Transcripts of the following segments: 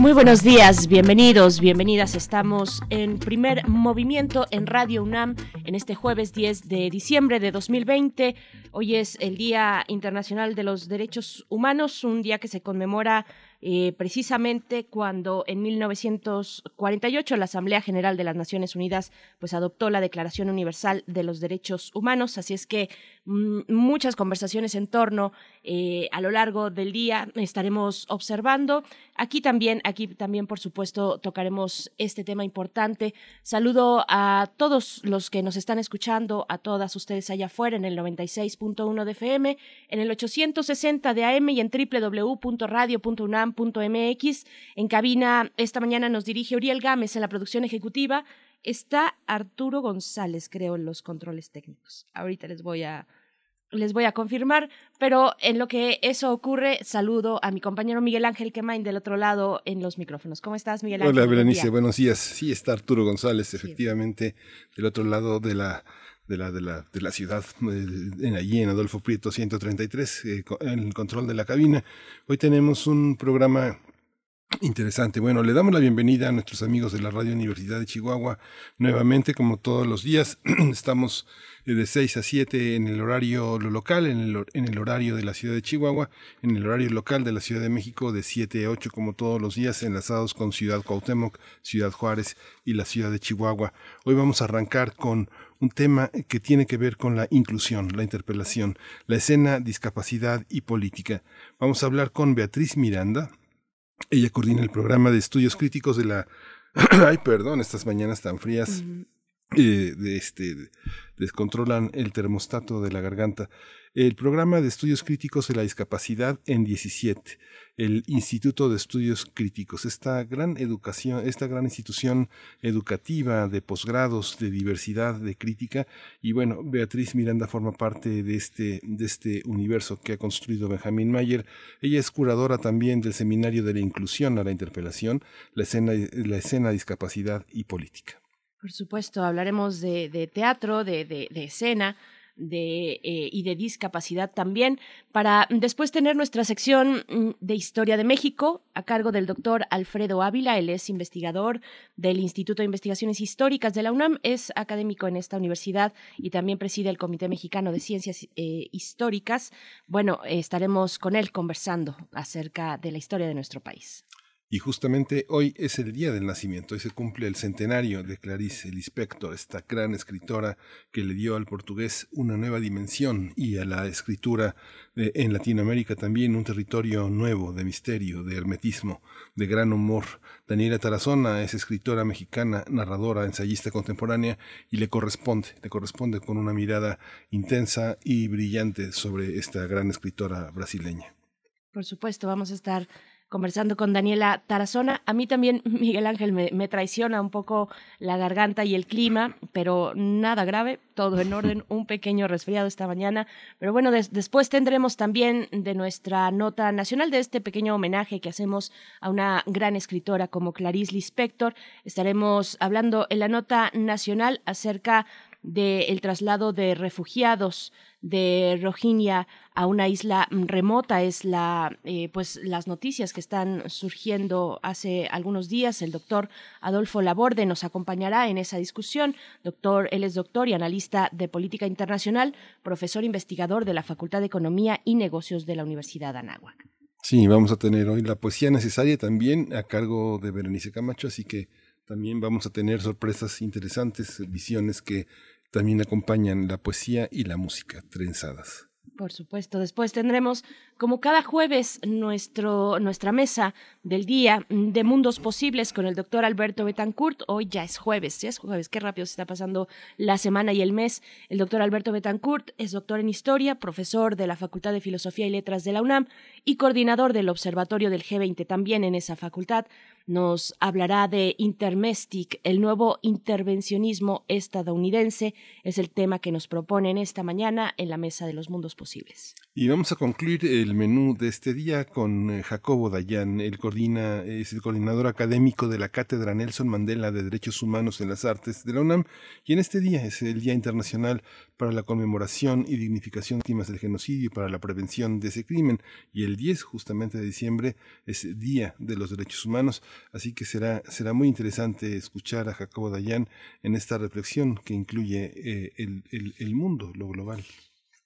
Muy buenos días, bienvenidos, bienvenidas. Estamos en primer movimiento en Radio UNAM en este jueves 10 de diciembre de 2020. Hoy es el Día Internacional de los Derechos Humanos, un día que se conmemora eh, precisamente cuando en 1948 la Asamblea General de las Naciones Unidas pues adoptó la Declaración Universal de los Derechos Humanos. Así es que muchas conversaciones en torno eh, a lo largo del día estaremos observando. Aquí también, aquí también por supuesto tocaremos este tema importante. Saludo a todos los que nos están escuchando, a todas ustedes allá afuera en el 96.1 de FM, en el 860 de AM y en www.radio.unam mx En cabina esta mañana nos dirige Uriel Gámez en la producción ejecutiva. Está Arturo González, creo, en los controles técnicos. Ahorita les voy a les voy a confirmar, pero en lo que eso ocurre, saludo a mi compañero Miguel Ángel Quemain del otro lado en los micrófonos. ¿Cómo estás, Miguel Ángel? Hola, Berenice, buenos días. Sí, está Arturo González, efectivamente, del otro lado de la de la, de la, de la ciudad, en, allí en Adolfo Prieto 133, eh, en el control de la cabina. Hoy tenemos un programa Interesante. Bueno, le damos la bienvenida a nuestros amigos de la Radio Universidad de Chihuahua. Nuevamente, como todos los días, estamos eh, de 6 a 7 en el horario local, en el, horario de la ciudad de Chihuahua, en el horario local de la Ciudad de México de 7 a 8 como todos los días, enlazados con Ciudad Cuauhtémoc, Ciudad Juárez y la ciudad de Chihuahua. Hoy vamos a arrancar con un tema que tiene que ver con la inclusión, la interpelación, la escena, discapacidad y política. Vamos a hablar con Beatriz Miranda. Ella coordina el programa de estudios críticos de la... Ay, perdón, estas mañanas tan frías. Eh, este, descontrolan el termostato de la garganta. El programa de estudios críticos de la discapacidad en 17 el Instituto de Estudios Críticos, esta gran educación, esta gran institución educativa de posgrados, de diversidad, de crítica. Y bueno, Beatriz Miranda forma parte de este, de este universo que ha construido Benjamín Mayer. Ella es curadora también del Seminario de la Inclusión a la Interpelación, la escena, la escena discapacidad y política. Por supuesto, hablaremos de, teatro, de, de escena de, eh, y de discapacidad también, para después tener nuestra sección mm, de Historia de México a cargo del doctor Alfredo Ávila. Él es investigador del Instituto de Investigaciones Históricas de la UNAM, es académico en esta universidad y también preside el Comité Mexicano de Ciencias eh, Históricas. Bueno, estaremos con él conversando acerca de la historia de nuestro país. Y justamente hoy es el día del nacimiento, hoy se cumple el centenario de Clarice Lispector, esta gran escritora que le dio al portugués una nueva dimensión y a la escritura en Latinoamérica también un territorio nuevo de misterio, de hermetismo, de gran humor. Daniela Tarazona es escritora mexicana, narradora, ensayista contemporánea y le corresponde, le corresponde con una mirada intensa y brillante sobre esta gran escritora brasileña. Por supuesto, vamos a estar conversando con Daniela Tarazona. A mí también, Miguel Ángel, me, traiciona un poco la garganta y el clima, pero nada grave, todo en orden, un pequeño resfriado esta mañana. Pero bueno, después tendremos también de nuestra nota nacional, de este pequeño homenaje que hacemos a una gran escritora como Clarice Lispector. Estaremos hablando en la nota nacional acerca del traslado de refugiados de Rohingya a una isla remota es la eh, pues las noticias que están surgiendo hace algunos días. El doctor Adolfo Laborde nos acompañará en esa discusión. Doctor él es doctor y analista de política internacional profesor investigador de la Facultad de Economía y Negocios de la Universidad de Anáhuac. Sí, vamos a tener hoy la poesía necesaria también a cargo de Berenice Camacho, así que también vamos a tener sorpresas interesantes, visiones que también acompañan la poesía y la música trenzadas. Por supuesto, después tendremos, como cada jueves, nuestro, nuestra mesa del día de mundos posibles con el doctor Alberto Betancourt. Hoy ya es jueves, ya es jueves, qué rápido se está pasando la semana y el mes. El doctor Alberto Betancourt es doctor en historia, profesor de la Facultad de Filosofía y Letras de la UNAM y coordinador del Observatorio del G20 también en esa facultad. nos hablará de Intermestic, el nuevo intervencionismo estadounidense. Es el tema que nos proponen esta mañana en la Mesa de los Mundos Posibles. Y vamos a concluir el menú de este día con eh, Jacobo Dayan. Él coordina, es el coordinador académico de la Cátedra Nelson Mandela de Derechos Humanos en las Artes de la UNAM. Y en este día es el Día Internacional para la Conmemoración y Dignificación de Víctimas del Genocidio y para la Prevención de ese crimen. Y el 10 justamente de diciembre es Día de los Derechos Humanos. Así que será, será muy interesante escuchar a Jacobo Dayan en esta reflexión que incluye eh, el, el, el mundo, lo global.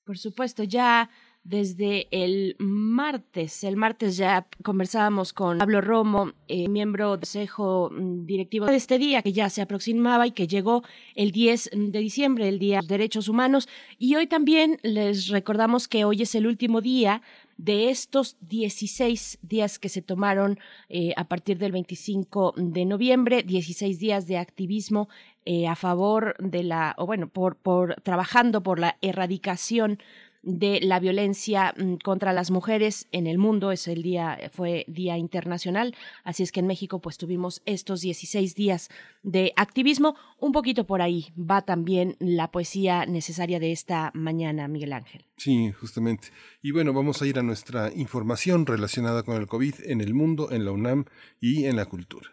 Por supuesto, ya desde el martes. El martes ya conversábamos con Pablo Romo, eh, miembro del Consejo mm, Directivo de este día que ya se aproximaba y que llegó el 10 de diciembre, el Día de los Derechos Humanos. Y hoy también les recordamos que hoy es el último día de estos 16 días que se tomaron eh, a partir del 25 de noviembre, 16 días de activismo eh, a favor de la, o bueno, por, por trabajando por la erradicación de la violencia mm, contra las mujeres en el mundo. Es el día, fue Día Internacional. Así es que en México, pues tuvimos estos 16 días de activismo. Un poquito por ahí va también la poesía necesaria de esta mañana, Miguel Ángel. Sí, justamente. Y bueno, vamos a ir a nuestra información relacionada con el COVID en el mundo, en la UNAM y en la cultura.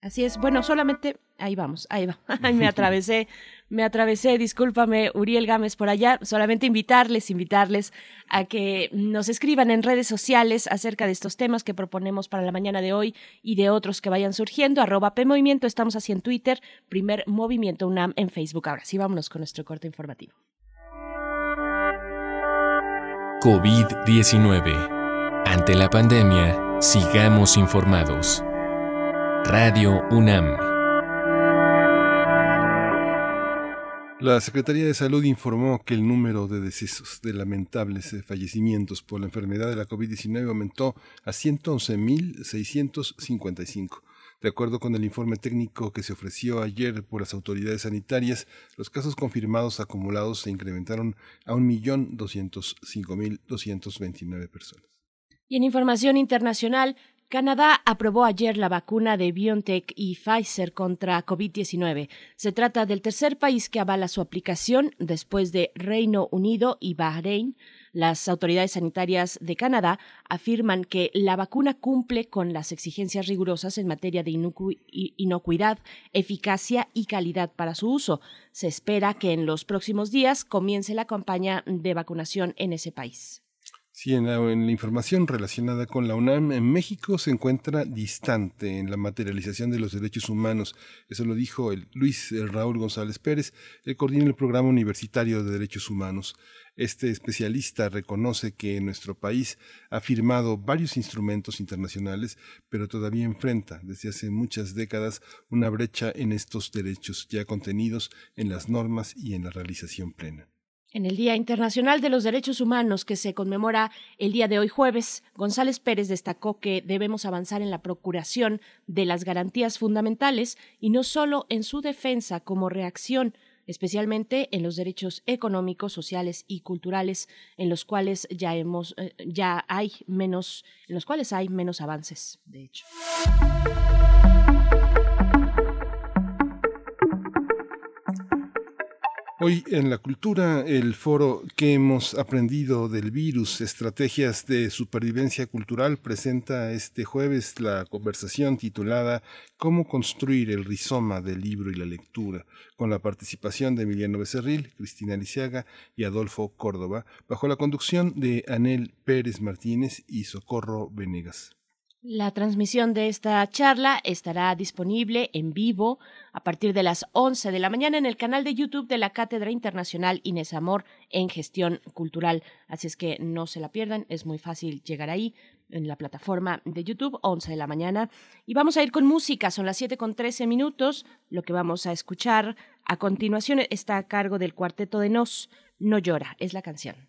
Así es. Bueno, solamente ahí vamos, ahí va. me atravesé, me atravesé, discúlpame, Uriel Gámez por allá. Solamente invitarles, invitarles a que nos escriban en redes sociales acerca de estos temas que proponemos para la mañana de hoy y de otros que vayan surgiendo. Arroba P Movimiento, estamos así en Twitter, primer Movimiento UNAM en Facebook. Ahora sí, vámonos con nuestro corte informativo. COVID-19. Ante la pandemia, sigamos informados. Radio UNAM. La Secretaría de Salud informó que el número de decesos de lamentables fallecimientos por la enfermedad de la COVID-19 aumentó a 111.655. De acuerdo con el informe técnico que se ofreció ayer por las autoridades sanitarias, los casos confirmados acumulados se incrementaron a 1.205.229 personas. Y en información internacional, Canadá aprobó ayer la vacuna de BioNTech y Pfizer contra COVID-19. Se trata del tercer país que avala su aplicación después de Reino Unido y Bahrein. Las autoridades sanitarias de Canadá afirman que la vacuna cumple con las exigencias rigurosas en materia de inocuidad, eficacia y calidad para su uso. Se espera que en los próximos días comience la campaña de vacunación en ese país. Sí, en la, información relacionada con la UNAM, en México se encuentra distante en la materialización de los derechos humanos. Eso lo dijo el Luis Raúl González Pérez, el coordina el Programa Universitario de Derechos Humanos. Este especialista reconoce que nuestro país ha firmado varios instrumentos internacionales, pero todavía enfrenta desde hace muchas décadas una brecha en estos derechos ya contenidos en las normas y en la realización plena. En el Día Internacional de los Derechos Humanos, que se conmemora el día de hoy jueves, González Pérez destacó que debemos avanzar en la procuración de las garantías fundamentales y no solo en su defensa como reacción, especialmente en los derechos económicos, sociales y culturales, en los cuales ya hemos, eh, ya hay menos, en los cuales hay menos avances, de hecho. Hoy en la cultura, el foro que hemos aprendido del virus, estrategias de supervivencia cultural, presenta este jueves la conversación titulada Cómo construir el rizoma del libro y la lectura, con la participación de Emiliano Becerril, Cristina Lisiaga y Adolfo Córdoba, bajo la conducción de Anel Pérez Martínez y Socorro Venegas. La transmisión de esta charla estará disponible en vivo a partir de las 11 de la mañana en el canal de YouTube de la Cátedra Internacional Inés Amor en Gestión Cultural. Así es que no se la pierdan, es muy fácil llegar ahí en la plataforma de YouTube, 11 de la mañana. Y vamos a ir con música, son las 7 con 13 minutos. Lo que vamos a escuchar a continuación está a cargo del cuarteto de Nos, No llora, es la canción.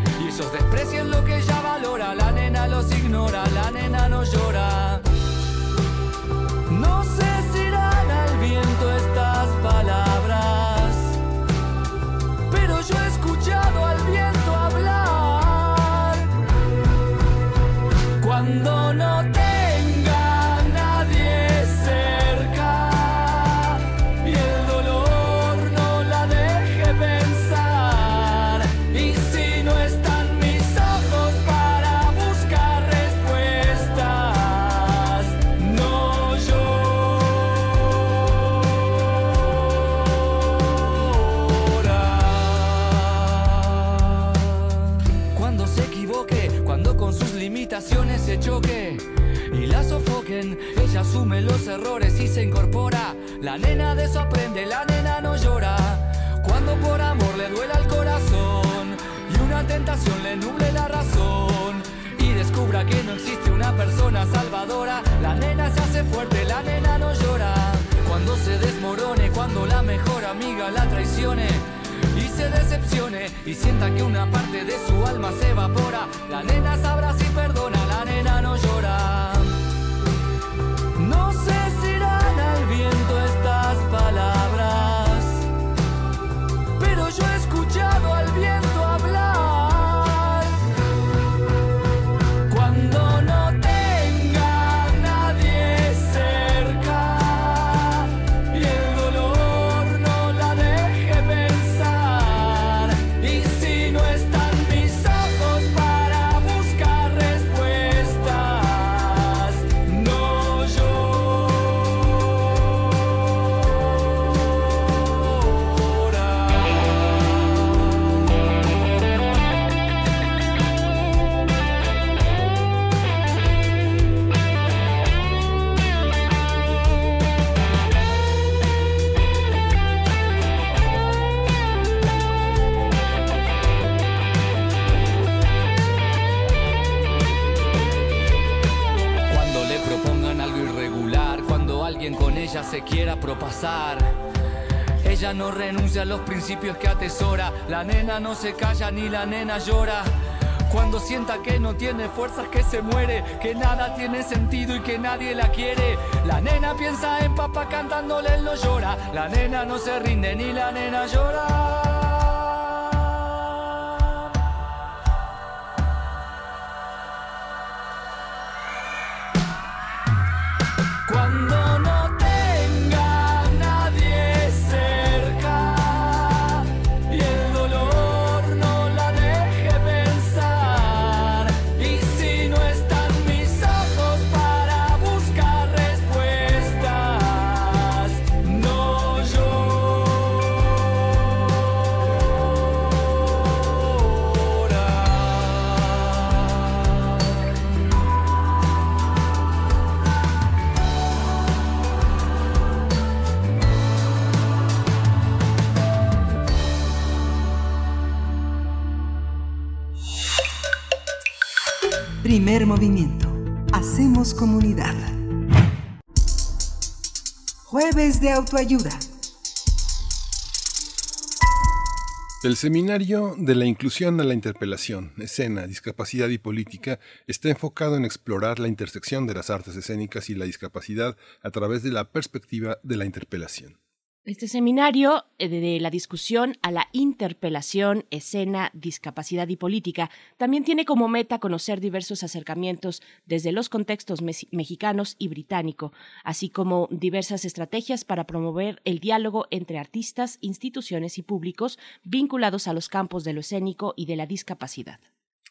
Desprecian lo que ella valora, la nena los ignora, la nena no llora. No sé si sus limitaciones se choque y la sofoquen, ella asume los errores y se incorpora. La nena de eso aprende, la nena no llora. Cuando por amor le duela el corazón y una tentación le nuble la razón y descubra que no existe una persona salvadora, la nena se hace fuerte, la nena no llora. Cuando se desmorone, cuando la mejor amiga la traicione se decepcione y sienta que una parte de su alma se evapora, la nena sabrá si perdona, la nena no llora. No sé si irán al viento estas palabras, Ella no renuncia a los principios que atesora. La nena no se calla ni la nena llora. Cuando sienta que no tiene fuerzas, que se muere, que nada tiene sentido y que nadie la quiere. La nena piensa en papá cantándole, él no llora. La nena no se rinde ni la nena llora. Hacemos comunidad. Jueves de autoayuda. El seminario de la inclusión a la interpelación, escena, discapacidad y política está enfocado en explorar la intersección de las artes escénicas y la discapacidad a través de la perspectiva de la interpelación. Este seminario eh, de, la discusión a la interpelación, escena, discapacidad y política también tiene como meta conocer diversos acercamientos desde los contextos mexicanos y británico, así como diversas estrategias para promover el diálogo entre artistas, instituciones y públicos vinculados a los campos de lo escénico y de la discapacidad.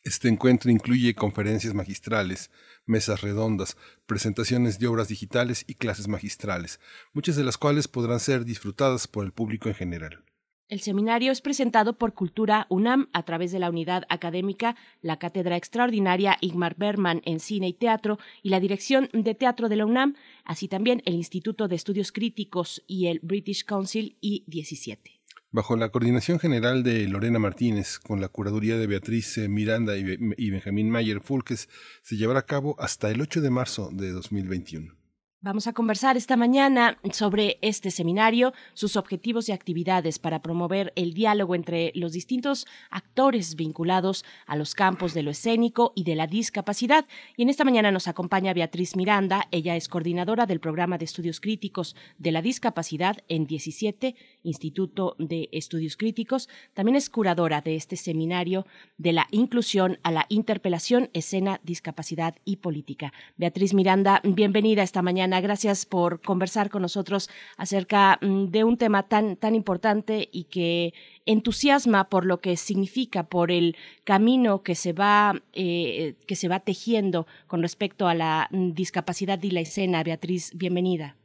Este encuentro incluye conferencias magistrales, mesas redondas, presentaciones de obras digitales y clases magistrales, muchas de las cuales podrán ser disfrutadas por el público en general. El seminario es presentado por Cultura UNAM a través de la unidad académica, la Cátedra Extraordinaria Igmar Berman en Cine y Teatro y la Dirección de Teatro de la UNAM, así también el Instituto de Estudios Críticos y el British Council I-17. Bajo la coordinación general de Lorena Martínez, con la curaduría de Beatriz eh, Miranda y Benjamín Mayer Fulques, se llevará a cabo hasta el 8 de marzo de 2021. Vamos a conversar esta mañana sobre este seminario, sus objetivos y actividades para promover el diálogo entre los distintos actores vinculados a los campos de lo escénico y de la discapacidad. Y en esta mañana nos acompaña Beatriz Miranda. Ella es coordinadora del programa de estudios críticos de la discapacidad en 17, Instituto de Estudios Críticos. También es curadora de este seminario de la inclusión a la interpelación, escena, discapacidad y política. Beatriz Miranda, bienvenida esta mañana Gracias por conversar con nosotros acerca mm, de un tema tan, tan importante y que entusiasma por lo que significa, por el camino que se va, eh, que se va tejiendo con respecto a la mm, discapacidad y la escena. Beatriz, bienvenida.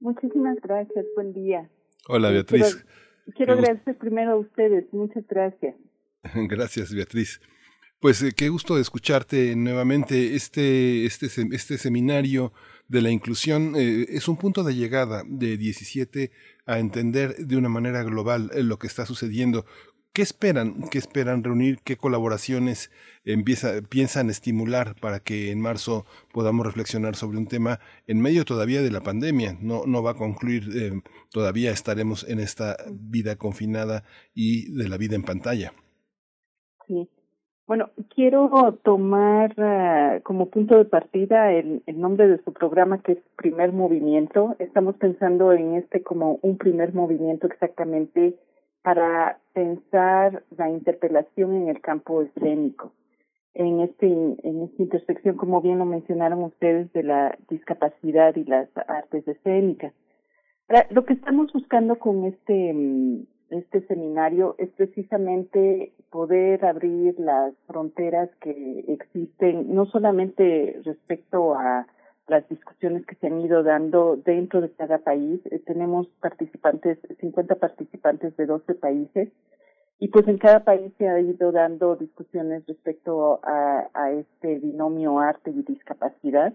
Muchísimas gracias, buen día. Hola Beatriz. Quiero, agradecer primero a ustedes, muchas gracias. gracias Beatriz. Pues eh, qué gusto escucharte nuevamente. Este, este, este seminario de la inclusión eh, es un punto de llegada de 17 a entender de una manera global eh, lo que está sucediendo. ¿Qué esperan? ¿Qué esperan reunir? ¿Qué colaboraciones empieza, piensan estimular para que en marzo podamos reflexionar sobre un tema en medio todavía de la pandemia? No, no va a concluir, eh, todavía estaremos en esta vida confinada y de la vida en pantalla. Sí. Bueno, quiero tomar uh, como punto de partida el, el, nombre de su programa que es Primer Movimiento. Estamos pensando en este como un primer movimiento exactamente para pensar la interpelación en el campo escénico, en este en esta intersección, como bien lo mencionaron ustedes, de la discapacidad y las artes escénicas. Ahora, lo que estamos buscando con este mm, este seminario es precisamente poder abrir las fronteras que existen, no solamente respecto a las discusiones que se han ido dando dentro de cada país. Eh, tenemos participantes, 50 participantes de 12 países, y pues en cada país se ha ido dando discusiones respecto a, a este binomio arte y discapacidad.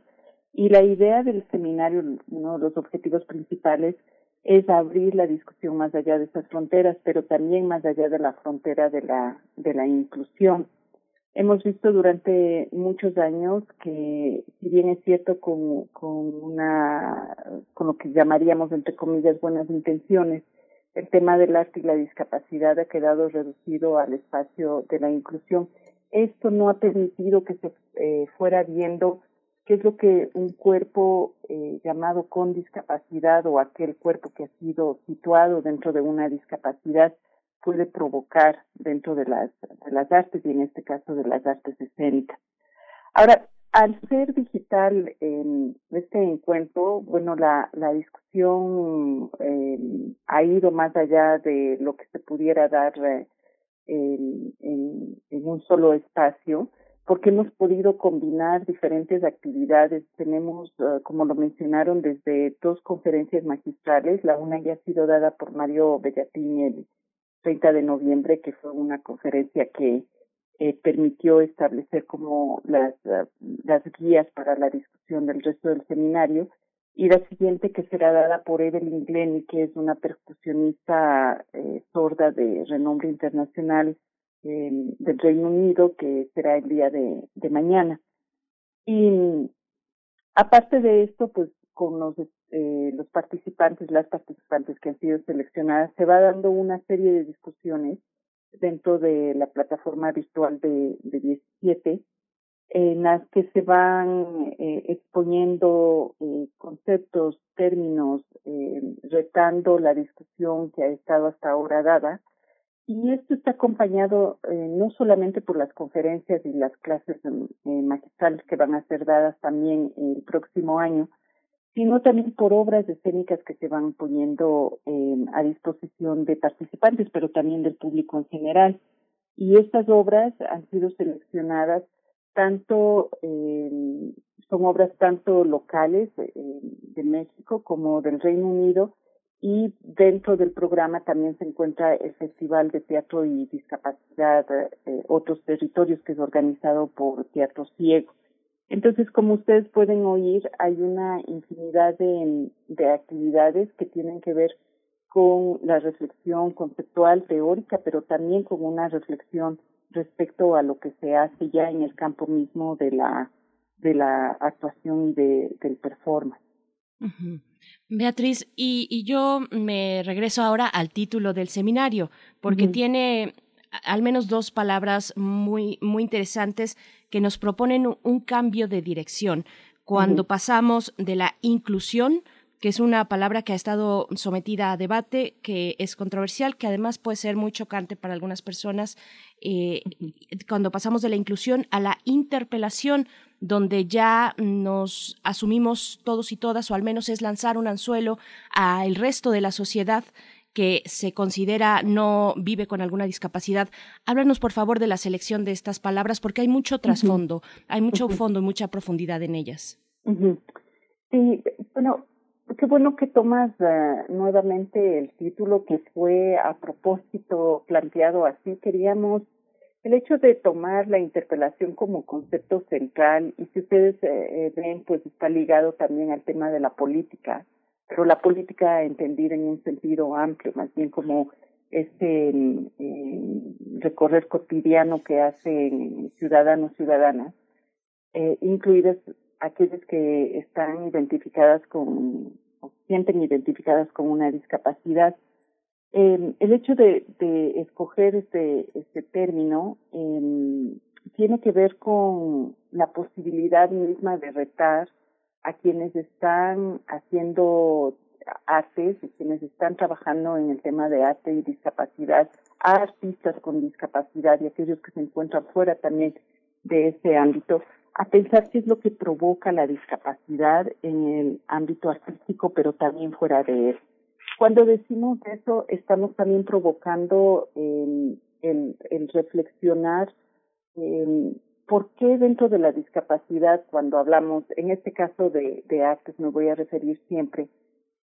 Y la idea del seminario, uno de los objetivos principales, es abrir la discusión más allá de esas fronteras, pero también más allá de la frontera de la, de la inclusión. Hemos visto durante muchos años que, si bien es cierto con, con una, con lo que llamaríamos entre comillas buenas intenciones, el tema del arte y la discapacidad ha quedado reducido al espacio de la inclusión. Esto no ha permitido que se eh, fuera viendo qué es lo que un cuerpo eh, llamado con discapacidad o aquel cuerpo que ha sido situado dentro de una discapacidad puede provocar dentro de las, de las artes y en este caso de las artes escénicas. Ahora, al ser digital en este encuentro, bueno, la, la discusión eh, ha ido más allá de lo que se pudiera dar eh, en, en un solo espacio porque hemos podido combinar diferentes actividades. Tenemos, ah, como lo mencionaron, desde dos conferencias magistrales. La una ya ha sido dada por Mario Bellatini el 30 de noviembre, que fue una conferencia que eh, permitió establecer como las, ah, las guías para la discusión del resto del seminario. Y la siguiente que será dada por Evelyn Glenny, que es una percusionista eh, sorda de renombre internacional del Reino Unido, que será el día de, de mañana. Y aparte de esto, pues con los, eh, los participantes, las participantes que han sido seleccionadas, se va dando una serie de discusiones dentro de la plataforma virtual de, de 17, en las que se van eh, exponiendo eh, conceptos, términos, eh, retando la discusión que ha estado hasta ahora dada y esto está acompañado eh, no solamente por las conferencias y las clases eh, magistrales que van a ser dadas también el próximo año, sino también por obras escénicas que se van poniendo eh, a disposición de participantes, pero también del público en general. Y estas obras han sido seleccionadas tanto, eh, son obras tanto locales eh, de México como del Reino Unido, y dentro del programa también se encuentra el Festival de Teatro y Discapacidad eh, Otros Territorios que es organizado por Teatro Ciego. Entonces, como ustedes pueden oír, hay una infinidad de, de actividades que tienen que ver con la reflexión conceptual, teórica, pero también con una reflexión respecto a lo que se hace ya en el campo mismo de la de la actuación y de, del performance. Beatriz, y, y, yo me regreso ahora al título del seminario, porque tiene al menos dos palabras muy, muy interesantes que nos proponen un, cambio de dirección. Cuando pasamos de la inclusión, que es una palabra que ha estado sometida a debate, que es controversial, que además puede ser muy chocante para algunas personas, eh, cuando pasamos de la inclusión a la interpelación, donde ya nos asumimos todos y todas, o al menos es lanzar un anzuelo al resto de la sociedad que se considera no vive con alguna discapacidad. Háblanos, por favor, de la selección de estas palabras, porque hay mucho trasfondo, hay mucho fondo y mucha profundidad en ellas. Sí, bueno, qué bueno que tomas uh, nuevamente el título que fue a propósito planteado así. Queríamos el hecho de tomar la interpelación como concepto central, y si ustedes eh, eh, ven, pues está ligado también al tema de la política, pero la política entendida en un sentido amplio, más bien como este recorrer cotidiano que hacen ciudadanos, ciudadanas, eh, incluidas aquellas que están identificadas con, o sienten identificadas con una discapacidad eh, el hecho de, de escoger este, este término eh, tiene que ver con la posibilidad misma de retar a quienes están haciendo artes y quienes están trabajando en el tema de arte y discapacidad, a artistas con discapacidad y aquellos que se encuentran fuera también de ese ámbito, a pensar qué es lo que provoca la discapacidad en el ámbito artístico, pero también fuera de él. Cuando decimos eso, estamos también provocando el, el, reflexionar por qué dentro de la discapacidad, cuando hablamos, en este caso de, de artes me voy a referir siempre,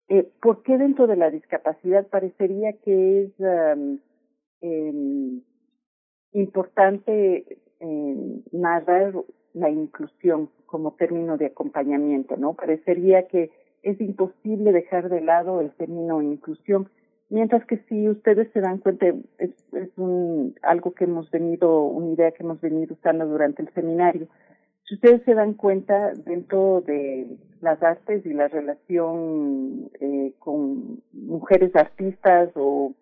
eh, ¿por qué dentro de la discapacidad parecería que es importante narrar la inclusión como término de acompañamiento, ¿no? Parecería que es imposible dejar de lado el término inclusión, mientras que si ustedes se dan cuenta, es, un, algo que hemos venido, una idea que hemos venido usando durante el seminario. Si ustedes se dan cuenta, dentro de las artes y la relación eh, con mujeres artistas o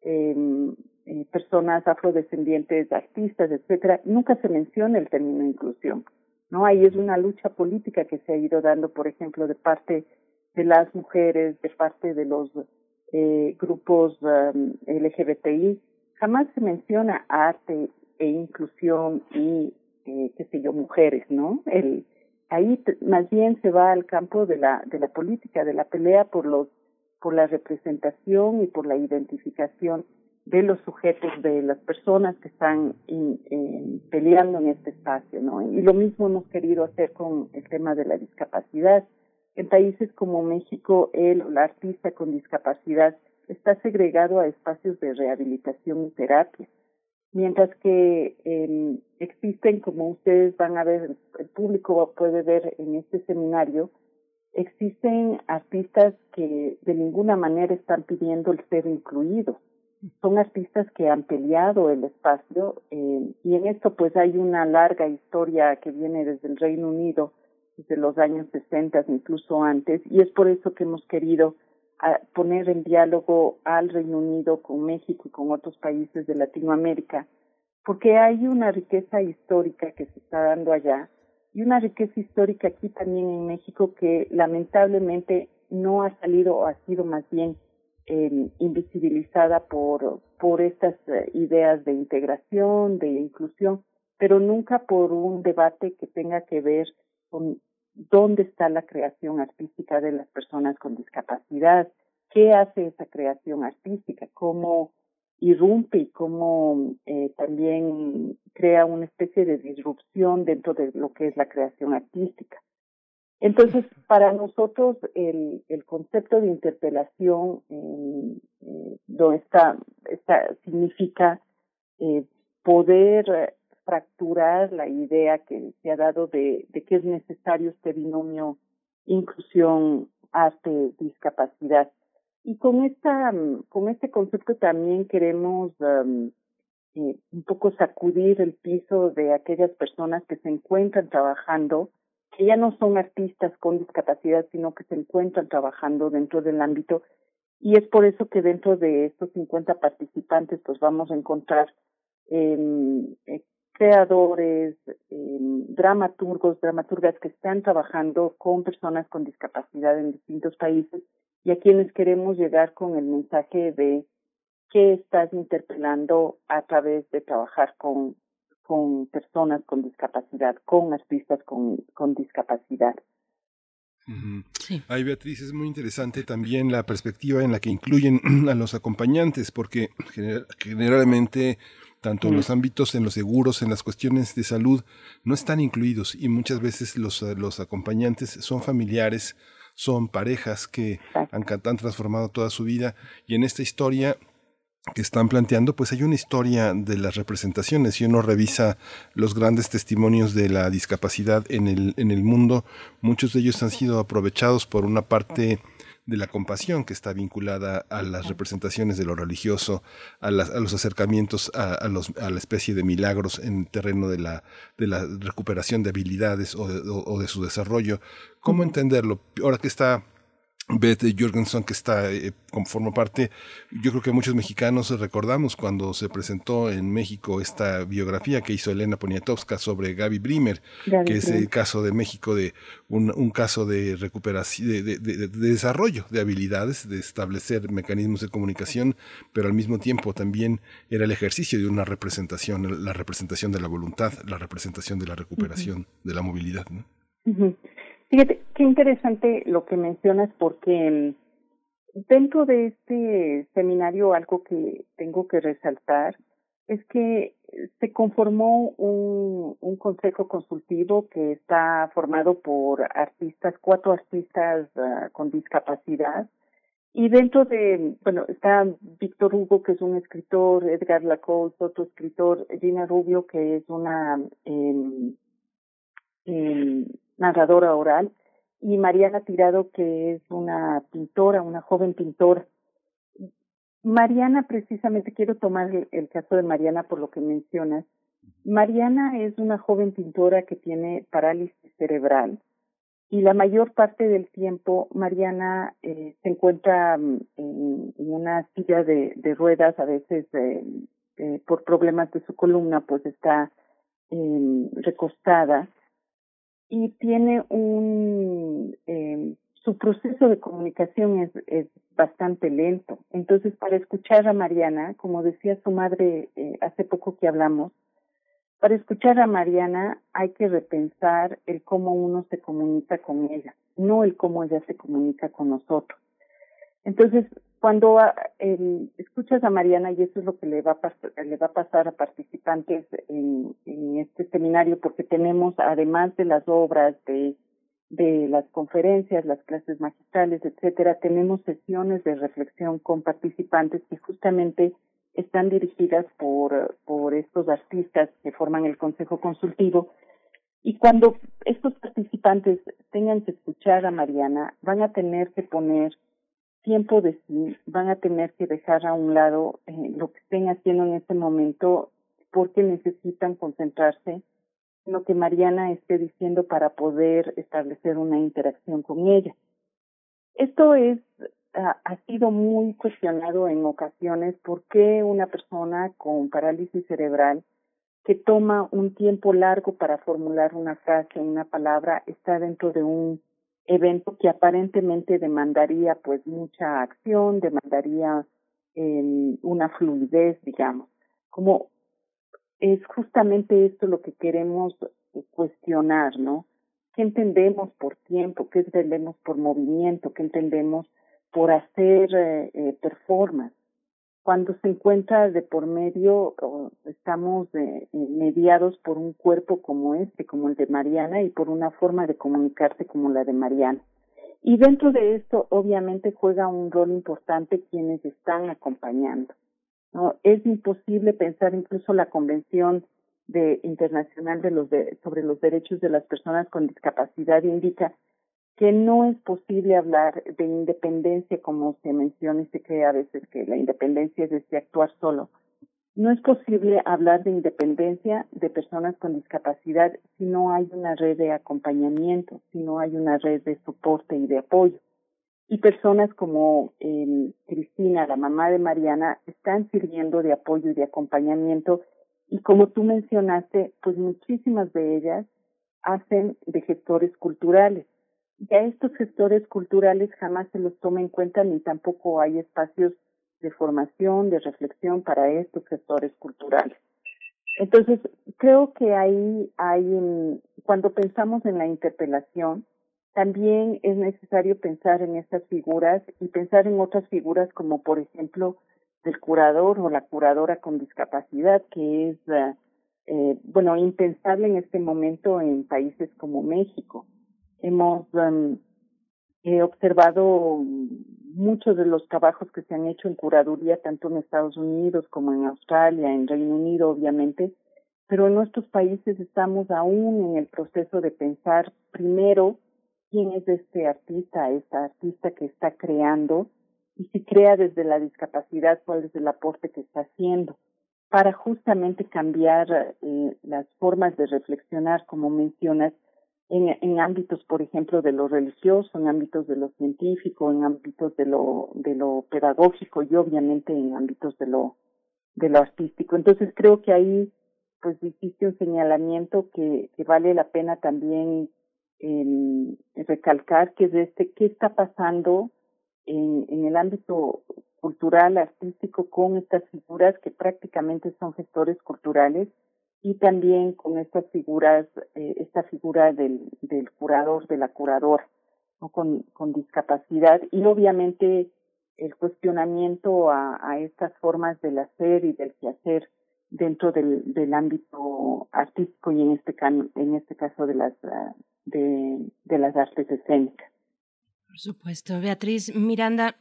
em, eh, personas afrodescendientes artistas, etcétera, nunca se menciona el término inclusión. ¿no? Ahí es una lucha política que se ha ido dando, por ejemplo, de parte de las mujeres, de parte de los eh, grupos um, LGBTI, jamás se menciona arte e inclusión y, eh, qué sé yo, mujeres, ¿no? El, ahí más bien se va al campo de la, de la política, de la pelea por los, por la representación y por la identificación de los sujetos, de las personas que están peleando en este espacio, ¿no? Y lo mismo hemos querido hacer con el tema de la discapacidad. En países como México, el o la artista con discapacidad está segregado a espacios de rehabilitación y terapia, mientras que eh, existen, como ustedes van a ver, el público puede ver en este seminario, existen artistas que de ninguna manera están pidiendo el ser incluidos. Son artistas que han peleado el espacio eh, y en esto pues hay una larga historia que viene desde el Reino Unido de los años 60, incluso antes, y es por eso que hemos querido ah, poner en diálogo al Reino Unido con México y con otros países de Latinoamérica, porque hay una riqueza histórica que se está dando allá y una riqueza histórica aquí también en México que lamentablemente no ha salido o ha sido más bien eh, invisibilizada por, por estas eh, ideas de integración, de inclusión, pero nunca por un debate que tenga que ver con dónde está la creación artística de las personas con discapacidad, qué hace esa creación artística, cómo irrumpe y cómo eh, también crea una especie de disrupción dentro de lo que es la creación artística. Entonces, para nosotros el, el concepto de interpelación eh, eh, está, está, significa eh, poder fracturar la idea que se ha dado de, de que es necesario este binomio inclusión, arte, discapacidad. Y con esta, con este concepto también queremos um, eh, un poco sacudir el piso de aquellas personas que se encuentran trabajando, que ya no son artistas con discapacidad, sino que se encuentran trabajando dentro del ámbito. Y es por eso que dentro de estos 50 participantes, pues vamos a encontrar eh, creadores, eh, dramaturgos, dramaturgas que están trabajando con personas con discapacidad en distintos países y a quienes queremos llegar con el mensaje de qué estás interpelando a través de trabajar con, con personas con discapacidad, con artistas con, con discapacidad. Sí. Ay, Beatriz, es muy interesante también la perspectiva en la que incluyen a los acompañantes, porque generalmente tanto en los ámbitos, en los seguros, en las cuestiones de salud, no están incluidos y muchas veces los, eh, los acompañantes son familiares, son parejas que han, han transformado toda su vida. Y en esta historia que están planteando, pues hay una historia de las representaciones. Si uno revisa los grandes testimonios de la discapacidad en el, en el mundo, muchos de ellos han sido aprovechados por una parte de la compasión que está vinculada a las representaciones de lo religioso, a, los acercamientos a, los, a, la especie de milagros en el terreno de la, de la recuperación de habilidades o de, o de su desarrollo. ¿Cómo entenderlo? Ahora que está Beth Jorgensen, que está, eh, forma parte, yo creo que muchos mexicanos recordamos cuando se presentó en México esta biografía que hizo Elena Poniatowska sobre Gaby Brimer, que es el caso de México de un, un caso de recuperación, de, de, de, desarrollo de habilidades, de establecer mecanismos de comunicación, pero al mismo tiempo también era el ejercicio de una representación, la representación de la voluntad, la representación de la recuperación, de la movilidad. ¿no? Fíjate, qué interesante lo que mencionas porque mm, dentro de este seminario algo que tengo que resaltar es que se conformó un, consejo consultivo que está formado por artistas, cuatro artistas uh, con discapacidad. Y dentro de, bueno, está Víctor Hugo, que es un escritor, Edgar Lacoste, otro escritor, Gina Rubio, que es una eh, narradora oral, y Mariana Tirado, que es una pintora, una joven pintora. Mariana, precisamente, quiero tomar el, caso de Mariana por lo que mencionas. Mariana es una joven pintora que tiene parálisis cerebral y la mayor parte del tiempo Mariana eh, se encuentra mm, en, una silla de, ruedas, a veces eh, eh, por problemas de su columna, pues está eh, recostada y tiene un eh, su proceso de comunicación es, es bastante lento. Entonces, para escuchar a Mariana, como decía su madre eh, hace poco que hablamos, para escuchar a Mariana hay que repensar el cómo uno se comunica con ella, no el cómo ella se comunica con nosotros. Entonces, cuando eh, escuchas a Mariana, y eso es lo que le va a, le va a pasar a participantes en, en, este seminario, porque tenemos, además de las obras, de, de las conferencias, las clases magistrales, etcétera, tenemos sesiones de reflexión con participantes que justamente están dirigidas por, por estos artistas que forman el Consejo Consultivo. Y cuando estos participantes tengan que escuchar a Mariana, van a tener que poner tiempo de sí, van a tener que dejar a un lado eh, lo que estén haciendo en este momento porque necesitan concentrarse en lo que Mariana esté diciendo para poder establecer una interacción con ella. Esto es ha sido muy cuestionado en ocasiones por qué una persona con parálisis cerebral que toma un tiempo largo para formular una frase, una palabra, está dentro de un evento que aparentemente demandaría pues mucha acción, demandaría eh, una fluidez, digamos. Como es justamente esto lo que queremos cuestionar, ¿no? ¿Qué entendemos por tiempo? ¿Qué entendemos por movimiento? ¿Qué entendemos por hacer eh, eh, performance? Cuando se encuentra de por medio, estamos eh, mediados por un cuerpo como este, como el de Mariana, y por una forma de comunicarse como la de Mariana. Y dentro de esto, obviamente, juega un rol importante quienes están acompañando. ¿no? Es imposible pensar incluso la Convención de, Internacional de los sobre los Derechos de las Personas con Discapacidad indica que no es posible hablar de independencia como se menciona y se cree a veces que la independencia es este actuar solo. No es posible hablar de independencia de personas con discapacidad si no hay una red de acompañamiento, si no hay una red de soporte y de apoyo. Y personas como eh, Cristina, la mamá de Mariana, están sirviendo de apoyo y de acompañamiento. Y como tú mencionaste, pues muchísimas de ellas hacen de gestores culturales y a estos gestores culturales jamás se los toma en cuenta ni tampoco hay espacios de formación, de reflexión para estos gestores culturales. Entonces, creo que ahí hay, cuando pensamos en la interpelación, también es necesario pensar en estas figuras y pensar en otras figuras como, por ejemplo, el curador o la curadora con discapacidad, que es, eh, bueno, impensable en este momento en países como México. Hemos um, observado muchos de los trabajos que se han hecho en curaduría, tanto en Estados Unidos como en Australia, en Reino Unido, obviamente, pero en nuestros países estamos aún en el proceso de pensar primero quién es este artista, esta artista que está creando, y si crea desde la discapacidad, cuál es el aporte que está haciendo, para justamente cambiar eh, las formas de reflexionar, como mencionas, en, ámbitos, por ejemplo, de lo religioso, en ámbitos de lo científico, en ámbitos de lo, de lo pedagógico y obviamente en ámbitos de lo, de lo artístico. Entonces creo que ahí pues hiciste un señalamiento que, que vale la pena también eh, recalcar, que es este, qué está pasando en, en el ámbito cultural, artístico, con estas figuras que prácticamente son gestores culturales y también con estas figuras, eh, esta figura del, del curador, de la curadora, con, con discapacidad y obviamente el cuestionamiento a, estas formas del hacer y del quehacer dentro del, del ámbito artístico y en este en este caso de las de, de las artes escénicas. Por supuesto, Beatriz Miranda,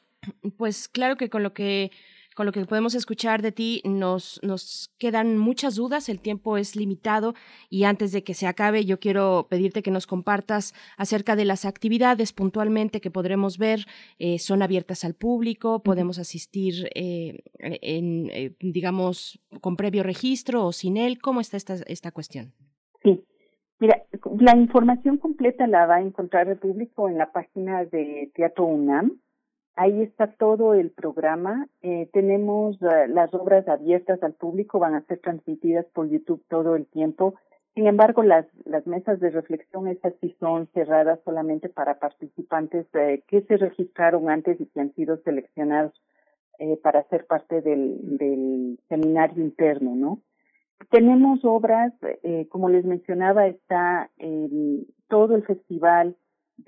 pues claro que con lo que con lo que podemos escuchar de ti nos, nos quedan muchas dudas, el tiempo es limitado y antes de que se acabe yo quiero pedirte que nos compartas acerca de las actividades puntualmente que podremos ver, eh, son abiertas al público, podemos asistir eh, en, eh, digamos, con previo registro o sin él, ¿cómo está esta, esta cuestión? Sí, Mira, la información completa la va a encontrar el público en la página de Teatro UNAM. Ahí está todo el programa. Eh, tenemos uh, las obras abiertas al público, van a ser transmitidas por YouTube todo el tiempo. Sin embargo, las, las mesas de reflexión, esas sí son cerradas solamente para participantes eh, que se registraron antes y que han sido seleccionados eh, para ser parte del, del seminario interno, ¿no? Tenemos obras, eh, como les mencionaba, está eh, todo el festival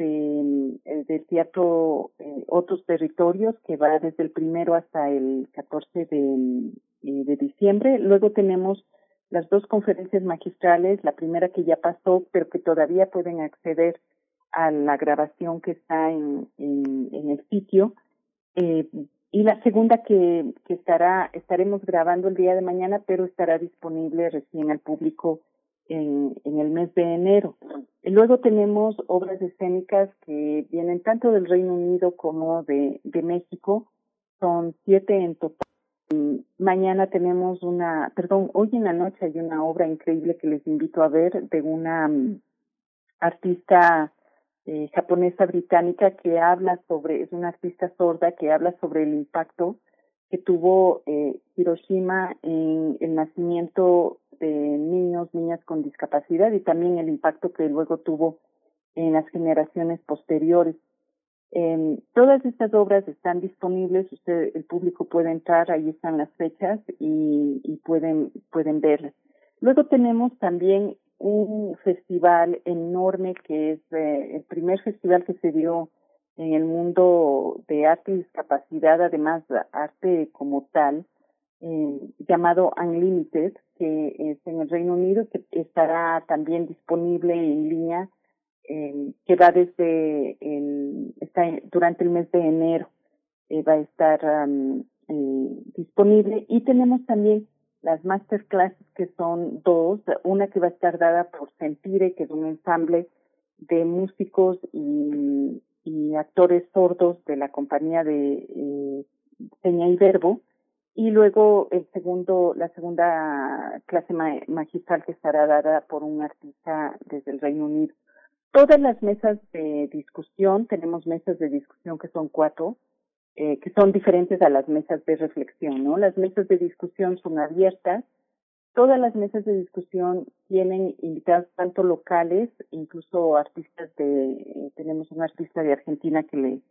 de, eh, del teatro eh, Otros Territorios, que va desde el primero hasta el 14 de, eh, de diciembre. Luego tenemos las dos conferencias magistrales, la primera que ya pasó, pero que todavía pueden acceder a la grabación que está en, el sitio. Y la segunda que, que estará, estaremos grabando el día de mañana, pero estará disponible recién al público en, en el mes de enero. Luego tenemos obras escénicas que vienen tanto del Reino Unido como de, de México. Son siete en total. Mañana tenemos una, perdón, hoy en la noche hay una obra increíble que les invito a ver de una um, artista eh, japonesa británica que habla sobre, es una artista sorda que habla sobre el impacto que tuvo eh, Hiroshima en el nacimiento de niños, niñas con discapacidad y también el impacto que luego tuvo en las generaciones posteriores. Eh, todas estas obras están disponibles, usted, el público puede entrar, ahí están las fechas y, y pueden, pueden verlas. Luego tenemos también un festival enorme que es eh, el primer festival que se dio en el mundo de arte y discapacidad, además arte como tal, eh, llamado Unlimited, que es en el Reino Unido, que estará también disponible en línea, eh, que va desde el, está durante el mes de enero, eh, va a estar eh, disponible. Y tenemos también las masterclasses que son dos, una que va a estar dada por Sentire, que es un ensamble de músicos y, y actores sordos de la compañía de eh, y Verbo, y luego el segundo, la segunda clase magistral que estará dada por un artista desde el Reino Unido. Todas las mesas de discusión, tenemos mesas de discusión que son cuatro, eh, que son diferentes a las mesas de reflexión, ¿no? Las mesas de discusión son abiertas. Todas las mesas de discusión tienen invitados tanto locales, incluso artistas de, eh, tenemos un artista de Argentina que le,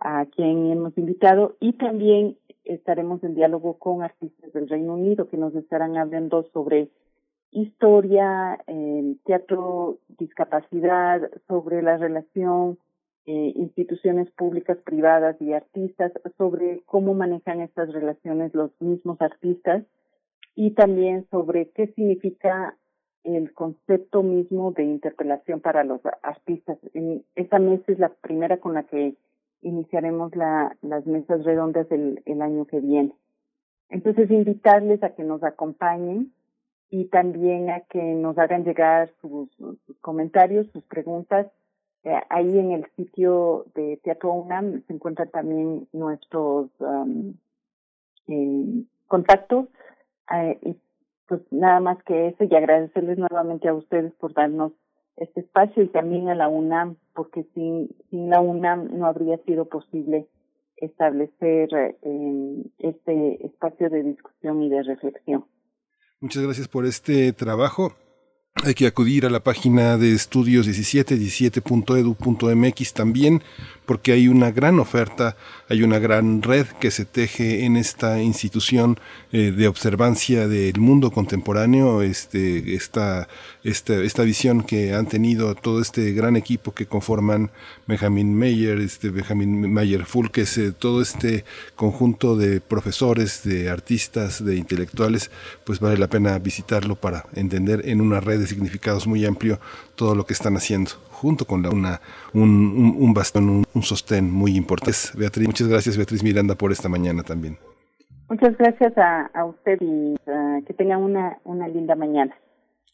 a quien hemos invitado, y también estaremos en diálogo con artistas del Reino Unido que nos estarán hablando sobre historia, eh, teatro, discapacidad, sobre la relación eh, instituciones públicas, privadas y artistas sobre cómo manejan estas relaciones los mismos artistas y también sobre qué significa el concepto mismo de interpelación para los artistas. Esta mesa es la primera con la que iniciaremos la, las mesas redondas el año que viene. Entonces, invitarles a que nos acompañen y también a que nos hagan llegar sus comentarios, sus preguntas eh, ahí en el sitio de Teatro UNAM se encuentran también nuestros eh, contactos. Eh, y pues nada más que eso y agradecerles nuevamente a ustedes por darnos este espacio y también a la UNAM, porque sin, sin la UNAM no habría sido posible establecer este espacio de discusión y de reflexión. Muchas gracias por este trabajo. Hay que acudir a la página de estudios 17, 17.edu.mx también porque hay una gran oferta, hay una gran red que se teje en esta institución eh, de observancia del mundo contemporáneo, este, esta, esta, esta visión que han tenido todo este gran equipo que conforman Benjamin Mayer, este Benjamin Mayer Fulkes, eh, todo este conjunto de profesores, de artistas, de intelectuales, pues vale la pena visitarlo para entender en una red de significados muy amplio todo lo que están haciendo junto con la, una, un, un, bastón, un, sostén muy importante. Beatriz, muchas gracias Beatriz Miranda por esta mañana también. Muchas gracias a, a usted y uh, que tenga una, una linda mañana.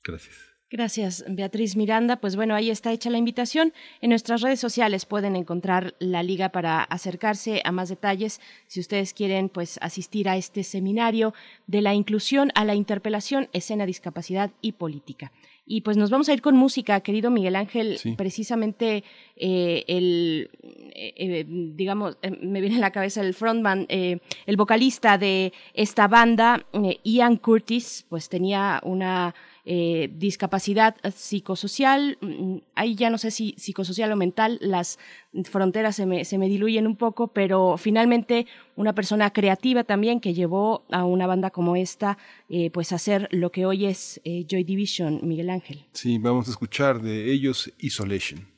Gracias. Gracias, Beatriz Miranda. Pues bueno, ahí está hecha la invitación. En nuestras redes sociales pueden encontrar la liga para acercarse a más detalles si ustedes quieren pues asistir a este seminario de la inclusión a la interpelación, escena, discapacidad y política. Y pues nos vamos a ir con música, querido Miguel Ángel. Precisamente eh, el, eh, eh, digamos, me viene a la cabeza el frontman, el vocalista de esta banda, Ian Curtis, pues tenía una eh, discapacidad psicosocial, mm, ahí ya no sé si psicosocial o mental, las fronteras se me, se me diluyen un poco, pero finalmente una persona creativa también que llevó a una banda como esta, eh, pues a hacer lo que hoy es eh, Joy Division, Miguel Ángel. Sí, vamos a escuchar de ellos Isolation.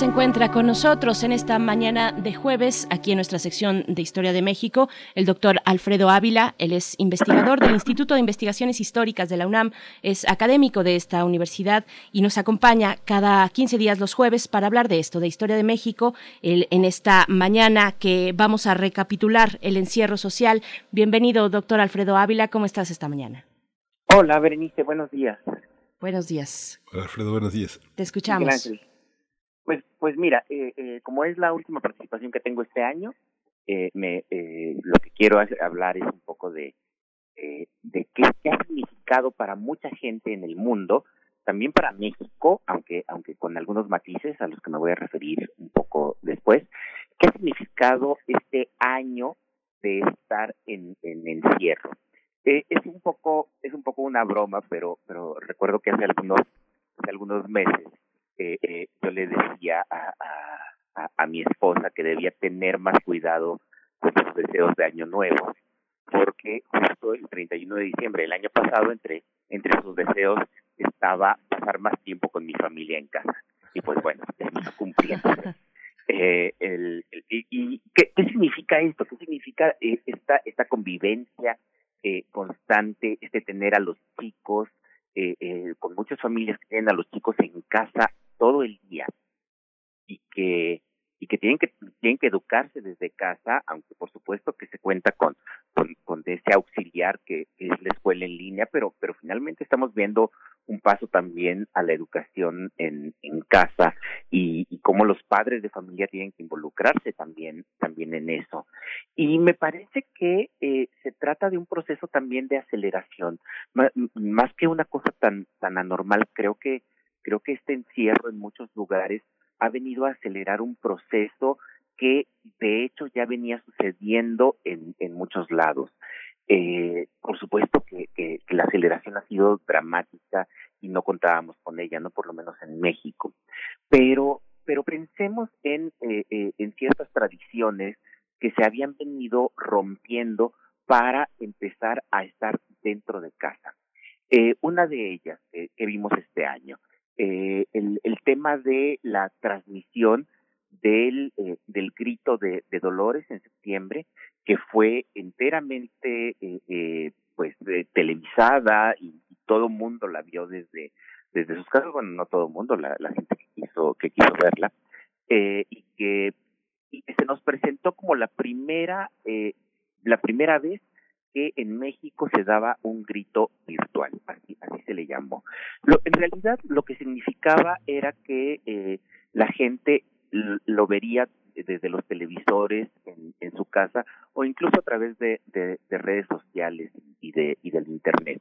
Se encuentra con nosotros en esta mañana de jueves, aquí en nuestra sección de Historia de México, el doctor Alfredo Ávila. Él es investigador del Instituto de Investigaciones Históricas de la UNAM, es académico de esta universidad y nos acompaña cada 15 días los jueves para hablar de esto, de Historia de México, en esta mañana que vamos a recapitular el encierro social. Bienvenido, doctor Alfredo Ávila. ¿Cómo estás esta mañana? Hola, Berenice. Buenos días. Buenos días. Hola, Alfredo. Buenos días. Te escuchamos. Pues, pues mira, eh, eh, como es la última participación que tengo este año, eh, me, eh, lo que quiero hablar es un poco de, eh, de qué, ha significado para mucha gente en el mundo, también para México, aunque, aunque con algunos matices a los que me voy a referir un poco después, qué ha significado este año de estar en, en encierro. Eh, es un poco, es un poco una broma, pero, pero recuerdo que hace algunos, hace algunos meses eh, eh, yo le decía a, a, a, mi esposa que debía tener más cuidado con sus deseos de año nuevo, porque justo el 31 de diciembre del año pasado, entre, entre sus deseos estaba pasar más tiempo con mi familia en casa. Y pues bueno, está cumpliendo. Eh, el, el, y, ¿qué, ¿qué, significa esto? ¿Qué significa eh, esta, esta convivencia eh, constante, este tener a los chicos, eh, eh, con muchas familias que tienen a los chicos en casa todo el día. Y que y que tienen que tienen que educarse desde casa, aunque por supuesto que se cuenta con con, con ese auxiliar que, es la escuela en línea, pero pero finalmente estamos viendo un paso también a la educación en, en casa y, y cómo los padres de familia tienen que involucrarse también también en eso. Y me parece que eh, se trata de un proceso también de aceleración. Más que una cosa tan tan anormal creo que creo que este encierro en muchos lugares ha venido a acelerar un proceso que de hecho ya venía sucediendo en, muchos lados. Eh, por supuesto que, la aceleración ha sido dramática y no contábamos con ella, no por lo menos en México. Pero, pero pensemos en, eh, eh, ciertas tradiciones que se habían venido rompiendo para empezar a estar dentro de casa. Una de ellas que vimos este año eh, el, el, tema de la transmisión del, eh, del grito de, Dolores en septiembre, que fue enteramente eh, eh pues televisada y, y todo el mundo la vio desde, desde sus casas, bueno, no todo el mundo, la, la gente que quiso, que quiso verla, eh, y, que, y que se nos presentó como la primera, la primera vez que en México se daba un grito virtual, así, así se le llamó. Lo, en realidad lo que significaba era que eh, la gente lo vería desde los televisores en, su casa o incluso a través de redes sociales y, de, y del Internet.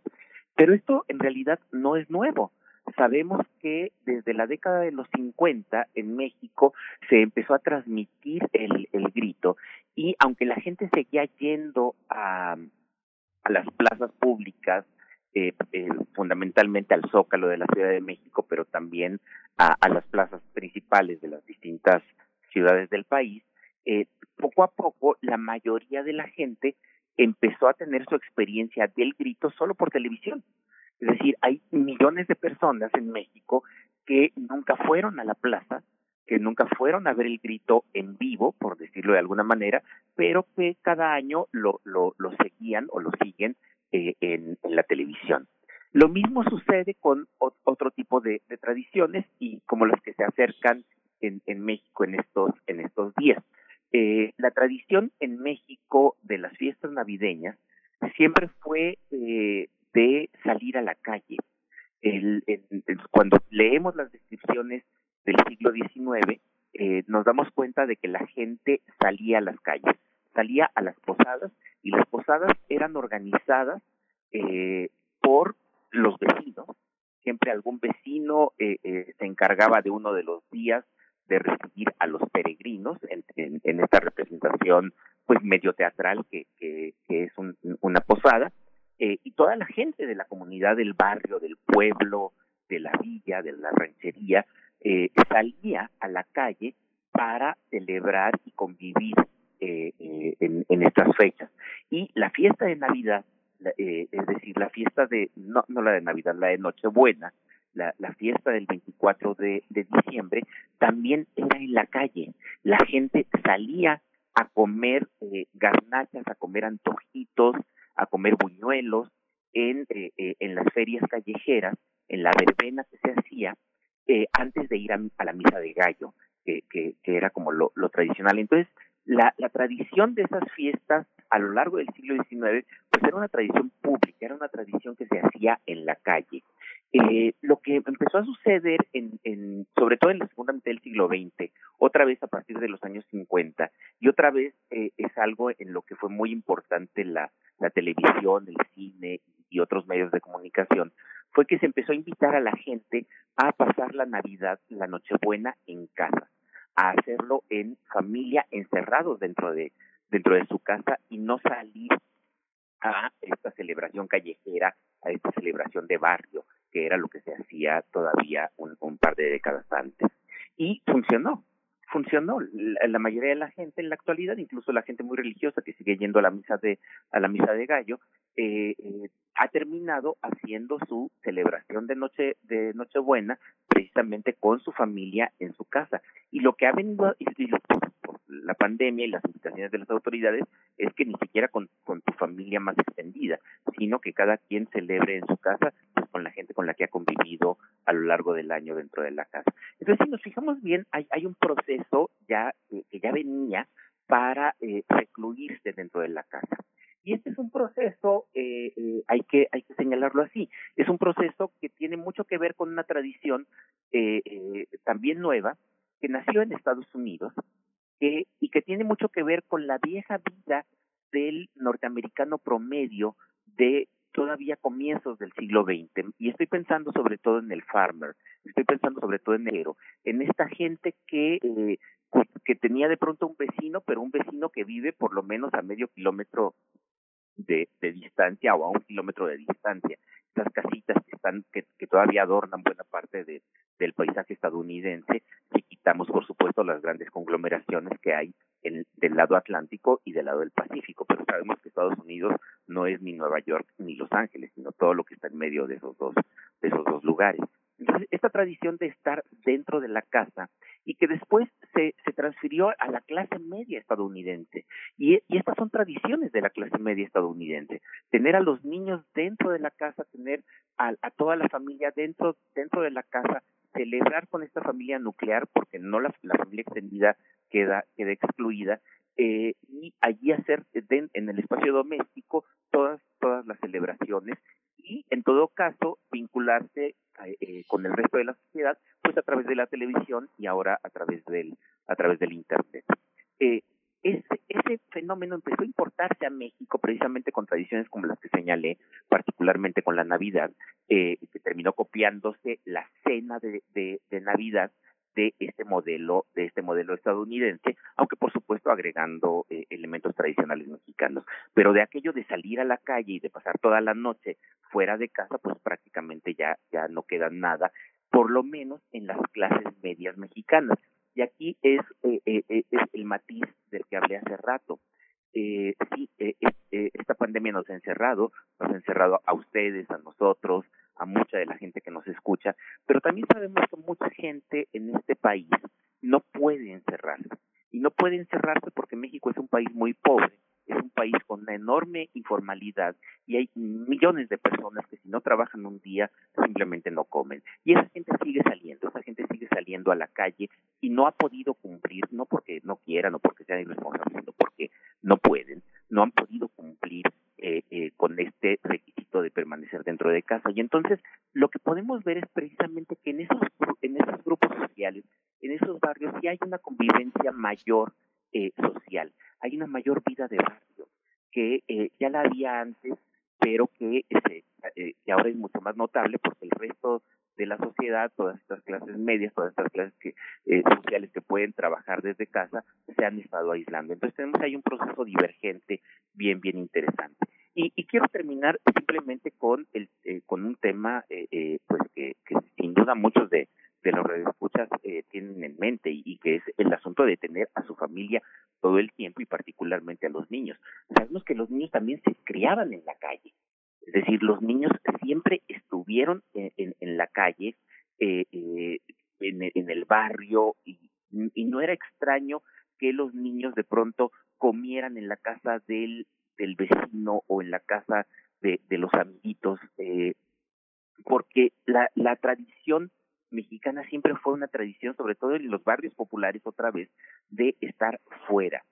Pero esto en realidad no es nuevo. Sabemos que desde la década de los 50 en México se empezó a transmitir el, el grito y aunque la gente seguía yendo a, las plazas públicas, eh, eh, fundamentalmente al Zócalo de la Ciudad de México, pero también a, a las plazas principales de las distintas ciudades del país, eh, poco a poco la mayoría de la gente empezó a tener su experiencia del grito solo por televisión. Es decir, hay millones de personas en México que nunca fueron a la plaza, que nunca fueron a ver el grito en vivo, por decirlo de alguna manera, pero que cada año lo, lo, lo seguían o lo siguen eh, en, la televisión. Lo mismo sucede con otro tipo de, tradiciones y como las que se acercan en, en México en estos, en estos días. Eh, la tradición en México de las fiestas navideñas siempre fue eh, de salir a la calle. Cuando leemos las descripciones del siglo XIX, nos damos cuenta de que la gente salía a las calles, salía a las posadas y las posadas eran organizadas eh, por los vecinos. Siempre algún vecino eh, eh, se encargaba de uno de los días de recibir a los peregrinos en, esta representación pues medio teatral que, que, que es un, una posada eh, y toda la gente de la comunidad del barrio, del pueblo, de la villa, de la ranchería, eh, salía a la calle para celebrar y convivir eh, eh, en, estas fechas. Y la fiesta de Navidad, eh, es decir, la fiesta de, no, no la de Navidad, la de Nochebuena, la, la fiesta del 24 de, de diciembre, también era en la calle. La gente salía a comer eh, garnachas, a comer antojitos, a comer buñuelos en, eh, eh, en las ferias callejeras, en la verbena que se hacía eh, antes de ir a, a, la misa de gallo, que, que, que era como lo, lo tradicional. Entonces, la, tradición de esas fiestas a lo largo del siglo XIX, pues era una tradición pública, era una tradición que se hacía en la calle. Eh, lo que empezó a suceder, en, en, sobre todo en la segunda mitad del siglo XX, otra vez a partir de los años 50, y otra vez eh, es algo en lo que fue muy importante la, la televisión, el cine y otros medios de comunicación, fue que se empezó a invitar a la gente a pasar la Navidad, la Nochebuena en casa, a hacerlo en familia, encerrados dentro de, dentro de su casa y no salir a esta celebración callejera, a esta celebración de barrio, que era lo que se hacía todavía un, un par de décadas antes. Y funcionó, funcionó. La, la, mayoría de la gente en la actualidad, incluso la gente muy religiosa que sigue yendo a la misa de a la misa de gallo, eh, eh, ha terminado haciendo su celebración de noche de Nochebuena precisamente con su familia en su casa. Y lo que ha venido y, por, la pandemia y las invitaciones de las autoridades es que ni siquiera con, con tu familia más extendida, sino que cada quien celebre en su casa pues, con la gente con la que ha convivido a lo largo del año dentro de la casa. Entonces, si nos fijamos bien, hay, hay un proceso ya eh, que ya venía para eh, recluirse dentro de la casa. Y este es un proceso, eh, eh, hay que hay que señalarlo así, es un proceso que tiene mucho que ver con una tradición eh, eh, también nueva que nació en Estados Unidos que, y que tiene mucho que ver con la vieja vida del norteamericano promedio de todavía comienzos del siglo XX. Y estoy pensando sobre todo en el farmer, estoy pensando sobre todo en enero, en esta gente que, eh, que tenía de pronto un vecino, pero un vecino que vive por lo menos a medio kilómetro de, de distancia o a un kilómetro de distancia. Estas casitas que están, que, que todavía adornan buena parte de, del paisaje estadounidense, si quitamos por supuesto las grandes conglomeraciones que hay en, del lado Atlántico y del lado del Pacífico, pero sabemos que Estados Unidos no es ni Nueva York ni Los Ángeles, sino todo lo que está en medio de esos dos, de esos dos lugares. Entonces, esta tradición de estar dentro de la casa y que después se, se transfirió a la clase media estadounidense. Y, estas son tradiciones de la clase media estadounidense. Tener a los niños dentro de la casa, tener a, a toda la familia dentro, dentro de la casa, celebrar con esta familia nuclear, porque no la, la familia extendida queda, queda excluida, eh, y allí hacer de, en el espacio doméstico todas, todas las celebraciones y en todo caso vincularse eh, con el resto de la sociedad pues a través de la televisión y ahora a través del a través del internet. Eh, ese, ese fenómeno empezó a importarse a México precisamente con tradiciones como las que señalé, particularmente con la Navidad, eh, que terminó copiándose la cena de, de, de Navidad de este modelo de este modelo estadounidense aunque por supuesto agregando eh, elementos tradicionales mexicanos. Pero de aquello de salir a la calle y de pasar toda la noche fuera de casa pues prácticamente ya ya no queda nada por lo menos en las clases medias mexicanas. Y aquí es eh, eh, es el matiz del que hablé hace rato. Sí, esta pandemia nos ha encerrado, nos ha encerrado a ustedes, a nosotros, a mucha de la gente que nos escucha, pero también sabemos mucha gente en este país no puede encerrarse. Y no puede encerrarse porque México es un país muy pobre, es un país con una enorme informalidad y hay millones de personas que si no trabajan un día simplemente no comen. Y esa gente sigue saliendo, esa gente sigue saliendo a la calle y no ha podido cumplir, no porque no quieran o porque sean irresponsables, sino porque no pueden, no han podido cumplir eh, eh, con este requisito de permanecer dentro de casa. Y entonces lo que podemos ver es precisamente que en esos, grupos sociales, en esos barrios, sí hay una convivencia mayor eh, social, hay una mayor vida de barrio que eh, ya la había antes, pero que, este, eh, que ahora es mucho más notable porque el resto de la sociedad, todas estas clases medias, todas estas clases que, eh, sociales que pueden trabajar desde casa, se han estado aislando. Entonces tenemos ahí un proceso divergente bien, bien interesante. Y, y quiero terminar simplemente con el, eh, con un tema, eh, eh, pues que, sin duda muchos de, de los eh, tienen en mente y, que es el asunto de tener a su familia todo el tiempo y particularmente a los niños. Sabemos que los niños también se criaban en la calle, es decir, los niños siempre estuvieron en, la calle, eh, eh, en, el barrio y, no era extraño que los niños de pronto comieran en la casa del, del vecino o en la casa de, los amiguitos, porque la, la tradición mexicana siempre fue una tradición, sobre todo en los barrios populares otra vez, de estar fuera.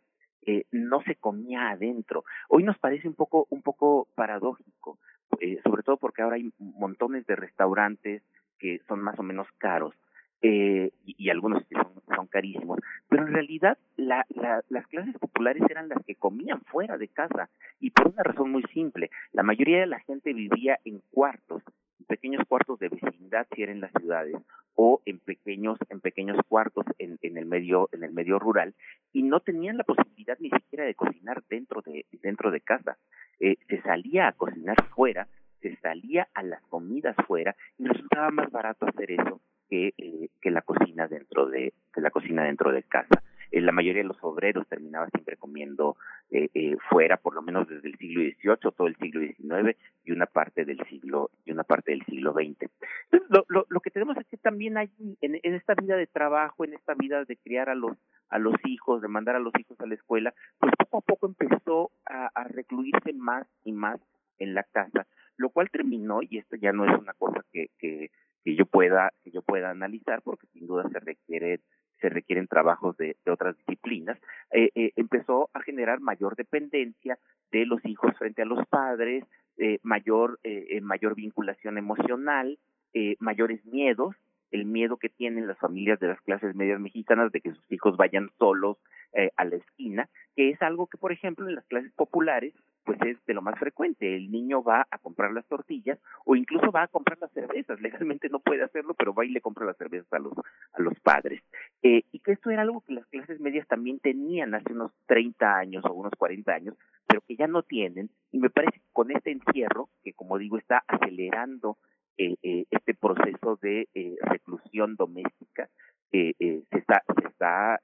Eh, no se comía adentro. Hoy nos parece un poco, un poco paradójico, eh, sobre todo porque ahora hay montones de restaurantes que son más o menos caros eh, y, algunos son, son, carísimos, pero en realidad la, la, las clases populares eran las que comían fuera de casa y por una razón muy simple, la mayoría de la gente vivía en cuartos, pequeños cuartos de vecindad si eran las ciudades o en pequeños en pequeños cuartos en, en el medio en el medio rural y no tenían la posibilidad ni siquiera de cocinar dentro de dentro de casa eh, se salía a cocinar fuera se salía a las comidas fuera y resultaba más barato hacer eso que, eh, que la cocina dentro de que la cocina dentro de casa. Eh, la mayoría de los obreros terminaba siempre comiendo eh, fuera, por lo menos desde el siglo XVIII, todo el siglo XIX y una parte del siglo una parte del siglo XX. Entonces, lo, lo, lo que tenemos es que también hay en, en, esta vida de trabajo, en esta vida de criar a los a los hijos, de mandar a los hijos a la escuela, pues poco a poco empezó a, a recluirse más y más en la casa, lo cual terminó y esto ya no es una cosa que, que que yo pueda que yo pueda analizar porque sin duda se requiere se requieren trabajos de, de otras disciplinas eh, eh, empezó a generar mayor dependencia de los hijos frente a los padres eh, mayor eh, mayor vinculación emocional eh, mayores miedos el miedo que tienen las familias de las clases medias mexicanas de que sus hijos vayan solos eh, a la esquina, que es algo que, por ejemplo, en las clases populares, pues es de lo más frecuente. El niño va a comprar las tortillas o incluso va a comprar las cervezas. Legalmente no puede hacerlo, pero va y le compra las cervezas a los, a los padres. Eh, y que esto era algo que las clases medias también tenían hace unos 30 años o unos 40 años, pero que ya no tienen. Y me parece con este encierro, que como digo, está acelerando eh, eh, este proceso de eh, reclusión doméstica se está, se está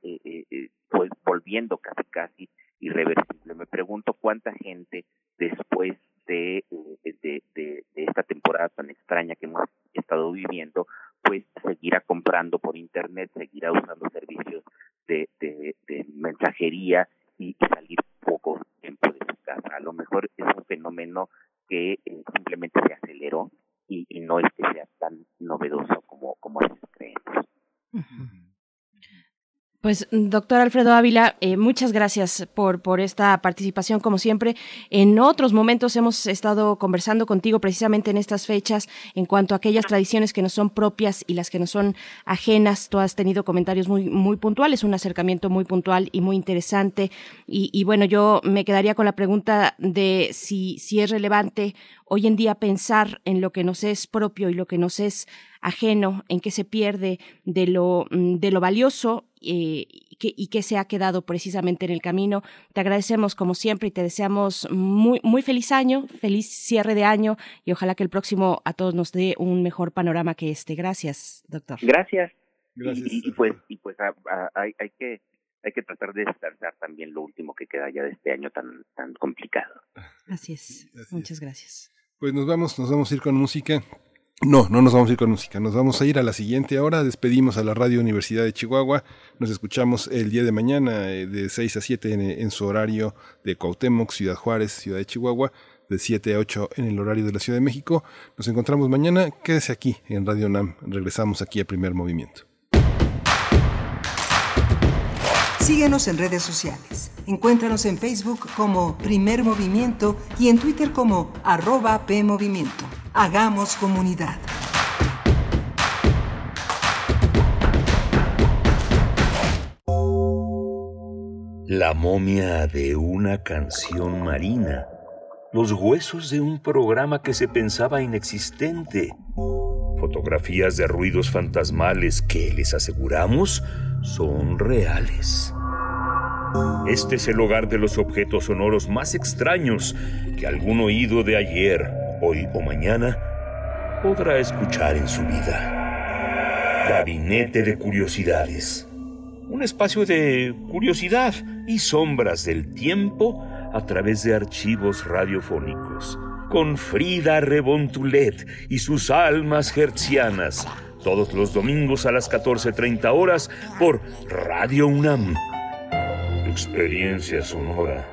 pues volviendo casi casi irreversible. Me pregunto cuánta gente después de, esta temporada tan extraña que hemos estado viviendo, pues seguirá comprando por internet, seguirá usando servicios de, mensajería y salir poco tiempo de su casa. A lo mejor es un fenómeno que eh, simplemente se aceleró y, y no es que sea tan novedoso como, como a veces creemos. Pues, doctor Alfredo Ávila, eh, muchas gracias por, por esta participación, como siempre. En otros momentos hemos estado conversando contigo precisamente en estas fechas en cuanto a aquellas tradiciones que nos son propias y las que nos son ajenas. Tú has tenido comentarios muy, muy puntuales, un acercamiento muy puntual y muy interesante. Y, y bueno, yo me quedaría con la pregunta de si, si es relevante hoy en día pensar en lo que nos es propio y lo que nos es ajeno, en qué se pierde de lo, mm, de lo valioso eh, que, y que se ha quedado precisamente en el camino. Te agradecemos como siempre y te deseamos muy, muy feliz año, feliz cierre de año y ojalá que el próximo a todos nos dé un mejor panorama que este. Gracias, doctor. Gracias. Gracias. Y, y, pues, y pues a, a, hay, hay que hay que tratar de descansar también lo último que queda ya de este año tan tan complicado. Así es. Así Muchas es. gracias. Pues nos vamos, nos vamos a ir con música. No, no nos vamos a ir con música, nos vamos a ir a la siguiente hora, despedimos a la Radio Universidad de Chihuahua, nos escuchamos el día de mañana eh, de 6 a 7 en, su horario de Cuauhtémoc, Ciudad Juárez, Ciudad de Chihuahua, de 7 a 8 en el horario de la Ciudad de México. Nos encontramos mañana, quédese aquí en Radio NAM, regresamos aquí a Primer Movimiento. Síguenos en redes sociales. Encuéntranos en Facebook como Primer Movimiento y en Twitter como arroba PMovimiento. Hagamos comunidad. La momia de una canción marina. Los huesos de un programa que se pensaba inexistente. Fotografías de ruidos fantasmales que, les aseguramos, son reales. Este es el hogar de los objetos sonoros más extraños que algún oído de ayer, hoy o mañana podrá escuchar en su vida. Gabinete de Curiosidades. Un espacio de curiosidad y sombras del tiempo a través de archivos radiofónicos. Con Frida Rebontulet y sus almas hertzianas. Todos los domingos a las 14.30 horas por Radio UNAM. Experiencia sonora.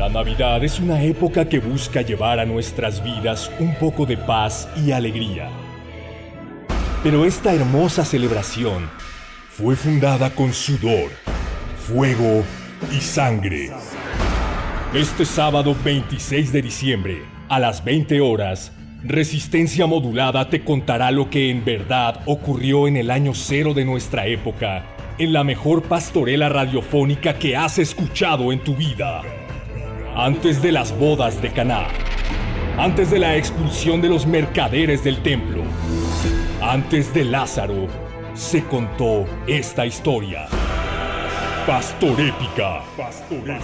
La Navidad es una época que busca llevar a nuestras vidas un poco de paz y alegría. Pero esta hermosa celebración fue fundada con sudor, fuego y sangre. Este sábado 26 de diciembre, a las 20 horas, Resistencia Modulada te contará lo que en verdad ocurrió en el año cero de nuestra época, en la mejor pastorela radiofónica que has escuchado en tu vida. Antes de las bodas de Caná, antes de la expulsión de los mercaderes del templo, antes de Lázaro, se contó esta historia. Pastorépica.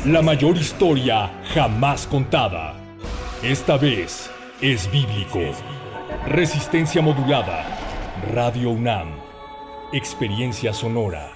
La mayor historia jamás contada. Esta vez es bíblico. Resistencia modulada. Radio UNAM. Experiencia sonora.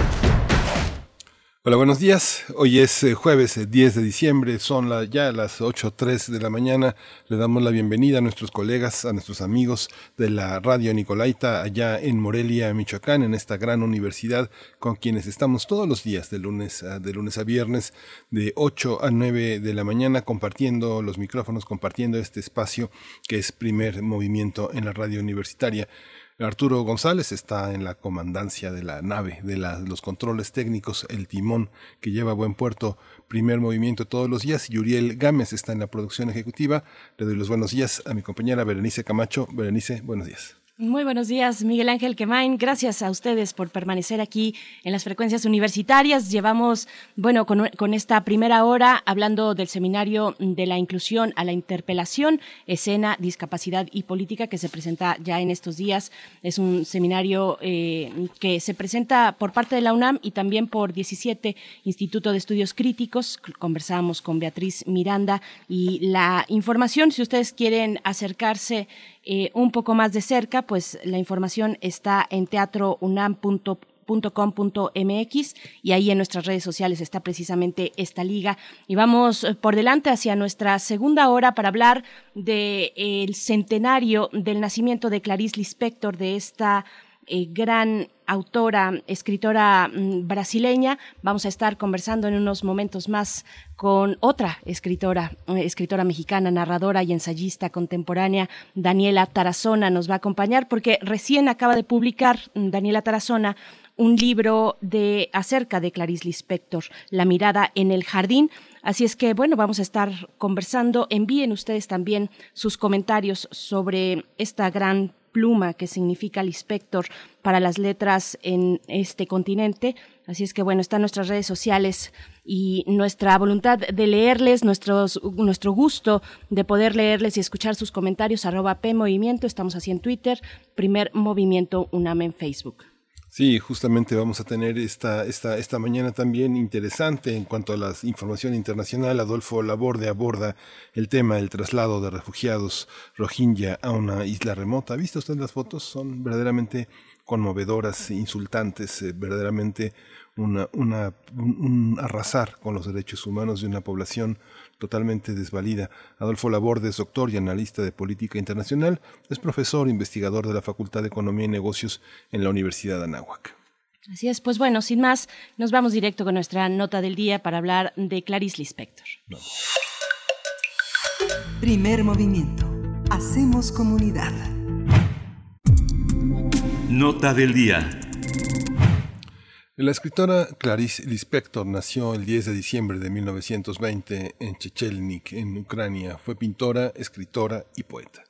Hola, buenos días. Hoy es eh, jueves eh, 10 de diciembre, son ya las 8.03 de la mañana. Le damos la bienvenida a nuestros colegas, a nuestros amigos de la Radio Nicolaita allá en Morelia, Michoacán, en esta gran universidad con quienes estamos todos los días de lunes a, de lunes a viernes de 8 a 9 de la mañana compartiendo los micrófonos, compartiendo este espacio que es primer movimiento en la radio universitaria. Arturo González está en la comandancia de la nave, de la- los controles técnicos, el timón que lleva a buen puerto, primer movimiento todos los días. Y Uriel Gámez está en la producción ejecutiva. Le doy los buenos días a mi compañera Berenice Camacho. Berenice, buenos días. Muy buenos días, Miguel Ángel Quemain. Gracias a ustedes por permanecer aquí en las frecuencias universitarias. Llevamos, bueno, con, con esta primera hora hablando del seminario de la inclusión a la interpelación, escena, discapacidad y política que se presenta ya en estos días. Es un seminario eh, que se presenta por parte de la UNAM y también por 17 Instituto de Estudios Críticos. Conversamos con Beatriz Miranda y la información, si ustedes quieren acercarse eh, un poco más de cerca, pues la información está en teatrounam.com.mx y ahí en nuestras redes sociales está precisamente esta liga. Y vamos eh, por delante hacia nuestra segunda hora para hablar del centenario del nacimiento de Clarice Lispector de esta eh, gran autora, escritora mm, brasileña. Vamos a estar conversando en unos momentos más con otra escritora, eh, escritora mexicana, narradora y ensayista contemporánea, Daniela Tarazona, nos va a acompañar porque recién acaba de publicar mm, Daniela Tarazona un libro de acerca de Clarice Lispector, La mirada en el jardín. Así es que, bueno, vamos a estar conversando. Envíen ustedes también sus comentarios sobre esta gran pluma que significa Lispector para las letras en este continente. Así es que bueno, están nuestras redes sociales y nuestra voluntad de leerles, nuestro gusto de poder leerles y escuchar sus comentarios, arroba P Movimiento, estamos así en Twitter, primer movimiento UNAM en Facebook. Sí, justamente vamos a tener esta, esta, esta mañana también interesante en cuanto a la información internacional. Adolfo Laborde aborda el tema del traslado de refugiados Rohingya a una isla remota. ¿Ha visto usted las fotos? Son verdaderamente conmovedoras, insultantes, eh, verdaderamente una, una, un arrasar con los derechos humanos de una población totalmente desvalida. Adolfo Laborde es doctor y analista de política internacional, es profesor e investigador de la Facultad de Economía y Negocios en la Universidad de Anáhuac. Así es, pues bueno, sin más, nos vamos directo con nuestra nota del día para hablar de Clarice Lispector. Primer movimiento. Hacemos comunidad. Nota del día. La escritora Clarice Lispector nació el 10 de diciembre de 1920 en Chechelnik, en Ucrania. Fue pintora, escritora y poeta.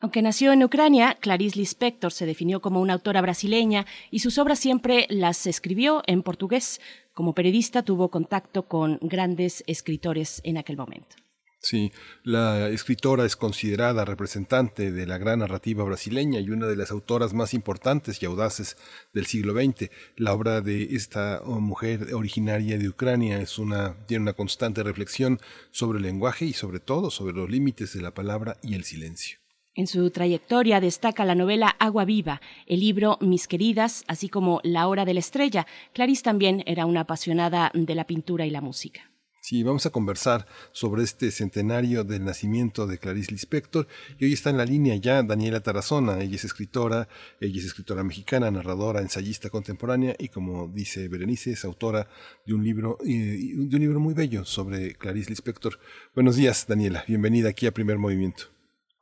Aunque nació en Ucrania, Clarice Lispector se definió como una autora brasileña y sus obras siempre las escribió en portugués. Como periodista tuvo contacto con grandes escritores en aquel momento. Sí, la escritora es considerada representante de la gran narrativa brasileña y una de las autoras más importantes y audaces del siglo XX. La obra de esta mujer originaria de Ucrania es una, tiene una constante reflexión sobre el lenguaje y sobre todo sobre los límites de la palabra y el silencio. En su trayectoria destaca la novela Agua Viva, el libro Mis Queridas, así como La Hora de la Estrella. Clarice también era una apasionada de la pintura y la música. Sí, vamos a conversar sobre este centenario del nacimiento de Clarice Lispector y hoy está en la línea ya Daniela Tarazona, ella es escritora, ella es escritora mexicana, narradora, ensayista contemporánea y como dice Berenice es autora de un libro eh, de un libro muy bello sobre Clarice Lispector. Buenos días, Daniela, bienvenida aquí a Primer Movimiento.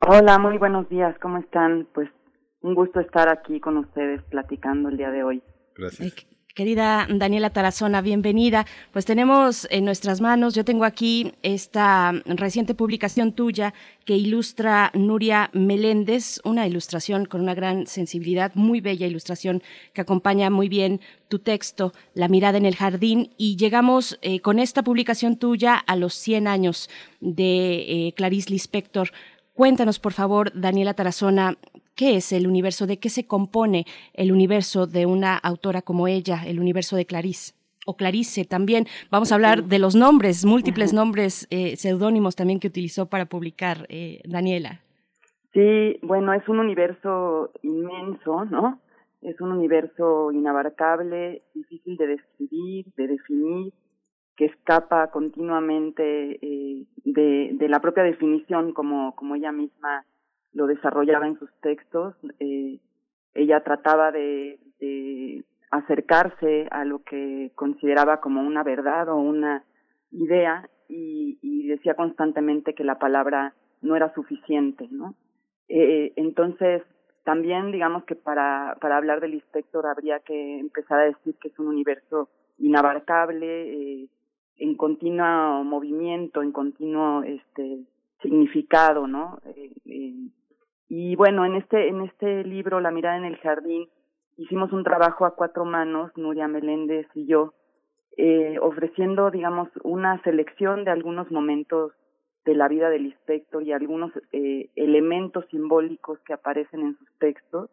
Hola, muy buenos días, ¿cómo están? Pues un gusto estar aquí con ustedes platicando el día de hoy. Gracias. Querida Daniela Tarazona, bienvenida. Pues tenemos en nuestras manos, yo tengo aquí esta reciente publicación tuya que ilustra Nuria Meléndez, una ilustración con una gran sensibilidad, muy bella ilustración que acompaña muy bien tu texto, La mirada en el jardín, y llegamos eh, con esta publicación tuya a los 100 años de eh, Clarice Lispector. Cuéntanos, por favor, Daniela Tarazona, qué es el universo, de qué se compone el universo de una autora como ella, el universo de Clarice. O Clarice también. Vamos a hablar de los nombres, múltiples nombres, eh, seudónimos también que utilizó para publicar eh, Daniela. Sí, bueno, es un universo inmenso, ¿no? Es un universo inabarcable, difícil de describir, de definir, que escapa continuamente eh, de, de la propia definición, como, como ella misma lo desarrollaba en sus textos. Eh, ella trataba de, acercarse a lo que consideraba como una verdad o una idea y, decía constantemente que la palabra no era suficiente, ¿no? Eh, entonces, también digamos que para, para hablar del inspector habría que empezar a decir que es un universo inabarcable, eh, en continuo movimiento, en continuo este significado, ¿no? Y bueno, en este, en este libro, La mirada en el jardín, hicimos un trabajo a cuatro manos, Nuria Meléndez y yo, eh, ofreciendo, digamos, una selección de algunos momentos de la vida del inspector y algunos eh, elementos simbólicos que aparecen en sus textos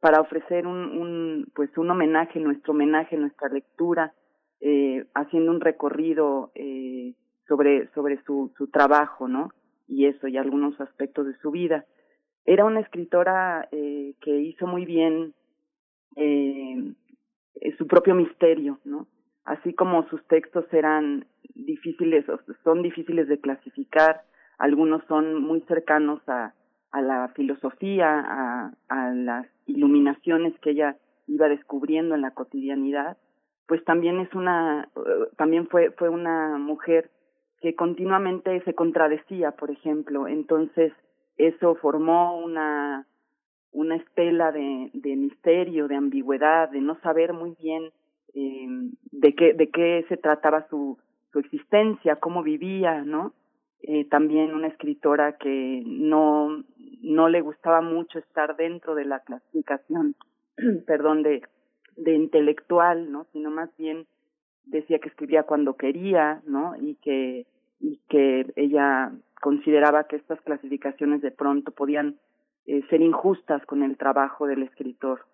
para ofrecer un, pues un homenaje, nuestro homenaje, nuestra lectura, eh, haciendo un recorrido eh, sobre, sobre su, su trabajo, ¿no? Y eso, y algunos aspectos de su vida era una escritora eh, que hizo muy bien eh, su propio misterio, ¿no? Así como sus textos eran difíciles, son difíciles de clasificar, algunos son muy cercanos a, a la filosofía, a, a las iluminaciones que ella iba descubriendo en la cotidianidad, pues también es una, también fue, fue una mujer que continuamente se contradecía, por ejemplo. Entonces, eso formó una, una estela de, de misterio, de ambigüedad, de no saber muy bien eh, de qué, de qué se trataba su, su existencia, cómo vivía, ¿no? Eh, también una escritora que no, no le gustaba mucho estar dentro de la clasificación, perdón, de, de intelectual, ¿no? Sino más bien decía que escribía cuando quería, ¿no? Y que, y que ella consideraba que estas clasificaciones de pronto podían eh, ser injustas con el trabajo del escritor.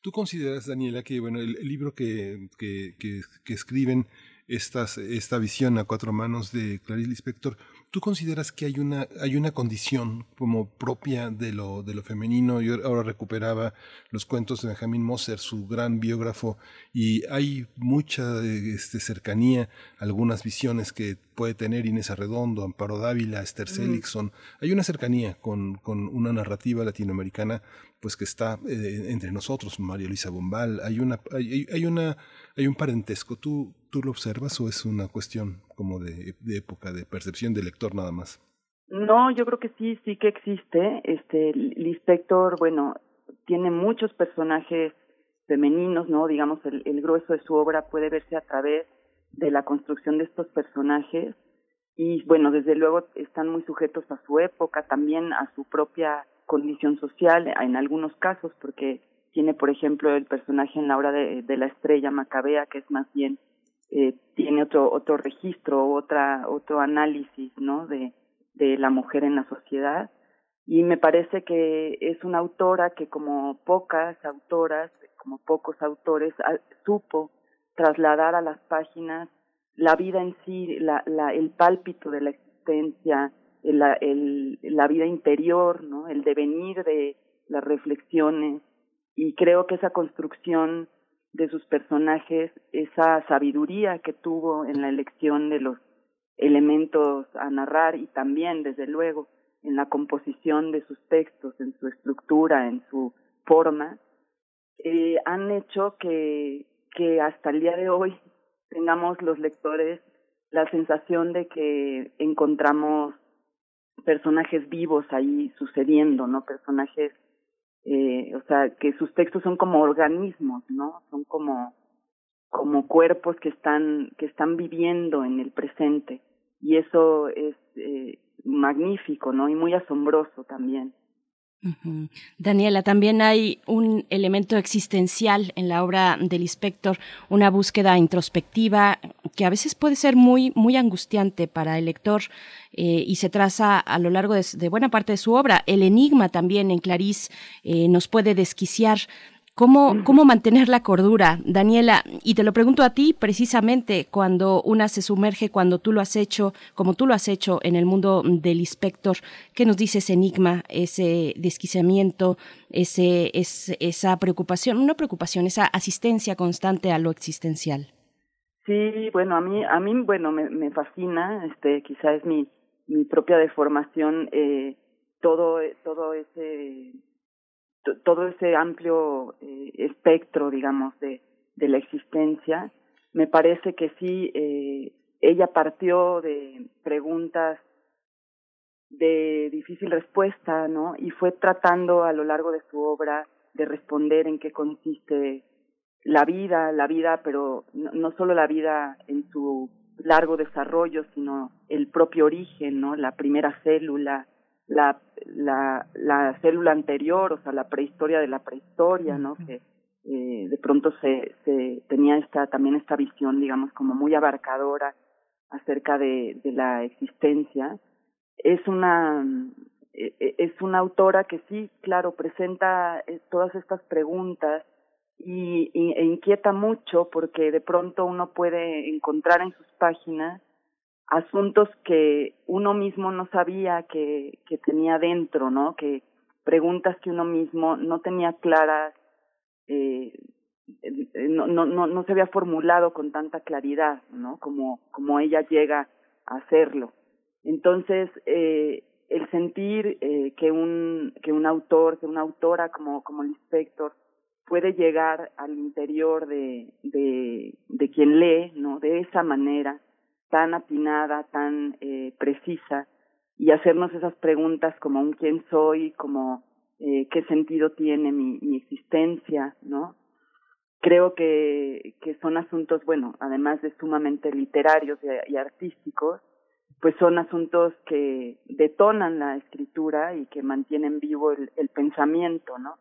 ¿Tú consideras, Daniela, que bueno, el, libro que, que, que, que escriben estas, esta visión a cuatro manos de Clarice Lispector, ¿tú consideras que hay una, hay una condición como propia de lo, de lo femenino? Yo ahora recuperaba los cuentos de Benjamin Moser, su gran biógrafo, y hay mucha este, cercanía, algunas visiones que puede tener Inés Arredondo, Amparo Dávila, Esther Seligson. Hay una cercanía con, con una narrativa latinoamericana pues que está eh, entre nosotros, María Luisa Bombal, hay una, hay, hay, una, hay un parentesco. ¿Tú, ¿Tú lo observas o es una cuestión como de, época, de percepción del lector nada más? No, yo creo que sí, sí que existe. Este, Lispector, bueno, tiene muchos personajes femeninos, ¿no? Digamos, el, el grueso de su obra puede verse a través de la construcción de estos personajes y, bueno, desde luego están muy sujetos a su época, también a su propia condición social en algunos casos, porque tiene, por ejemplo, el personaje en la obra de, la estrella Macabea, que es más bien, eh, tiene otro, otro registro, otra, otro análisis, ¿no? De, de la mujer en la sociedad. Y me parece que es una autora que como pocas autoras, como pocos autores, supo trasladar a las páginas la vida en sí, la, la, el pálpito de la existencia, la, el, la vida interior, ¿no? el devenir de las reflexiones y creo que esa construcción de sus personajes, esa sabiduría que tuvo en la elección de los elementos a narrar y también, desde luego, en la composición de sus textos, en su estructura, en su forma, eh, han hecho que, que hasta el día de hoy tengamos los lectores la sensación de que encontramos personajes vivos ahí sucediendo, ¿no? Personajes, eh, o sea, que sus textos son como organismos, ¿no? Son como, como cuerpos que están, que están viviendo en el presente. Y eso es eh, magnífico, ¿no? Y muy asombroso también. Daniela, también hay un elemento existencial en la obra del inspector, una búsqueda introspectiva que a veces puede ser muy, muy angustiante para el lector eh, y se traza a lo largo de, buena parte de su obra. El enigma también en Clarice eh, nos puede desquiciar ¿Cómo, ¿Cómo mantener la cordura, Daniela? Y te lo pregunto a ti precisamente cuando una se sumerge, cuando tú lo has hecho, como tú lo has hecho en el mundo del inspector, ¿qué nos dice ese enigma, ese desquiciamiento, ese, esa preocupación, una preocupación, esa asistencia constante a lo existencial? Sí, bueno, a mí, a mí, bueno, me, me fascina, este, quizá es mi, mi propia deformación, eh, todo, todo ese todo ese amplio eh, espectro, digamos, de, de la existencia, me parece que sí, eh, ella partió de preguntas de difícil respuesta, ¿no? Y fue tratando a lo largo de su obra de responder en qué consiste la vida, la vida, pero no, no solo la vida en su largo desarrollo, sino el propio origen, ¿no? La primera célula, la, la, la célula anterior, o sea, la prehistoria de la prehistoria, ¿no? Que eh, de pronto se, se tenía esta, también esta visión, digamos, como muy abarcadora acerca de, de la existencia. Es una, e, e, es una autora que sí, claro, presenta eh, todas estas preguntas y, y, e inquieta mucho porque de pronto uno puede encontrar en sus páginas asuntos que uno mismo no sabía que, que tenía dentro, ¿no? Que preguntas que uno mismo no tenía claras, eh, no, no, no, se había formulado con tanta claridad, ¿no? Como, como ella llega a hacerlo. Entonces, eh, el sentir eh, que un que un autor, que una autora como como el inspector puede llegar al interior de, de, de quien lee, ¿no? De esa manera tan atinada, tan eh, precisa y hacernos esas preguntas como un quién soy, como eh, qué sentido tiene mi, mi existencia, ¿no? Creo que, que son asuntos, bueno, además de sumamente literarios y, artísticos, pues son asuntos que detonan la escritura y que mantienen vivo el, el pensamiento, ¿no?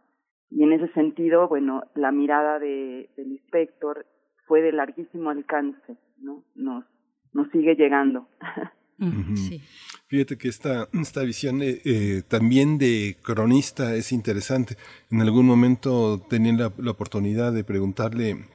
Y en ese sentido, bueno, la mirada de, del inspector fue de larguísimo alcance, ¿no? Nos, nos sigue llegando. sí. Fíjate que esta, esta visión eh, eh, también de cronista es interesante. En algún momento tenía la, la oportunidad de preguntarle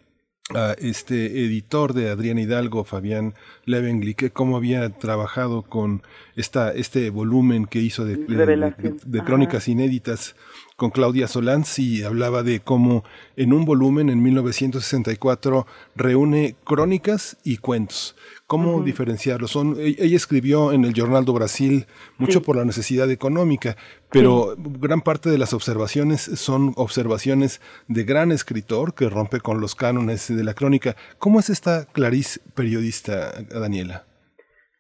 a este editor de Adrián Hidalgo, Fabián Levengli, cómo había trabajado con esta, este volumen que hizo de, de, de crónicas inéditas con Claudia Solans y hablaba de cómo en un volumen en 1964 reúne crónicas y cuentos. ¿Cómo uh -huh. diferenciarlos? Son, e, ella escribió en el Jornal do Brasil mucho sí. por la necesidad económica, pero sí. gran parte de las observaciones son observaciones de gran escritor que rompe con los cánones de la crónica. ¿Cómo es esta Clarice periodista, Daniela?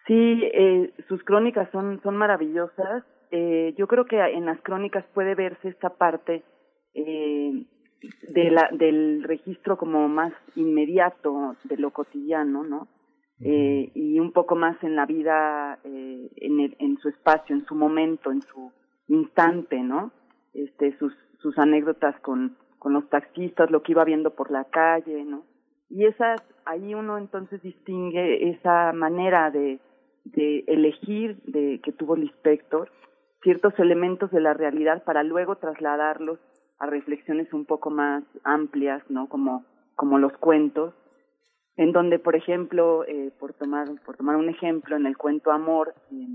Sí, eh, sus crónicas son, son maravillosas eh, yo creo que en las crónicas puede verse esta parte eh, de la, del registro como más inmediato de lo cotidiano, ¿no? Eh, y un poco más en la vida, eh, en, el, en su espacio, en su momento, en su instante, ¿no? Este, sus, sus anécdotas con, con los taxistas, lo que iba viendo por la calle, ¿no? Y esas, ahí uno entonces distingue esa manera de, de elegir de que tuvo el inspector ciertos elementos de la realidad para luego trasladarlos a reflexiones un poco más amplias, ¿no? Como, como los cuentos, en donde, por ejemplo, eh, por tomar por tomar un ejemplo, en el cuento Amor, eh,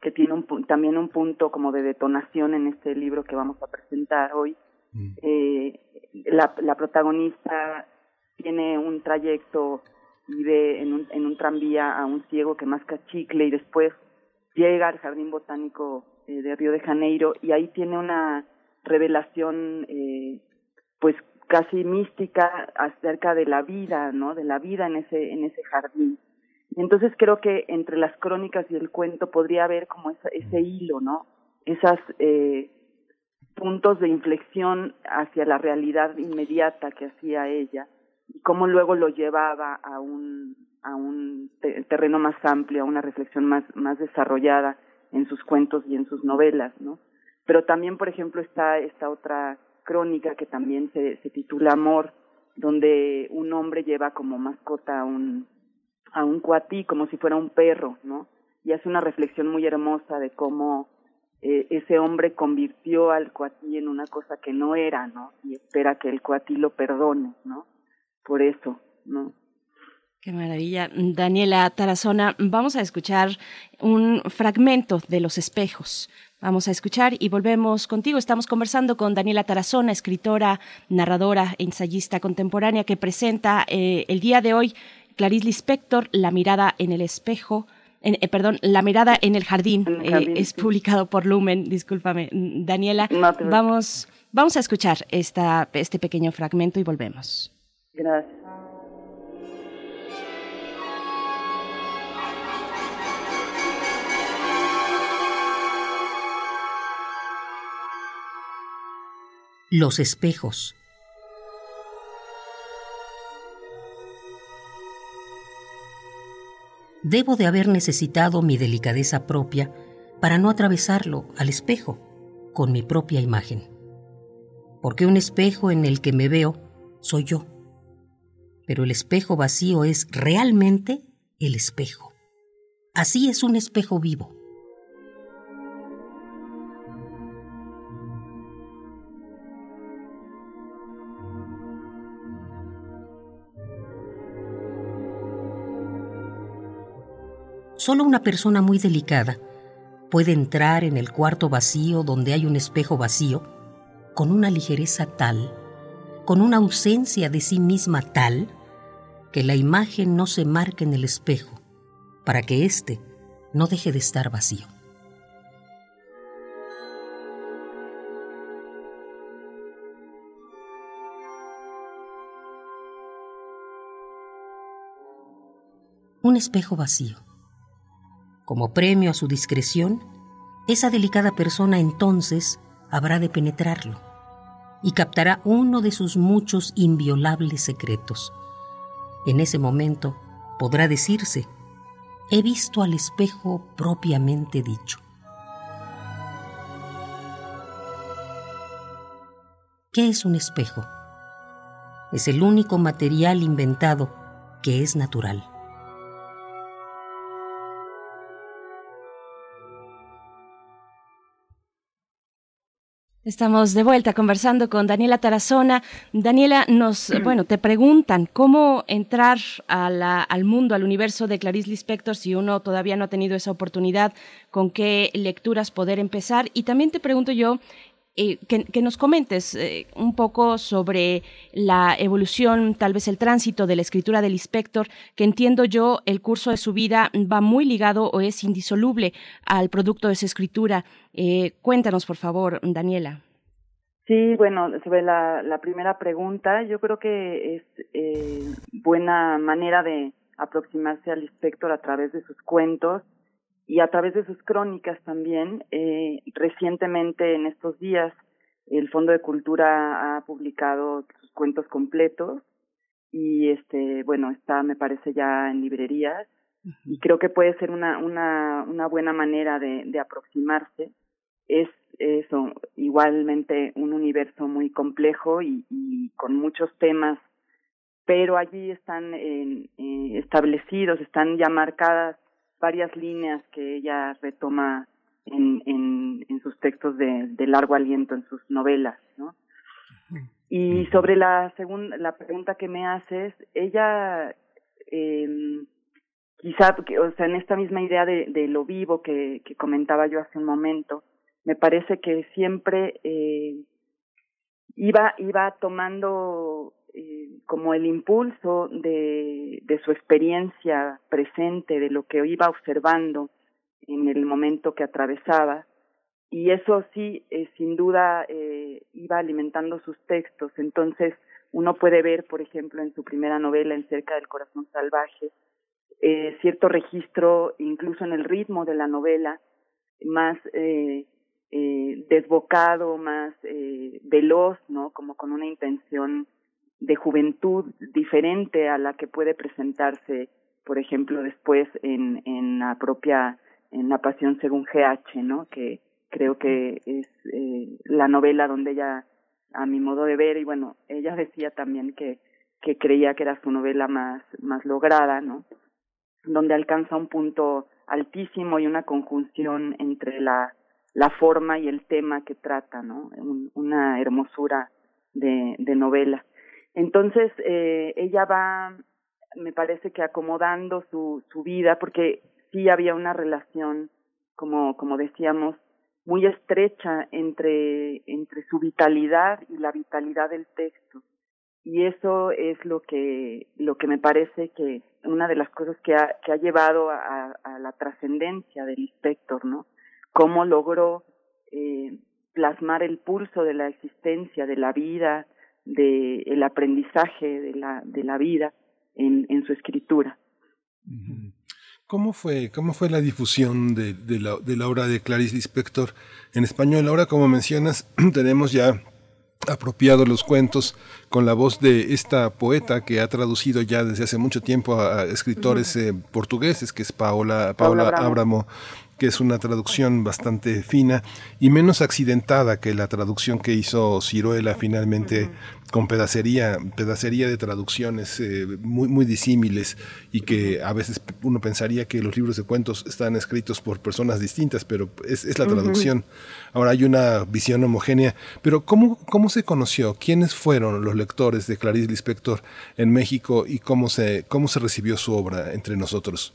que tiene un, también un punto como de detonación en este libro que vamos a presentar hoy, mm. eh, la, la protagonista tiene un trayecto y ve en un, en un tranvía a un ciego que masca chicle y después llega al jardín botánico eh, de Río de Janeiro y ahí tiene una revelación eh, pues casi mística acerca de la vida, ¿no? De la vida en ese en ese jardín. Y entonces creo que entre las crónicas y el cuento podría haber como esa, ese hilo, ¿no? Esas eh, puntos de inflexión hacia la realidad inmediata que hacía ella y cómo luego lo llevaba a un a un terreno más amplio, a una reflexión más más desarrollada en sus cuentos y en sus novelas, ¿no? Pero también, por ejemplo, está esta otra crónica que también se, se titula Amor, donde un hombre lleva como mascota a un, a un cuatí como si fuera un perro, ¿no? Y hace una reflexión muy hermosa de cómo eh, ese hombre convirtió al cuatí en una cosa que no era, ¿no? Y espera que el cuatí lo perdone, ¿no? Por eso, ¿no? Qué maravilla. Daniela Tarazona, vamos a escuchar un fragmento de Los espejos. Vamos a escuchar y volvemos contigo. Estamos conversando con Daniela Tarazona, escritora, narradora ensayista contemporánea que presenta eh, el día de hoy Clarice Lispector, La mirada en el espejo. En, eh, perdón, La mirada en el jardín, en el jardín eh, es publicado por Lumen, discúlpame, Daniela. No vamos, vamos a escuchar esta, este pequeño fragmento y volvemos. Gracias. Los espejos. Debo de haber necesitado mi delicadeza propia para no atravesarlo al espejo con mi propia imagen. Porque un espejo en el que me veo soy yo. Pero el espejo vacío es realmente el espejo. Así es un espejo vivo. Solo una persona muy delicada puede entrar en el cuarto vacío donde hay un espejo vacío con una ligereza tal, con una ausencia de sí misma tal, que la imagen no se marque en el espejo para que éste no deje de estar vacío. Un espejo vacío. Como premio a su discreción, esa delicada persona entonces habrá de penetrarlo y captará uno de sus muchos inviolables secretos. En ese momento podrá decirse, he visto al espejo propiamente dicho. ¿Qué es un espejo? Es el único material inventado que es natural. Estamos de vuelta conversando con Daniela Tarazona. Daniela, nos, bueno, te preguntan cómo entrar al mundo, al universo de Clarice Lispector si uno todavía no ha tenido esa oportunidad, con qué lecturas poder empezar. Y también te pregunto yo, eh, que, nos comentes eh, un poco sobre la evolución, tal vez el tránsito de la escritura del inspector, que entiendo yo el curso de su vida va muy ligado o es indisoluble al producto de esa escritura. Eh, cuéntanos, por favor, Daniela. Sí, bueno, sobre la, la primera pregunta, yo creo que es buena manera de aproximarse al inspector a través de sus cuentos y a través de sus crónicas también. Eh, recientemente, en estos días, el Fondo de Cultura ha publicado sus cuentos completos y este, bueno, está, me parece, ya en librerías y creo que puede ser una, una, una buena manera de, de aproximarse. Es eso, igualmente un universo muy complejo y, y con muchos temas, pero allí están eh, establecidos, están ya marcadas varias líneas que ella retoma en, en, en sus textos de, de, largo aliento, en sus novelas, ¿no? Y sobre la segunda, la pregunta que me haces, ella, eh, quizá, o sea, en esta misma idea de, de lo vivo que, que comentaba yo hace un momento, me parece que siempre eh, iba, iba tomando eh, como el impulso de, su experiencia presente, de lo que iba observando en el momento que atravesaba. Y eso sí, eh, sin duda, eh, iba alimentando sus textos. Entonces, uno puede ver, por ejemplo, en su primera novela, En cerca del corazón salvaje, cierto registro, incluso en el ritmo de la novela, más eh, desbocado, más eh, veloz, ¿no? Como con una intención de juventud diferente a la que puede presentarse, por ejemplo, después en, en la propia, en La Pasión según GH, ¿no? Que creo que es eh, la novela donde ella, a mi modo de ver, y bueno, ella decía también que, que creía que era su novela más, más lograda, ¿no? Donde alcanza un punto altísimo y una conjunción entre la, la forma y el tema que trata, ¿no? una hermosura de, de novela. Entonces, eh, ella va, me parece que acomodando su, su vida, porque sí había una relación, como, como decíamos, muy estrecha entre, entre su vitalidad y la vitalidad del texto. Y eso es lo que, lo que me parece que una de las cosas que ha, que ha llevado a, a la trascendencia del inspector, ¿no? Cómo logró eh, plasmar el pulso de la existencia, de la vida, de el aprendizaje de la, de la vida en, en su escritura. ¿Cómo fue, cómo fue la difusión de, de, la, de la obra de Clarice Lispector en español? Ahora, como mencionas, tenemos ya apropiado los cuentos con la voz de esta poeta que ha traducido ya desde hace mucho tiempo a, escritores eh, portugueses, que es Paola, Paola, Paola Abramo que es una traducción bastante fina y menos accidentada que la traducción que hizo Ciruela finalmente con pedacería, pedacería de traducciones eh, muy, muy disímiles y que a veces uno pensaría que los libros de cuentos están escritos por personas distintas, pero es, es la traducción. Ahora hay una visión homogénea, pero ¿cómo, ¿cómo se conoció? ¿Quiénes fueron los lectores de Clarice Lispector en México y cómo se, cómo se recibió su obra entre nosotros?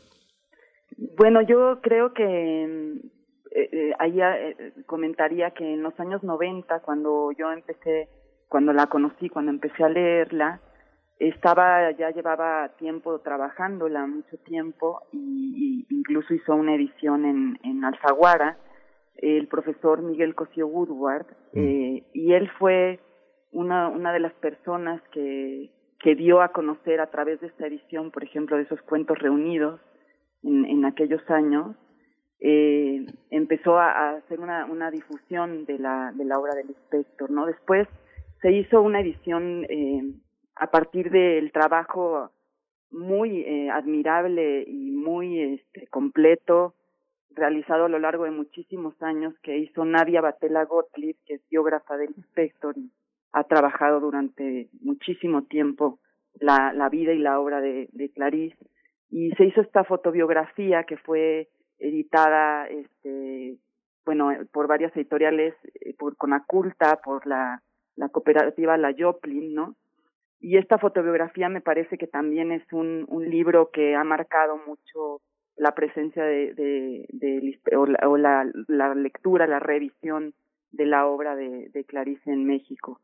Bueno, yo creo que eh, eh, ahí eh, comentaría que en los años 90, cuando yo empecé, cuando la conocí, cuando empecé a leerla, estaba, ya llevaba tiempo trabajándola, mucho tiempo, y, y incluso hizo una edición en, en Alfaguara, el profesor Miguel Cosío Woodward, mm. eh, y él fue una, una de las personas que, que dio a conocer a través de esta edición, por ejemplo, de esos cuentos reunidos en, en aquellos años, eh, empezó a, hacer una, una difusión de la, de la obra del inspector, ¿no? Después se hizo una edición eh, a partir del trabajo muy eh, admirable y muy este, completo realizado a lo largo de muchísimos años que hizo Nadia Batela Gottlieb, que es biógrafa del inspector ha trabajado durante muchísimo tiempo la, la vida y la obra de Clarice. Y se hizo esta fotobiografía que fue editada, este, bueno, por varias editoriales, eh, por Conaculta, por la, cooperativa La Joplin, ¿no? Y esta fotobiografía me parece que también es un, libro que ha marcado mucho la presencia de, o, la, lectura, la revisión de la obra de, de Clarice en México.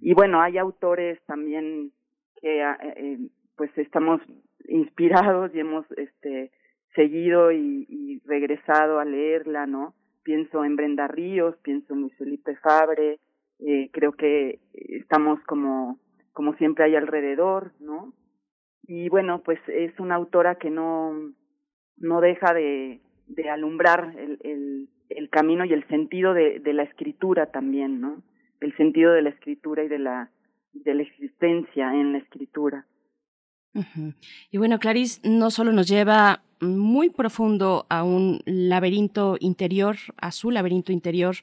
Y bueno, hay autores también que eh, eh, pues estamos inspirados y hemos este seguido y, regresado a leerla, ¿no? Pienso en Brenda Ríos, pienso en Luis Felipe Fabre, eh, creo que estamos como como siempre hay alrededor, ¿no? Y bueno, pues es una autora que no, no deja de, de alumbrar el, el, el camino y el sentido de, de la escritura también, ¿no? El sentido de la escritura y de la, de la existencia en la escritura. Y bueno, Clarice no solo nos lleva muy profundo a un laberinto interior, a su laberinto interior,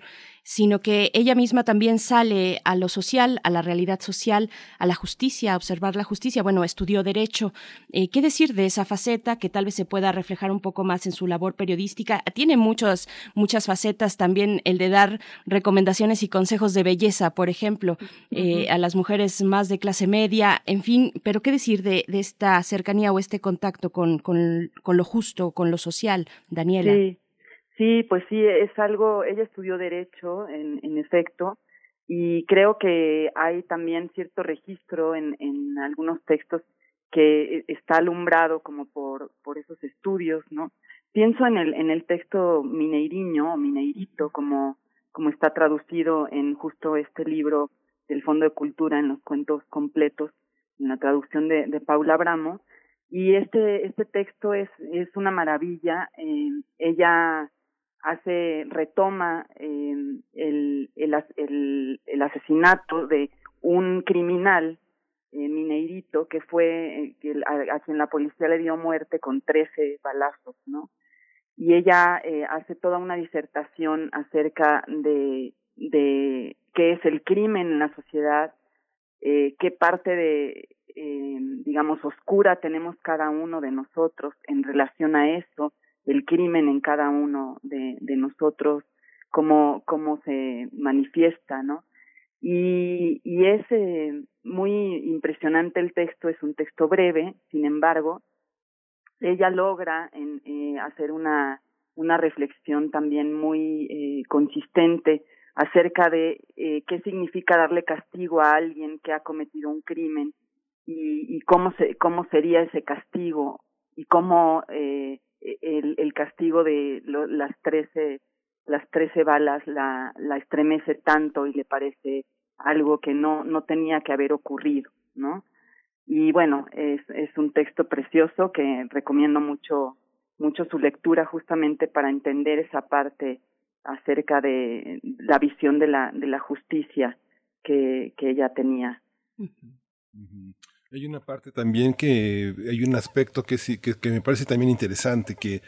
sino que ella misma también sale a lo social, a la realidad social, a la justicia, a observar la justicia. Bueno, estudió derecho. Eh, ¿Qué decir de esa faceta que tal vez se pueda reflejar un poco más en su labor periodística? Tiene muchas, muchas facetas también el de dar recomendaciones y consejos de belleza, por ejemplo, eh, uh -huh. a las mujeres más de clase media, en fin, pero ¿qué decir de, de esta cercanía o este contacto con, con, con lo justo, con lo social, Daniela? Sí. Sí, pues sí, es algo, ella estudió derecho, en, efecto, y creo que hay también cierto registro en, algunos textos que está alumbrado como por, por esos estudios, ¿no? Pienso en el, en el texto mineiriño o mineirito, como, como está traducido en justo este libro del Fondo de Cultura en los cuentos completos, en la traducción de, de Paula Bramo, y este, este texto es, es una maravilla, eh, ella hace retoma eh, el, el, el, asesinato de un criminal eh, mineirito que fue a, a, quien la policía le dio muerte con 13 balazos, ¿no? Y ella eh, hace toda una disertación acerca de, de qué es el crimen en la sociedad, eh, qué parte de, eh, digamos, oscura tenemos cada uno de nosotros en relación a eso, el crimen en cada uno de, nosotros, cómo, cómo se manifiesta, ¿no? Y, y es eh, muy impresionante el texto, es un texto breve, sin embargo, ella logra en, eh, hacer una, una reflexión también muy eh, consistente acerca de eh, qué significa darle castigo a alguien que ha cometido un crimen y, y cómo, se, cómo sería ese castigo y cómo eh, el, el castigo de lo, las trece las trece balas la, la estremece tanto y le parece algo que no no tenía que haber ocurrido no y bueno es es un texto precioso que recomiendo mucho mucho su lectura justamente para entender esa parte acerca de la visión de la de la justicia que que ella tenía. Hay una parte también que hay un aspecto que, que, que me parece también interesante, que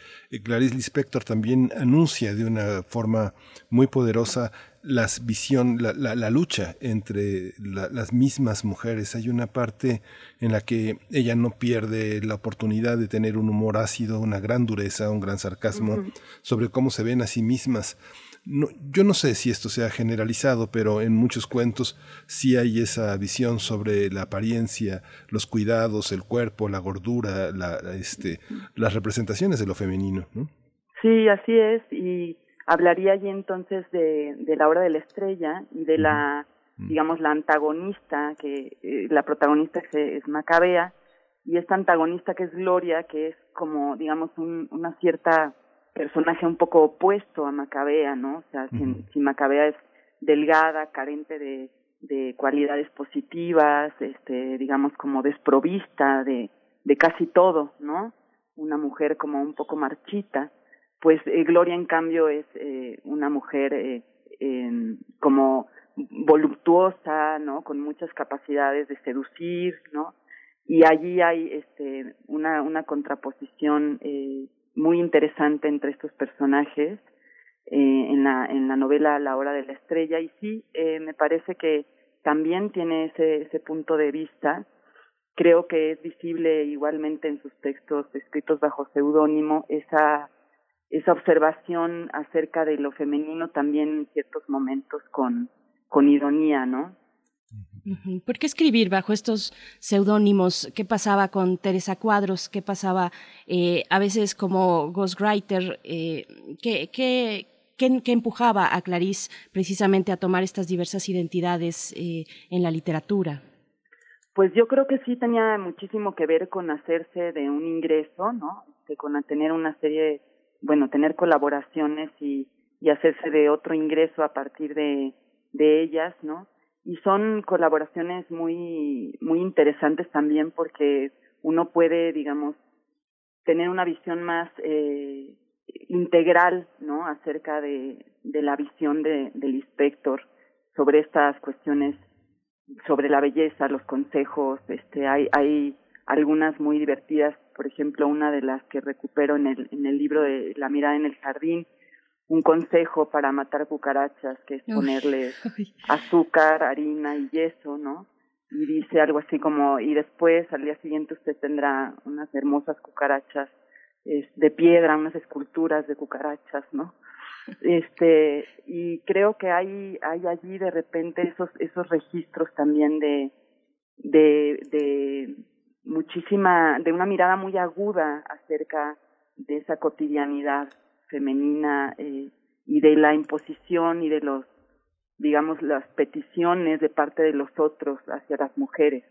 Clarice Lispector también anuncia de una forma muy poderosa la visión, la, la, la lucha entre la, las mismas mujeres. Hay una parte en la que ella no pierde la oportunidad de tener un humor ácido, una gran dureza, un gran sarcasmo uh -huh. sobre cómo se ven a sí mismas no, yo no sé si esto sea generalizado, pero en muchos cuentos sí hay esa visión sobre la apariencia, los cuidados, el cuerpo, la gordura, la, este, las representaciones de lo femenino. ¿no? Sí, así es, y hablaría allí entonces de, de la obra de la estrella y de la, digamos, la antagonista, que eh, la protagonista que es Macabea, y esta antagonista que es Gloria, que es como, digamos, un, una cierta personaje un poco opuesto a Macabea, ¿no? O sea, uh -huh. si, si, Macabea es delgada, carente de, de cualidades positivas, este, digamos como desprovista de, de casi todo, ¿no? Una mujer como un poco marchita, pues eh, Gloria en cambio es eh, una mujer eh, como voluptuosa, ¿no? Con muchas capacidades de seducir, ¿no? Y allí hay este una una contraposición eh, muy interesante entre estos personajes eh, en la en la novela La hora de la estrella y sí eh, me parece que también tiene ese ese punto de vista creo que es visible igualmente en sus textos escritos bajo seudónimo esa esa observación acerca de lo femenino también en ciertos momentos con con ironía, ¿no? ¿Por qué escribir bajo estos seudónimos? ¿Qué pasaba con Teresa Cuadros? ¿Qué pasaba eh, a veces como ghostwriter? Eh, ¿qué, qué, qué, empujaba a Clarice precisamente a tomar estas diversas identidades eh, en la literatura? Pues yo creo que sí tenía muchísimo que ver con hacerse de un ingreso, ¿no? Este, con tener una serie, bueno, tener colaboraciones y, y hacerse de otro ingreso a partir de, de ellas, ¿no? Y son colaboraciones muy, muy interesantes también porque uno puede, digamos, tener una visión más eh, integral, ¿no? Acerca de, de la visión de, del inspector sobre estas cuestiones, sobre la belleza, los consejos, este, hay, hay algunas muy divertidas, por ejemplo, una de las que recupero en el, en el libro de La mirada en el jardín, un consejo para matar cucarachas, que es ponerle azúcar, harina y yeso, ¿no? Y dice algo así como, y después al día siguiente usted tendrá unas hermosas cucarachas de piedra, unas esculturas de cucarachas, ¿no? Este, y creo que hay, hay allí de repente esos, esos registros también de, de, de muchísima, de una mirada muy aguda acerca de esa cotidianidad femenina eh, y de la imposición y de los, digamos, las peticiones de parte de los otros hacia las mujeres.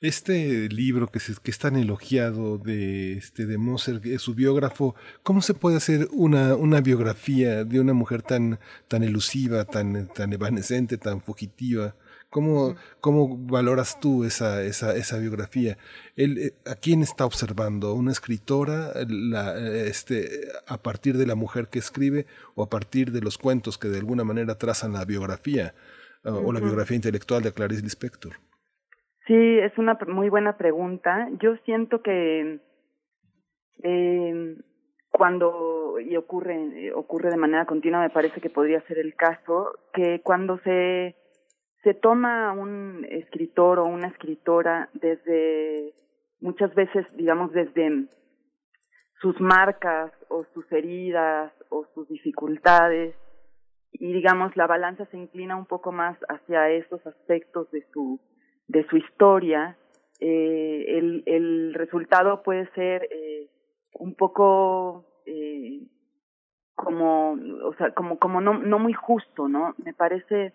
Este libro que, se, que es tan elogiado de, este, de Moser, su biógrafo, ¿cómo se puede hacer una, una biografía de una mujer tan, tan elusiva, tan, tan evanescente, tan fugitiva? ¿Cómo, ¿Cómo valoras tú esa, esa, esa biografía? Él, eh, ¿A quién está observando? ¿Una escritora la, este, a partir de la mujer que escribe o a partir de los cuentos que de alguna manera trazan la biografía o la biografía intelectual de Clarice Lispector? Sí, es una muy buena pregunta. Yo siento que eh, cuando, y ocurre, ocurre de manera continua, me parece que podría ser el caso, que cuando se se toma un escritor o una escritora desde muchas veces, digamos, desde sus marcas o sus heridas o sus dificultades y digamos la balanza se inclina un poco más hacia esos aspectos de su de su historia eh, el, el resultado puede ser eh, un poco eh, como o sea como como no no muy justo no me parece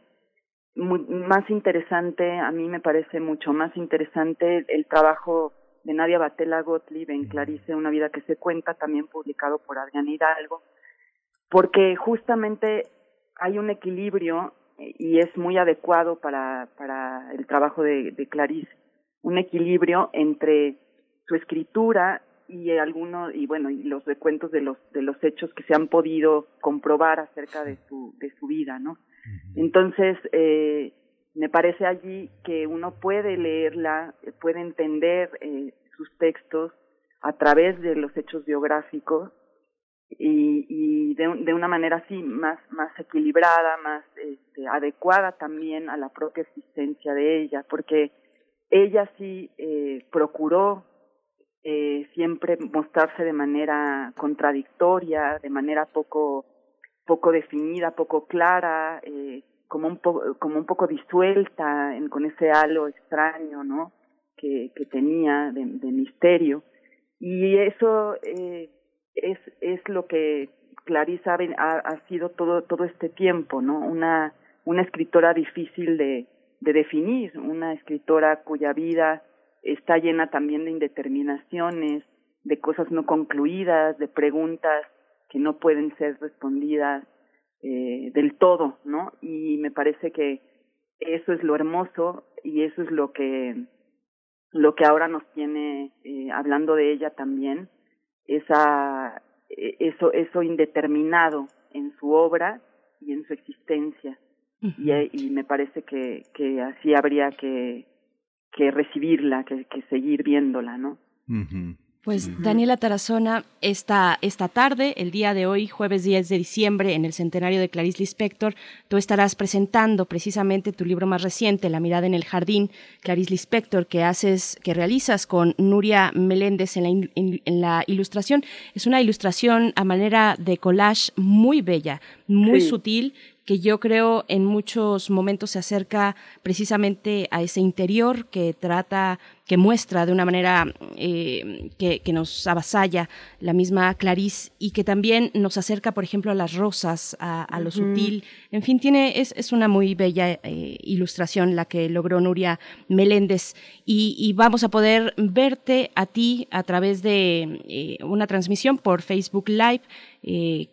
más interesante, a mí me parece mucho más interesante el, trabajo de Nadia Batela Gottlieb en Clarice, una vida que se cuenta, también publicado por Adrián Hidalgo, porque justamente hay un equilibrio y es muy adecuado para, para el trabajo de, de Clarice, un equilibrio entre su escritura y algunos y bueno y los recuentos de los de los hechos que se han podido comprobar acerca de su de su vida no entonces, eh, me parece allí que uno puede leerla, eh, puede entender eh, sus textos a través de los hechos biográficos y, de, de, una manera así más, más equilibrada, más este, adecuada también a la propia existencia de ella, porque ella sí eh, procuró eh, siempre mostrarse de manera contradictoria, de manera poco poco definida, poco clara, eh, como un poco como un poco disuelta en, con ese halo extraño, ¿no? Que, tenía de, misterio y eso eh, es es lo que Clarice ha, ha, sido todo todo este tiempo, ¿no? Una una escritora difícil de de definir, una escritora cuya vida está llena también de indeterminaciones, de cosas no concluidas, de preguntas que no pueden ser respondidas eh, del todo, ¿no? Y me parece que eso es lo hermoso y eso es lo que lo que ahora nos tiene eh, hablando de ella también esa e, eso eso indeterminado en su obra y en su existencia. Y, y, me parece que que así habría que que recibirla que, que seguir viéndola no pues Daniela Tarazona, esta, esta tarde, el día de hoy, jueves 10 de diciembre, en el centenario de Clarice Lispector, tú estarás presentando precisamente tu libro más reciente, La mirada en el jardín, Clarice Lispector, que haces, que realizas con Nuria Meléndez en la, en, la ilustración. Es una ilustración a manera de collage muy bella, muy sutil, que yo creo en muchos momentos se acerca precisamente a ese interior que trata que muestra de una manera eh, que, nos avasalla la misma Clarice y que también nos acerca, por ejemplo, a las rosas, a, lo sutil. En fin, tiene, es, es una muy bella eh, ilustración la que logró Nuria Meléndez. Y, vamos a poder verte a ti a través de eh, una transmisión por Facebook Live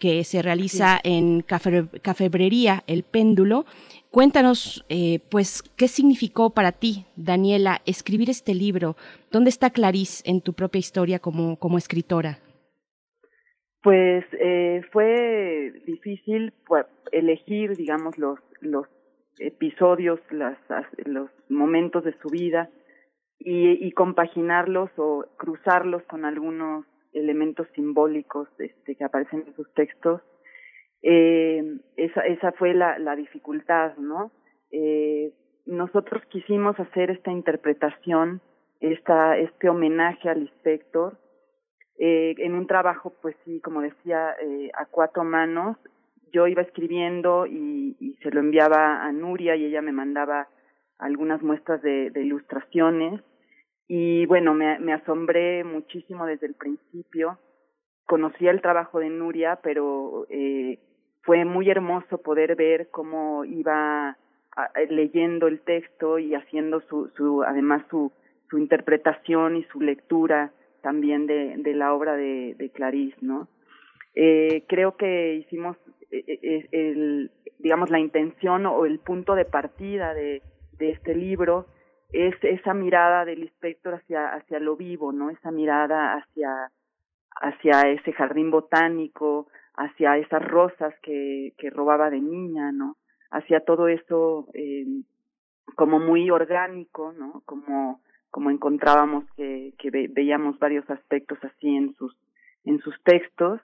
que se realiza en Cafebrería El Péndulo Cuéntanos, eh, pues, ¿qué significó para ti, Daniela, escribir este libro? ¿Dónde está Clarice en tu propia historia como, como escritora? Pues eh, fue difícil pues, elegir, digamos, los, los episodios, las, los momentos de su vida y, y compaginarlos o cruzarlos con algunos elementos simbólicos este, que aparecen en sus textos eh, esa, esa fue la, la dificultad, ¿no? Eh, nosotros quisimos hacer esta interpretación, esta, este homenaje al inspector, eh, en un trabajo, pues sí, como decía, a cuatro manos. Yo iba escribiendo y, se lo enviaba a Nuria y ella me mandaba algunas muestras de, de ilustraciones. Y bueno, me, me asombré muchísimo desde el principio. Conocía el trabajo de Nuria, pero eh, fue muy hermoso poder ver cómo iba leyendo el texto y haciendo su, además su, interpretación y su lectura también de, la obra de, de Clarice, ¿no? Eh, creo que hicimos eh, eh, digamos, la intención o el punto de partida de, de este libro es esa mirada del inspector hacia, hacia lo vivo, ¿no? Esa mirada hacia, hacia ese jardín botánico, hacia esas rosas que, que robaba de niña, ¿no? Hacia todo eso eh, como muy orgánico, ¿no? Como, como encontrábamos que, veíamos varios aspectos así en sus, en sus textos.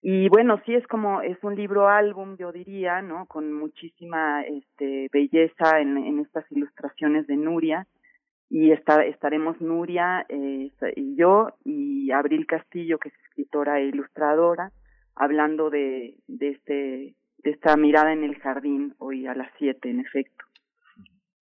Y bueno, sí es como, es un libro álbum, yo diría, ¿no? Con muchísima este, belleza en, estas ilustraciones de Nuria. Y estaremos Nuria eh, y yo y Abril Castillo, que es escritora e ilustradora hablando de, de, este, de esta mirada en el jardín hoy a las siete, en efecto.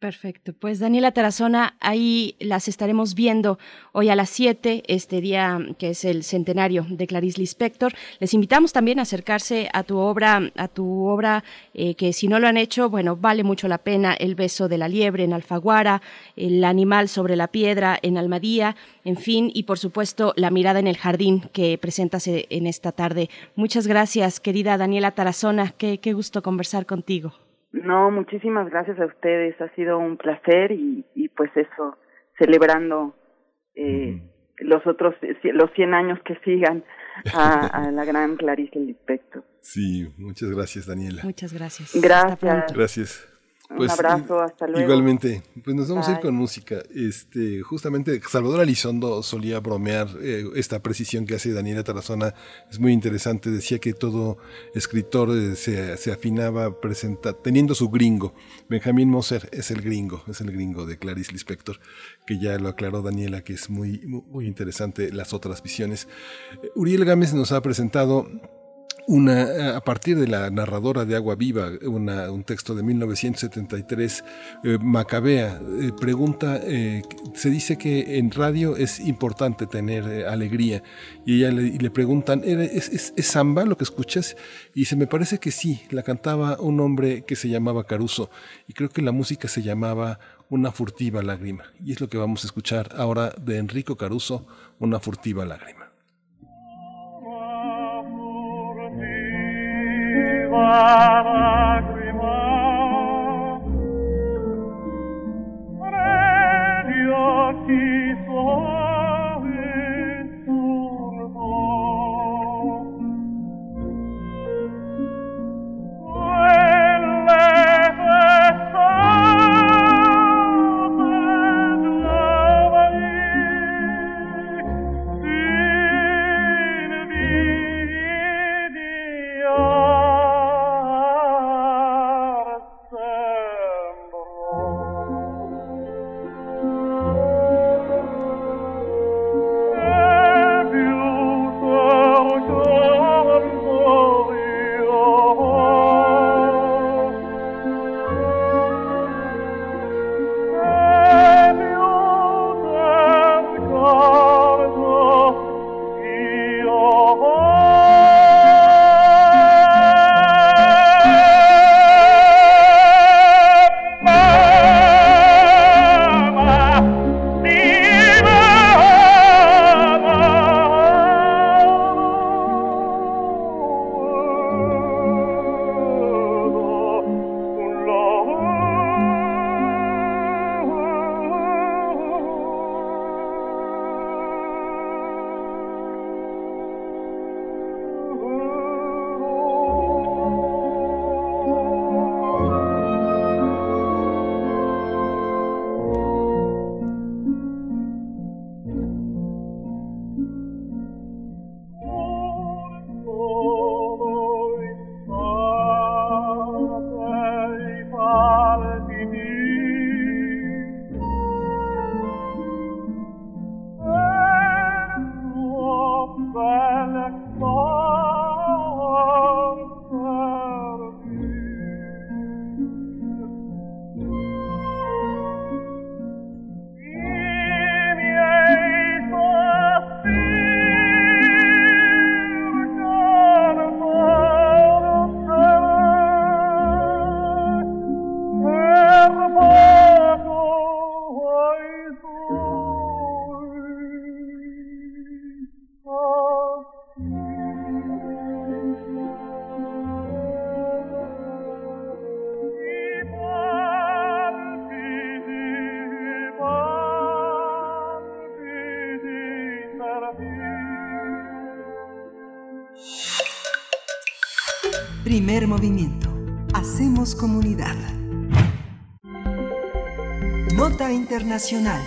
Perfecto. Pues Daniela Tarazona, ahí las estaremos viendo hoy a las 7, este día que es el centenario de Clarice Lispector. Les invitamos también a acercarse a tu obra, a tu obra eh, que si no lo han hecho, bueno, vale mucho la pena. El beso de la liebre en Alfaguara, El animal sobre la piedra en Almadía, en fin, y por supuesto La mirada en el jardín que presentas eh, en esta tarde. Muchas gracias, querida Daniela Tarazona. Qué, qué gusto conversar contigo. No, muchísimas gracias a ustedes. Ha sido un placer y, y pues eso, celebrando eh, los otros, los 100 años que sigan a, a la gran Clarice Lispector. Sí, muchas gracias, Daniela. Muchas gracias. Gracias. Gracias. Pues, un abrazo, hasta luego. Igualmente, pues nos vamos a ir con música. Este, justamente Salvador Alizondo solía bromear eh, esta precisión que hace Daniela Tarazona, es muy interesante. Decía que todo escritor eh, se, se, afinaba presenta, teniendo su gringo. Benjamín Moser es el gringo, es el gringo de Clarice Lispector, que ya lo aclaró Daniela, que es muy, muy interesante las otras visiones. Uriel Gámez nos ha presentado una, a partir de la narradora de Agua Viva, un texto de 1973, eh, Macabea, eh, pregunta, eh, se dice que en radio es importante tener alegría, y ella le, preguntan, ¿es, es, ¿es, samba lo que escuchas? Y se me parece que sí, la cantaba un hombre que se llamaba Caruso, y creo que la música se llamaba Una furtiva lágrima, y es lo que vamos a escuchar ahora de Enrico Caruso, Una furtiva lágrima. lacrima. Re di Internacional.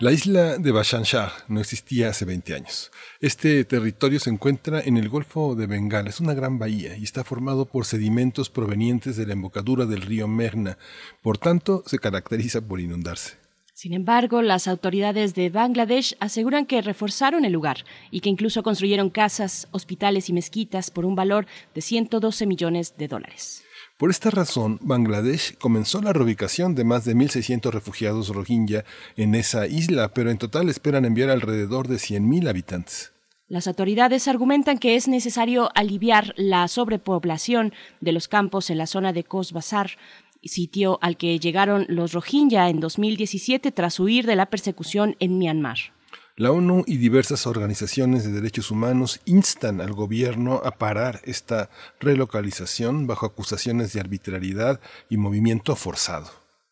La isla de Bashanshar no existía hace 20 años. Este territorio se encuentra en el Golfo de Bengala, es una gran bahía y está formado por sedimentos provenientes de la embocadura del río Merna, por tanto se caracteriza por inundarse. Sin embargo, las autoridades de Bangladesh aseguran que reforzaron el lugar y que incluso construyeron casas, hospitales y mezquitas por un valor de 112 millones de dólares. Por esta razón, Bangladesh comenzó la reubicación de más de 1.600 refugiados rohingya en esa isla, pero en total esperan enviar alrededor de 100.000 habitantes. Las autoridades argumentan que es necesario aliviar la sobrepoblación de los campos en la zona de Cox's Bazar, sitio al que llegaron los Rohingya en 2017 tras huir de la persecución en Myanmar. La ONU y diversas organizaciones de derechos humanos instan al gobierno a parar esta relocalización bajo acusaciones de arbitrariedad y movimiento forzado.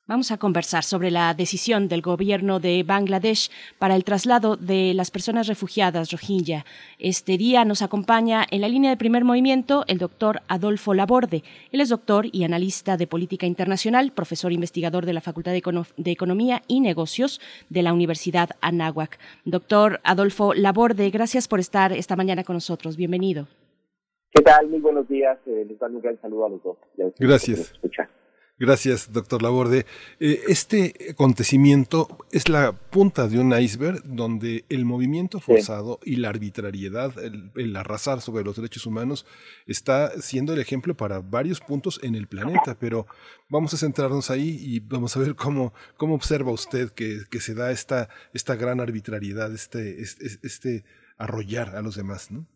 Vamos a conversar sobre la decisión del gobierno de Bangladesh para el traslado de las personas refugiadas Rohingya. Este día nos acompaña en la línea de primer movimiento el doctor Adolfo Laborde. Él es doctor y analista de política internacional, profesor investigador de la Facultad de, de Economía y Negocios de la Universidad Anáhuac. Doctor Adolfo Laborde, gracias por estar esta mañana con nosotros. Bienvenido. ¿Qué tal? Muy buenos días. Eh, les doy un gran saludo a los dos. Gracias. Gracias, doctor Laborde. Eh, este acontecimiento es la punta de un iceberg donde el movimiento forzado y la arbitrariedad, el, arrasar sobre los derechos humanos, está siendo el ejemplo para varios puntos en el planeta. Pero vamos a centrarnos ahí y vamos a ver cómo, cómo observa usted que, se da esta, esta gran arbitrariedad, este, este, este arrollar a los demás, ¿no?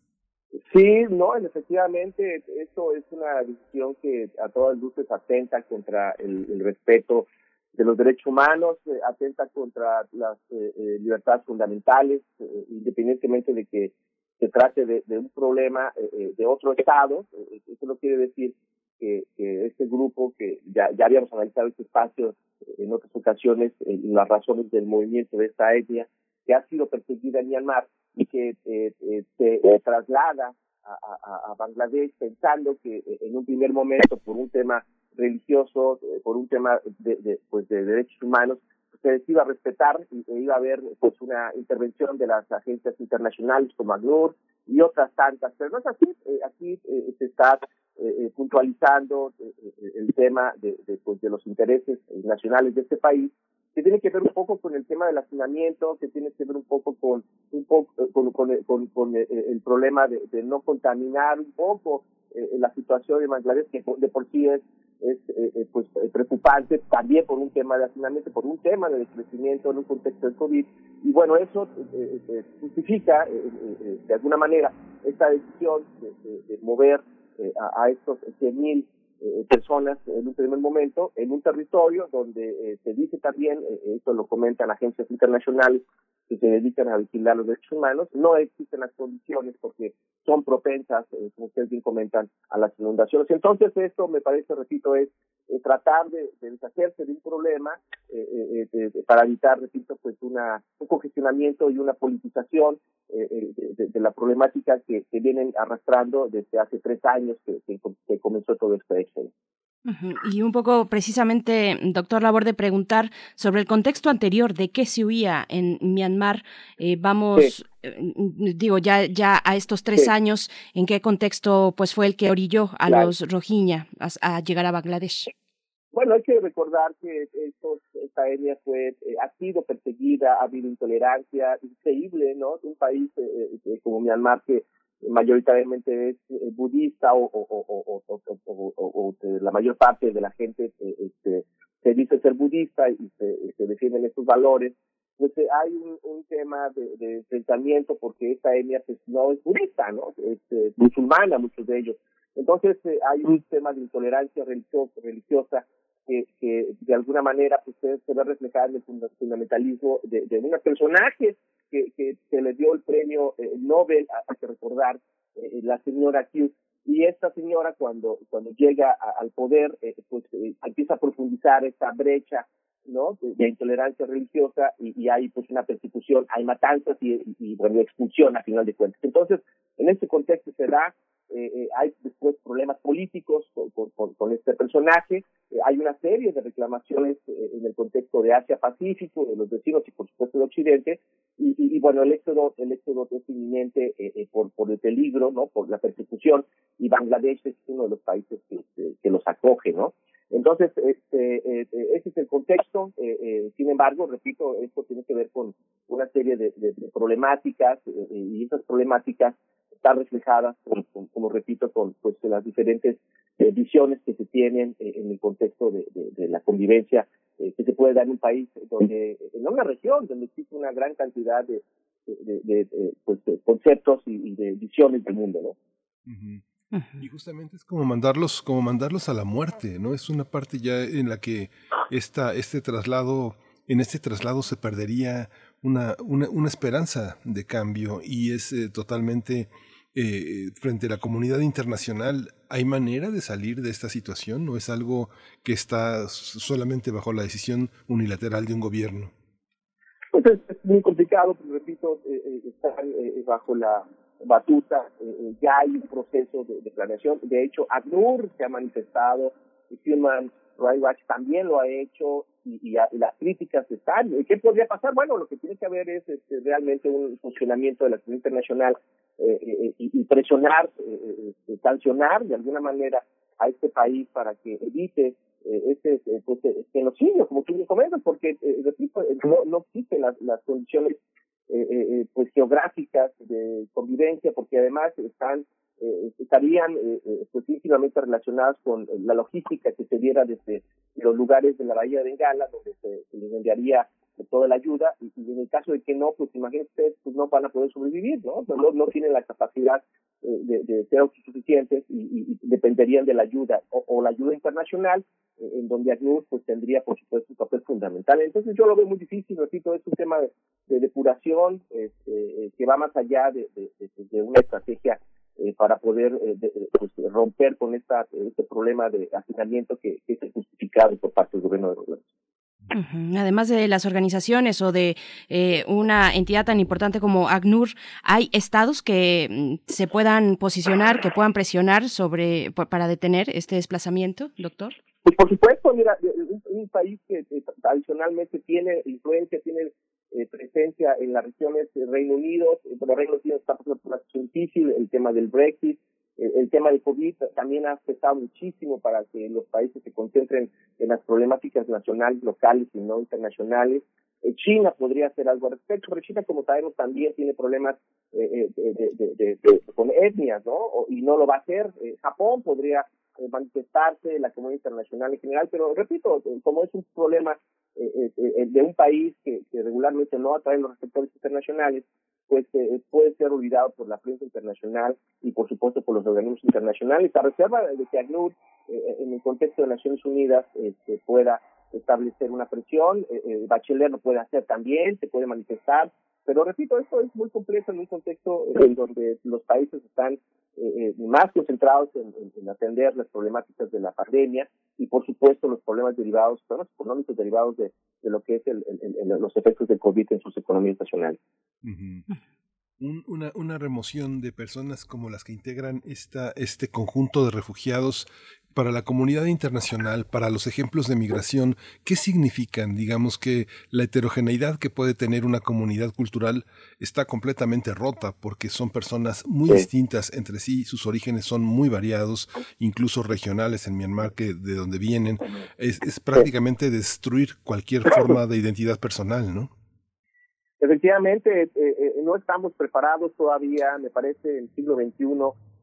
Sí, no, efectivamente, esto es una decisión que a todas luces atenta contra el, respeto de los derechos humanos, eh, atenta contra las eh, eh, libertades fundamentales, independientemente de que se trate de, un problema de otro estado. eso no quiere decir que, este grupo, que ya, ya habíamos analizado este espacio en otras ocasiones, las razones del movimiento de esta etnia, que ha sido perseguida en Myanmar y que se traslada a, Bangladesh pensando que en un primer momento por un tema religioso, por un tema de, pues de derechos humanos, se iba a respetar y iba a haber pues una intervención de las agencias internacionales como ACNUR y otras tantas, pero no es así, eh, aquí eh, se está eh, puntualizando el tema de, pues, de los intereses nacionales de este país que tiene que ver un poco con el tema del hacinamiento, que tiene que ver un poco con un poco con, con, con, el problema de, de, no contaminar un poco la situación de Bangladesh, que de por sí es es eh, eh, pues eh, preocupante también por un tema de hacinamiento, por un tema de decrecimiento en un contexto del COVID. Y bueno, eso justifica de alguna manera esta decisión de, mover a, a, estos 100.000 personas en un primer momento en un territorio donde se dice también, esto lo comentan agencias internacionales, que se dedican a vigilar los derechos humanos, no existen las condiciones porque son propensas, eh, como ustedes bien comentan, a las inundaciones. Entonces, esto me parece, repito, es eh, tratar de, deshacerse de un problema eh, para evitar, repito, pues una, un congestionamiento y una politización de, la problemática que, vienen arrastrando desde hace tres años que, que comenzó todo este hecho. Y un poco precisamente, doctor Labor, de preguntar sobre el contexto anterior de qué se huía en Myanmar. Eh, vamos, eh, digo, ya, ya a estos tres años, ¿en qué contexto pues fue el que orilló a los Rohingya a, llegar a Bangladesh? Bueno, hay que recordar que esta etnia fue, eh, ha sido perseguida, ha habido intolerancia increíble, ¿no? Un país como Myanmar que mayoritariamente es eh, budista o, o, o, la mayor parte de la gente eh, este, se dice ser budista y se, defienden estos valores, pues eh, hay un, tema de, pensamiento porque esta etnia pues, no es budista, ¿no? Es musulmana, muchos de ellos. Entonces hay un tema de intolerancia religiosa, religiosa que, que de alguna manera pues, se ve reflejada en el fundamentalismo de, de unos personajes que, que se le dio el premio eh, Nobel, hay que recordar, eh, la señora Q. Y esta señora cuando, cuando llega al poder, eh, pues empieza a profundizar esta brecha ¿no? De, intolerancia religiosa y, y, hay pues una persecución, hay matanzas y, y, bueno, expulsión a final de cuentas. Entonces, en este contexto se da eh, eh, hay después problemas políticos con, este personaje, eh, hay una serie de reclamaciones en el contexto de Asia-Pacífico, de los vecinos y por supuesto de Occidente, y, bueno, el éxodo, el éxodo es inminente por, por el peligro, ¿no? Por la persecución, y Bangladesh es uno de los países que, los acoge, ¿no? Entonces, este, ese es el contexto. sin embargo, repito, esto tiene que ver con una serie de, de problemáticas y esas problemáticas están reflejadas, como, repito, con pues, las diferentes eh, visiones que se tienen eh, en el contexto de, la convivencia eh, que se puede dar en un país donde, en una región donde existe una gran cantidad de, pues, conceptos y, de visiones del mundo, ¿no? Y justamente es como mandarlos, como mandarlos a la muerte, ¿no? Es una parte ya en la que esta, este traslado, en este traslado se perdería una, una, una esperanza de cambio y es totalmente eh, frente a la comunidad internacional, ¿hay manera de salir de esta situación? ¿No es algo que está solamente bajo la decisión unilateral de un gobierno? Pues es, muy complicado, pero repito, eh, eh estar eh, bajo la batuta, ya hay un proceso de, planeación. De hecho, ACNUR se ha manifestado, Human Rights Watch también lo ha hecho, y, y, las críticas están. ¿Qué podría pasar? Bueno, lo que tiene que haber es este, realmente un funcionamiento de la comunidad internacional eh, eh, y, presionar, eh, sancionar de alguna manera a este país para que evite este, pues, genocidio, como tú me comentas, porque, repito, no, no existen las, condiciones pues geográficas de convivencia, porque además están estarían pues íntimamente relacionadas con la logística que se diera desde los lugares de la bahía de Bengala, donde se les enviaría toda la ayuda y, en el caso de que no, pues imagínense, pues no van a poder sobrevivir, ¿no? No, no tienen la capacidad eh, de, de, ser autosuficientes y, dependerían de la ayuda o, la ayuda internacional, eh, en donde ACNUR pues tendría por supuesto un papel fundamental. Entonces yo lo veo muy difícil, repito, es un tema de, depuración este, eh, que va más allá de, una estrategia para poder pues, romper con esta, este problema de hacinamiento que, que es justificado por parte del gobierno de los Además de las organizaciones o de eh, una entidad tan importante como ACNUR, ¿hay estados que mm, se puedan posicionar, que puedan presionar sobre para detener este desplazamiento, doctor? Pues por supuesto, mira, un, país que tradicionalmente tiene influencia, tiene eh, presencia en las regiones Reino Unido, pero Reino Unido está por una difícil, el tema del Brexit, el tema del COVID también ha afectado muchísimo para que los países se concentren en las problemáticas nacionales, locales y no internacionales. Eh, China podría hacer algo al respecto, pero China, como sabemos, también tiene problemas eh, eh, con etnias, ¿no? Y no lo va a hacer. Japón podría manifestarse, la comunidad internacional en general, pero repito, como es un problema de un país que regularmente no atrae los receptores internacionales, pues eh, puede ser olvidado por la prensa internacional y por supuesto por los organismos internacionales, a reserva de que ACNUR, eh, en el contexto de Naciones Unidas, este, pueda establecer una presión, eh, Bachelet lo puede hacer también, se puede manifestar, pero repito, esto es muy complejo en un contexto en donde los países están eh, más concentrados en, atender las problemáticas de la pandemia y, por supuesto, los problemas derivados, problemas económicos derivados de, lo que es el, los efectos del COVID en sus economías nacionales. Una, una, remoción de personas como las que integran esta, este conjunto de refugiados para la comunidad internacional, para los ejemplos de migración, ¿qué significan? Digamos que la heterogeneidad que puede tener una comunidad cultural está completamente rota porque son personas muy distintas entre sí, sus orígenes son muy variados, incluso regionales en Myanmar, que de donde vienen. Es, es prácticamente destruir cualquier forma de identidad personal, ¿no? Efectivamente, eh, eh, no estamos preparados todavía, me parece, en el siglo XXI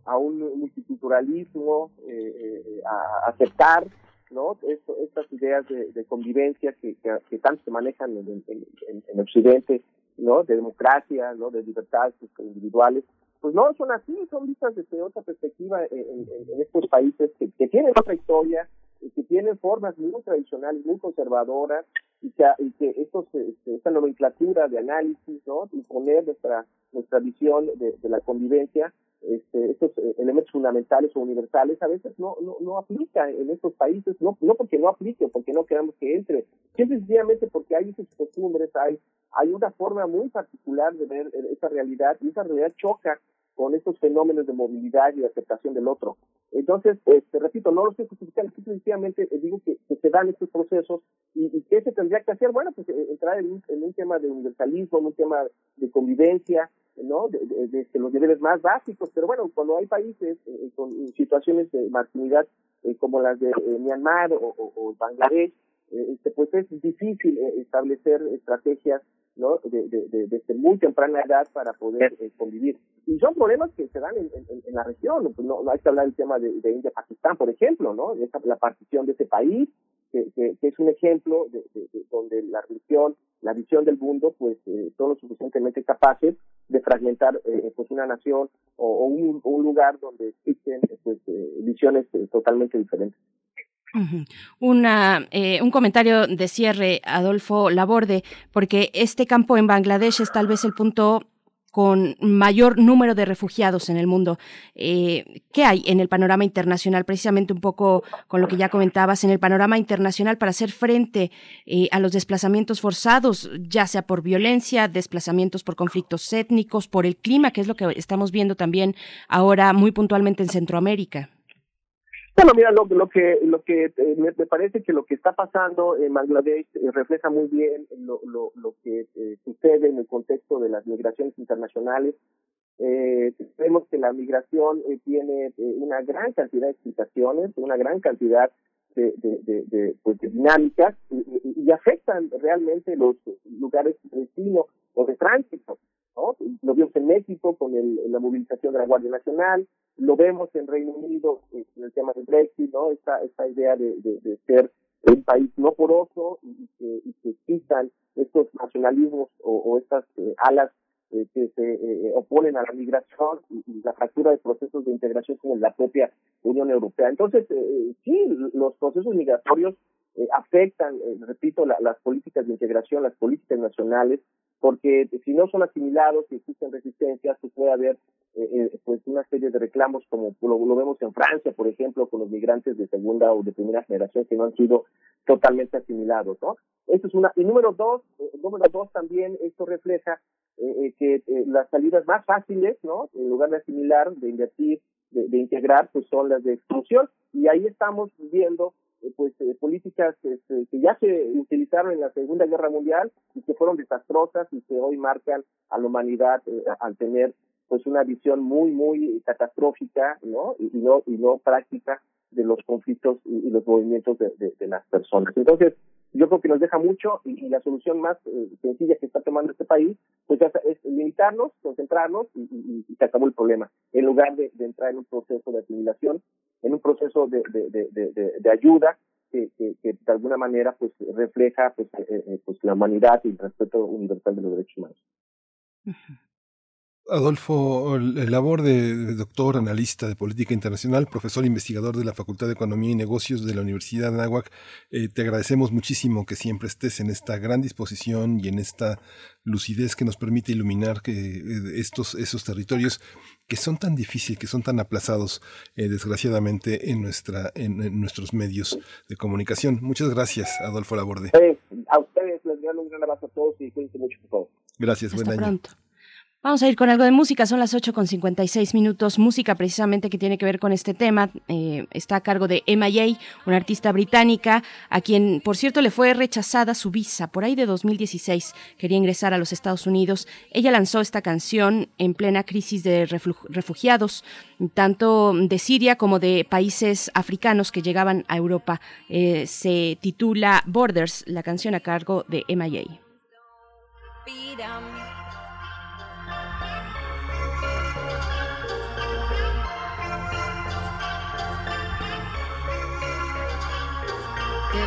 a un multiculturalismo, eh, a aceptar ¿no? estas ideas de, convivencia que, que, tanto se manejan en, en, Occidente, ¿no? de democracia, ¿no? de libertades individuales, pues no son así, son vistas desde otra perspectiva en, estos países que tienen otra historia, que tienen formas muy tradicionales, muy conservadoras, y que, y estos, este, esta nomenclatura de análisis, ¿no? imponer nuestra, nuestra visión de, la convivencia, este, estos eh, elementos fundamentales o universales a veces no, no, aplica en estos países, no, no porque no aplique porque no queramos que entre, siempre sencillamente porque hay esas costumbres, hay, hay una forma muy particular de ver esa realidad y esa realidad choca con estos fenómenos de movilidad y aceptación del otro. Entonces, este, repito, no lo sé justificar, sencillamente eh, digo que, se dan estos procesos y, y, qué se tendría que hacer, bueno, pues eh, entrar en un, en un tema de universalismo, en un tema de convivencia, ¿no? De, de, los niveles más básicos, pero bueno, cuando hay países eh, con situaciones de marginalidad como las de Myanmar o, o, Bangladesh, este, pues es difícil establecer estrategias ¿no? De, de, desde muy temprana edad para poder eh, convivir. Y son problemas que se dan en, en, la región, pues no, no, hay que hablar del tema de, India-Pakistán, por ejemplo, ¿no? La partición de ese país, que, que, es un ejemplo de, donde la religión, la visión del mundo, pues eh, son lo suficientemente capaces de fragmentar eh, pues una nación o, un, un, lugar donde existen pues, visiones totalmente diferentes. Una, eh, un comentario de cierre, Adolfo Laborde, porque este campo en Bangladesh es tal vez el punto con mayor número de refugiados en el mundo. Eh, ¿Qué hay en el panorama internacional? Precisamente un poco con lo que ya comentabas, en el panorama internacional para hacer frente eh, a los desplazamientos forzados, ya sea por violencia, desplazamientos por conflictos étnicos, por el clima, que es lo que estamos viendo también ahora muy puntualmente en Centroamérica. Bueno, mira, lo, lo que lo que eh, me, parece que lo que está pasando en Bangladesh eh, refleja muy bien lo, lo, lo que eh, sucede en el contexto de las migraciones internacionales. Vemos que la migración tiene una gran cantidad de explicaciones, una gran cantidad de, de, de, pues, dinámicas y, afectan realmente los lugares de destino o de tránsito. Lo vimos en México con el, la movilización de la Guardia Nacional, lo vemos en Reino Unido en el tema del Brexit, ¿no? Esta, esta idea de, ser un país no poroso y, que, y que existan estos nacionalismos o, estas eh, alas eh, que se eh, oponen a la migración y, la fractura de procesos de integración como la propia Unión Europea. Entonces, sí, los procesos migratorios afectan, repito, las políticas de integración, las políticas nacionales, porque si no son asimilados y existen resistencias, pues puede haber eh, eh, pues una serie de reclamos como lo, vemos en Francia, por ejemplo, con los migrantes de segunda o de primera generación que no han sido totalmente asimilados, ¿no? Esto es una. Y número dos, eh, número dos también esto refleja que las salidas más fáciles, ¿no? En lugar de asimilar, de invertir, de, de integrar, pues son las de exclusión. Y ahí estamos viendo eh, pues eh, políticas este, que ya se utilizaron en la Segunda Guerra Mundial y que fueron desastrosas y que hoy marcan a la humanidad eh, al tener pues una visión muy muy catastrófica no y, no y no práctica de los conflictos y, los movimientos de, de, las personas. Entonces yo creo que nos deja mucho y, la solución más sencilla que está tomando este país pues es limitarnos concentrarnos y, y, se acabó el problema. En lugar de, entrar en un proceso de asimilación en un proceso de, de, ayuda que, que, que, de alguna manera pues refleja pues, eh, eh, pues la humanidad y el respeto universal de los derechos humanos. Adolfo, el labor de, doctor, analista de política internacional, profesor investigador de la Facultad de Economía y Negocios de la Universidad de Anáhuac, eh, te agradecemos muchísimo que siempre estés en esta gran disposición y en esta lucidez que nos permite iluminar que, eh, estos esos territorios que son tan difíciles, que son tan aplazados, eh, desgraciadamente, en, nuestra, en, nuestros medios de comunicación. Muchas gracias, Adolfo Laborde. a ustedes les doy un gran abrazo a todos y cuídense mucho por todo. Gracias, buen año. Pronto. Vamos a ir con algo de música, son las 8 con 56 minutos, música precisamente que tiene que ver con este tema, eh, está a cargo de MIA, una artista británica, a quien por cierto le fue rechazada su visa por ahí de 2016, quería ingresar a los Estados Unidos, ella lanzó esta canción en plena crisis de refugiados, tanto de Siria como de países africanos que llegaban a Europa, eh, se titula Borders, la canción a cargo de MIA.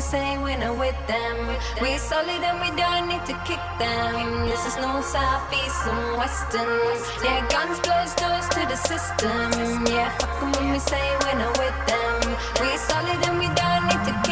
we say I'm with them. We solid and we don't need to kick them. This is no south, east, and western. Yeah, guns close doors to the system. Yeah, fuck them when we say when I'm with them. We solid and we don't need to kick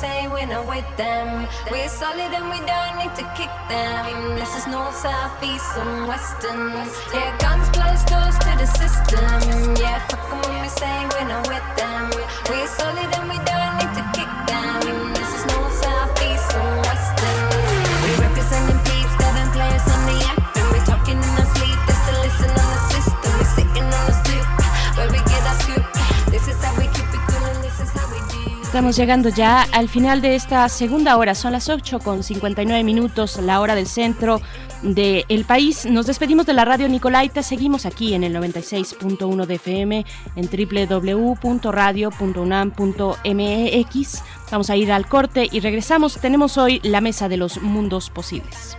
say when I'm with them. We're solid and we don't need to kick them. This is north, south, east, and western. Yeah, guns close doors to the system. Yeah, fuck them when we say when I'm with them. We're solid and we don't Estamos llegando ya al final de esta segunda hora. Son las 8 con 59 minutos, la hora del centro del país. Nos despedimos de la radio Nicolaita. Seguimos aquí en el 96.1 de FM en www.radio.unam.mx. Vamos a ir al corte y regresamos. Tenemos hoy la mesa de los mundos posibles.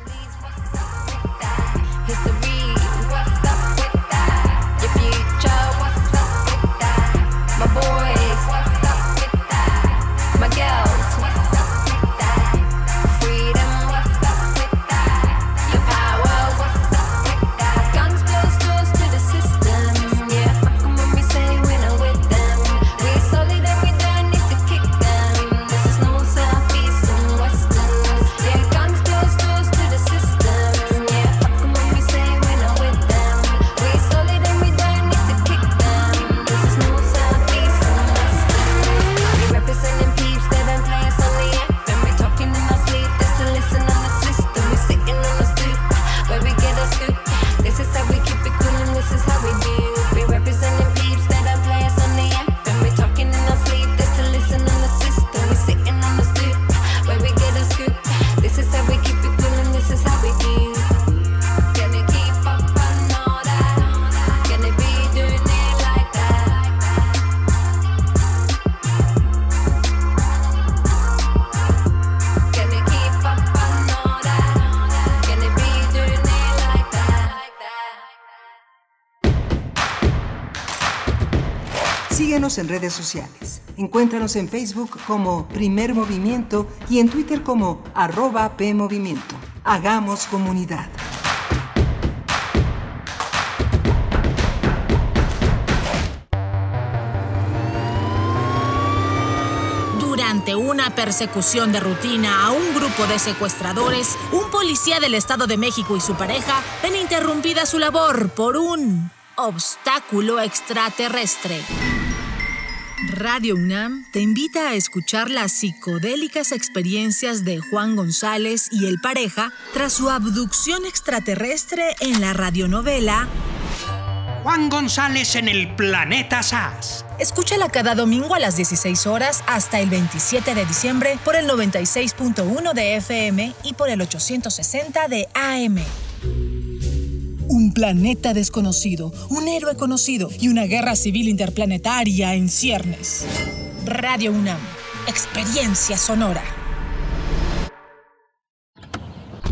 En redes sociales. Encuéntranos en Facebook como Primer Movimiento y en Twitter como arroba PMovimiento. Hagamos comunidad. Durante una persecución de rutina a un grupo de secuestradores, un policía del Estado de México y su pareja ven interrumpida su labor por un obstáculo extraterrestre. Radio UNAM te invita a escuchar las psicodélicas experiencias de Juan González y el pareja tras su abducción extraterrestre en la radionovela Juan González en el planeta SAS. Escúchala cada domingo a las 16 horas hasta el 27 de diciembre por el 96.1 de FM y por el 860 de AM. Planeta desconocido, un héroe conocido y una guerra civil interplanetaria en ciernes. Radio UNAM, experiencia sonora.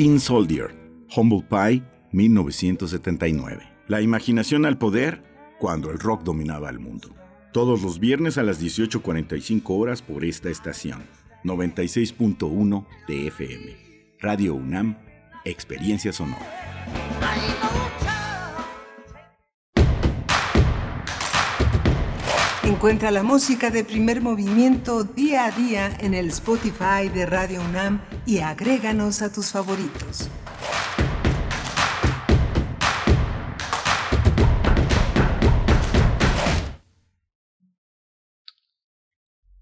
Teen Soldier, Humble Pie, 1979. La imaginación al poder cuando el rock dominaba el mundo. Todos los viernes a las 18.45 horas por esta estación. 96.1 de FM. Radio UNAM, Experiencia Sonora. Encuentra la música de primer movimiento día a día en el Spotify de Radio UNAM y agréganos a tus favoritos.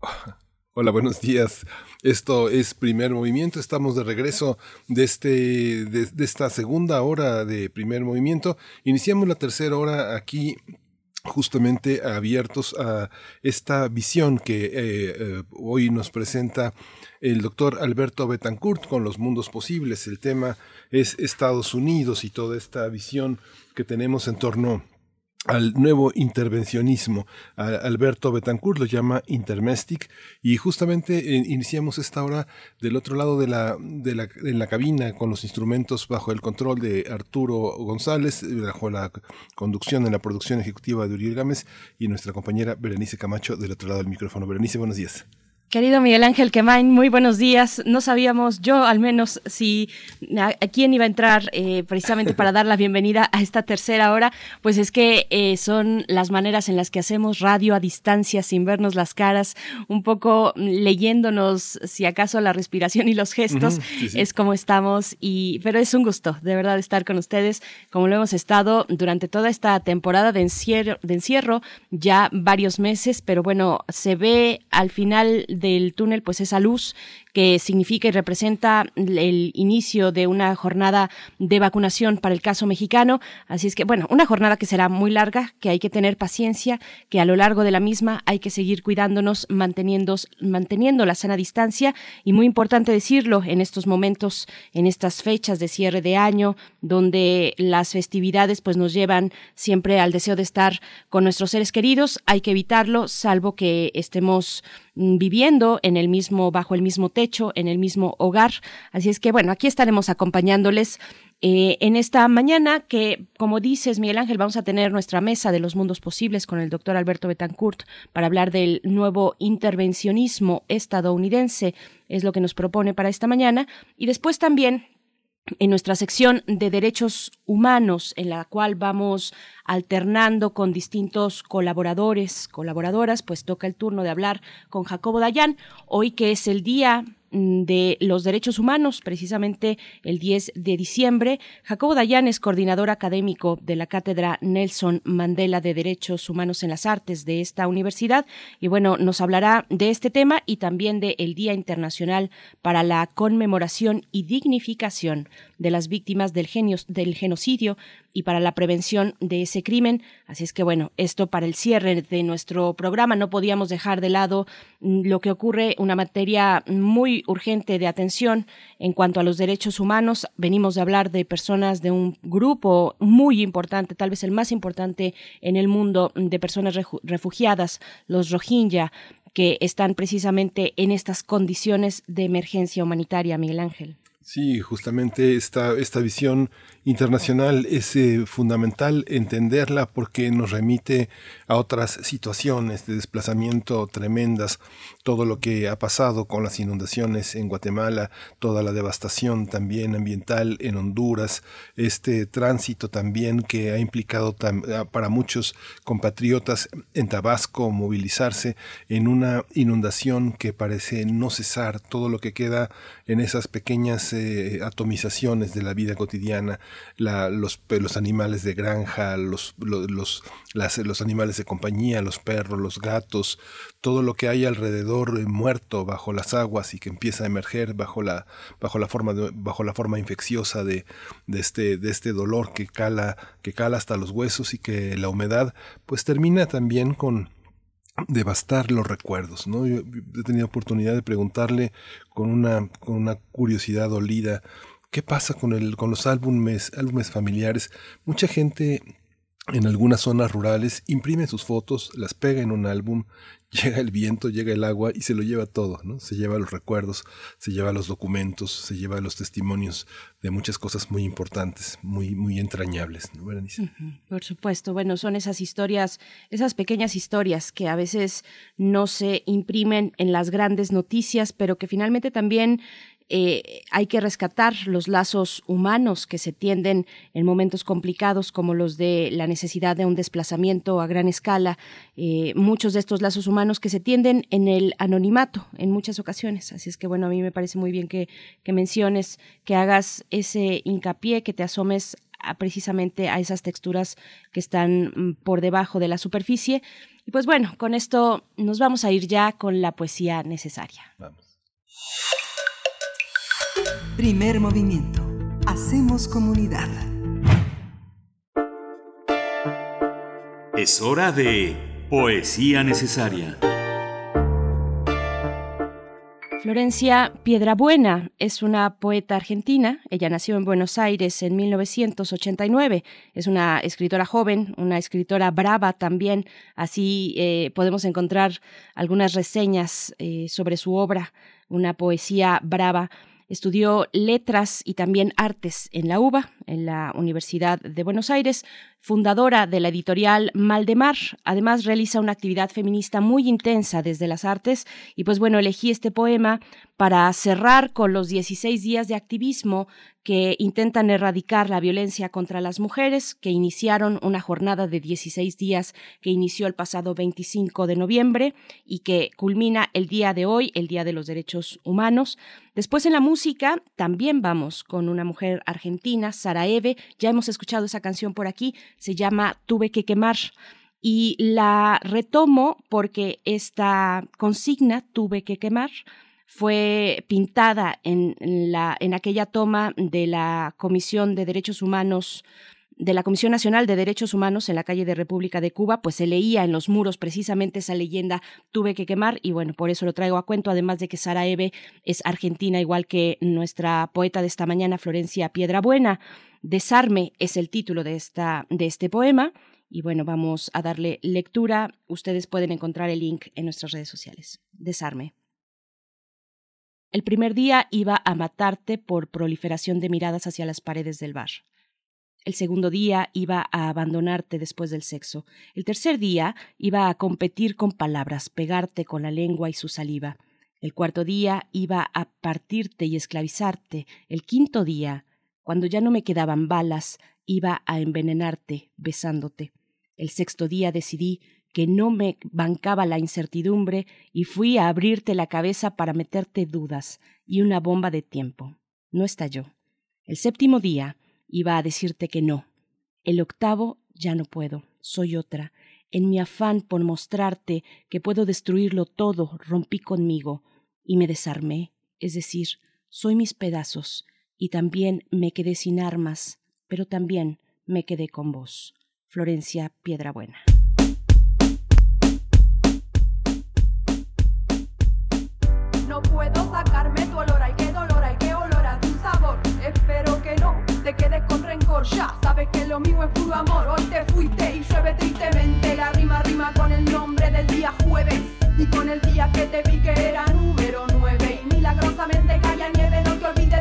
Hola, buenos días. Esto es Primer Movimiento. Estamos de regreso de, este, de, esta segunda hora de Primer Movimiento. Iniciamos la tercera hora aquí justamente abiertos a esta visión que eh, eh, hoy nos presenta el doctor Alberto Betancourt con los mundos posibles. El tema es Estados Unidos y toda esta visión que tenemos en torno al nuevo intervencionismo. Alberto Betancourt lo llama Intermestic y justamente eh, iniciamos esta hora del otro lado de la, de la, en la cabina con los instrumentos bajo el control de Arturo González, bajo la conducción en la producción ejecutiva de Uriel Gámez y nuestra compañera Berenice Camacho del otro lado del micrófono. Berenice, buenos días. Querido Miguel Ángel Quemain, muy buenos días. No sabíamos, yo al menos, si a, a quién iba a entrar eh, precisamente para dar la bienvenida a esta tercera hora, pues es que eh, son las maneras en las que hacemos radio a distancia, sin vernos las caras, un poco leyéndonos, si acaso, la respiración y los gestos, Ujú, sí, sí. es como estamos. Y, pero es un gusto, de verdad, estar con ustedes, como lo hemos estado durante toda esta temporada de encierro, de encierro ya varios meses, pero bueno, se ve al final del túnel, pues esa luz que significa y representa el inicio de una jornada de vacunación para el caso mexicano. Así es que, bueno, una jornada que será muy larga, que hay que tener paciencia, que a lo largo de la misma hay que seguir cuidándonos, manteniendo, manteniendo la sana distancia y muy importante decirlo en estos momentos, en estas fechas de cierre de año, donde las festividades pues nos llevan siempre al deseo de estar con nuestros seres queridos, hay que evitarlo, salvo que estemos mm, en el mismo, bajo el mismo techo, en el mismo hogar. Así es que bueno, aquí estaremos acompañándoles eh, en esta mañana que, como dices, Miguel Ángel, vamos a tener nuestra mesa de los mundos posibles con el doctor Alberto Betancourt para hablar del nuevo intervencionismo estadounidense, es lo que nos propone para esta mañana. Y después también en nuestra sección de derechos humanos, en la cual vamos alternando con distintos colaboradores, colaboradoras, pues toca el turno de hablar con Jacobo Dayan, hoy que es el día de los derechos humanos, precisamente el 10 de diciembre. Jacobo Dayan es coordinador académico de la Cátedra Nelson Mandela de Derechos Humanos en las Artes de esta universidad y bueno, nos hablará de este tema y también del el Día Internacional para la Conmemoración y Dignificación de las Víctimas del, del Genocidio y para la prevención de ese crimen. Así es que bueno, esto para el cierre de nuestro programa no podíamos dejar de lado mm, lo que ocurre, una materia muy urgente de atención en cuanto a los derechos humanos. Venimos de hablar de personas de un grupo muy importante, tal vez el más importante en el mundo de personas refugiadas, los Rohingya, que están precisamente en estas condiciones de emergencia humanitaria, Miguel Ángel. Sí, justamente esta, esta visión internacional es eh, fundamental entenderla porque nos remite a otras situaciones de desplazamiento tremendas, todo lo que ha pasado con las inundaciones en Guatemala, toda la devastación también ambiental en Honduras, este tránsito también que ha implicado para muchos compatriotas en Tabasco movilizarse en una inundación que parece no cesar, todo lo que queda en esas pequeñas atomizaciones de la vida cotidiana, los, los, animales de granja, los, los, los, animales de compañía, los perros, los gatos, todo lo que hay alrededor eh, muerto bajo las aguas y que empieza a emerger bajo la, bajo la, forma, bajo la forma infecciosa de, de, este, de este dolor que cala, que cala hasta los huesos y que la humedad pues termina también con devastar los recuerdos, ¿no? Yo he tenido oportunidad de preguntarle con una, con una curiosidad dolida ¿Qué pasa con, el, con los álbumes, álbumes familiares? Mucha gente en algunas zonas rurales imprime sus fotos, las pega en un álbum, llega el viento, llega el agua y se lo lleva todo, ¿no? Se lleva los recuerdos, se lleva los documentos, se lleva los testimonios de muchas cosas muy importantes, muy, muy entrañables, ¿no, Por supuesto, bueno, son esas historias, esas pequeñas historias que a veces no se imprimen en las grandes noticias, pero que finalmente también eh, hay que rescatar los lazos humanos que se tienden en momentos complicados como los de la necesidad de un desplazamiento a gran escala, eh, muchos de estos lazos humanos que se tienden en el anonimato en muchas ocasiones. Así es que bueno, a mí me parece muy bien que, menciones, que hagas ese hincapié, que te asomes precisamente a esas texturas que están mm, por debajo de la superficie. Y pues bueno, con esto nos vamos a ir ya con la poesía necesaria. Vamos. Primer movimiento. Hacemos comunidad. Es hora de poesía necesaria. Florencia Piedrabuena es una poeta argentina. Ella nació en Buenos Aires en 1989. Es una escritora joven, una escritora brava también. Así eh, podemos encontrar algunas reseñas eh, sobre su obra, una poesía brava. Estudió letras y también artes en la UBA, en la Universidad de Buenos Aires, fundadora de la editorial Maldemar. Además, realiza una actividad feminista muy intensa desde las artes y pues bueno, elegí este poema para cerrar con los 16 días de activismo que intentan erradicar la violencia contra las mujeres, que iniciaron una jornada de 16 días que inició el pasado 25 de noviembre y que culmina el día de hoy, el Día de los Derechos Humanos. Después en la música también vamos con una mujer argentina, Sara Eve. Ya hemos escuchado esa canción por aquí, se llama Tuve que quemar. y la retomo porque esta consigna tuve que quemar fue pintada en, la, en aquella toma de la Comisión de Derechos Humanos de la Comisión Nacional de Derechos Humanos en la calle de República de Cuba, pues se leía en los muros precisamente esa leyenda tuve que quemar y bueno, por eso lo traigo a cuento, además de que Sara Eve es argentina, igual que nuestra poeta de esta mañana, Florencia Piedrabuena. Desarme es el título de, esta, de este poema y bueno, vamos a darle lectura. Ustedes pueden encontrar el link en nuestras redes sociales. Desarme. El primer día iba a matarte por proliferación de miradas hacia las paredes del bar. El segundo día iba a abandonarte después del sexo. El tercer día iba a competir con palabras, pegarte con la lengua y su saliva. El cuarto día iba a partirte y esclavizarte. El quinto día, cuando ya no me quedaban balas, iba a envenenarte besándote. El sexto día decidí que no me bancaba la incertidumbre y fui a abrirte la cabeza para meterte dudas y una bomba de tiempo. No estalló. El séptimo día iba a decirte que no. El octavo ya no puedo, soy otra. En mi afán por mostrarte que puedo destruirlo todo, rompí conmigo y me desarmé, es decir, soy mis pedazos, y también me quedé sin armas, pero también me quedé con vos. Florencia Piedrabuena. No puedo con rencor, ya sabes que lo mío es puro amor. Hoy te fuiste y llueve tristemente, la rima rima con el nombre del día jueves y con el día que te vi que era número nueve y milagrosamente caía nieve. No te olvides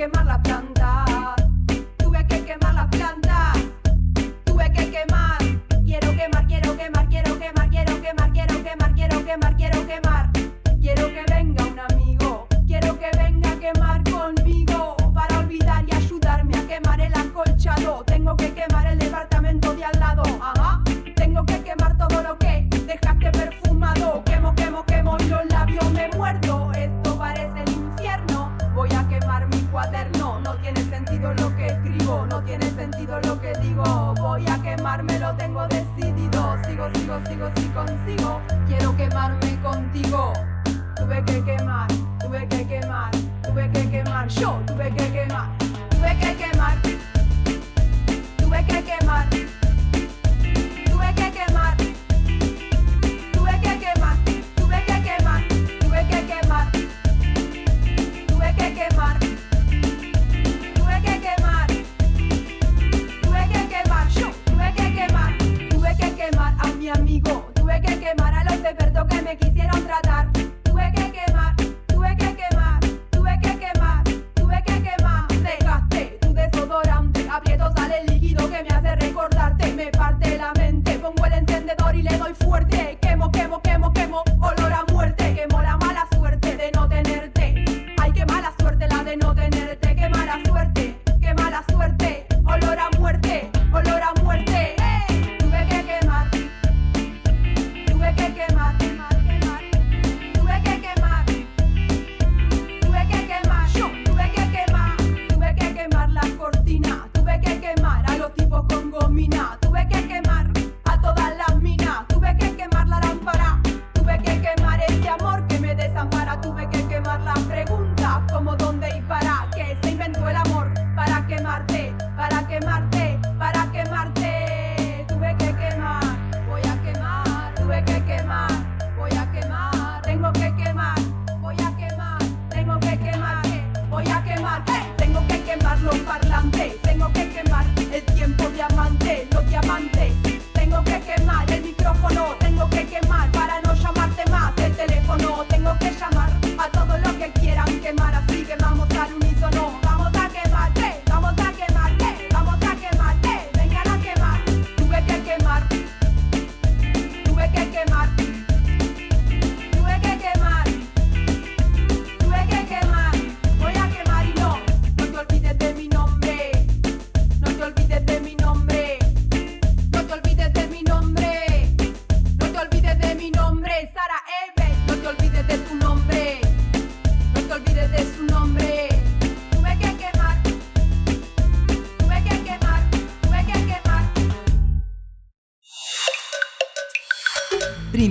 quemar la planta,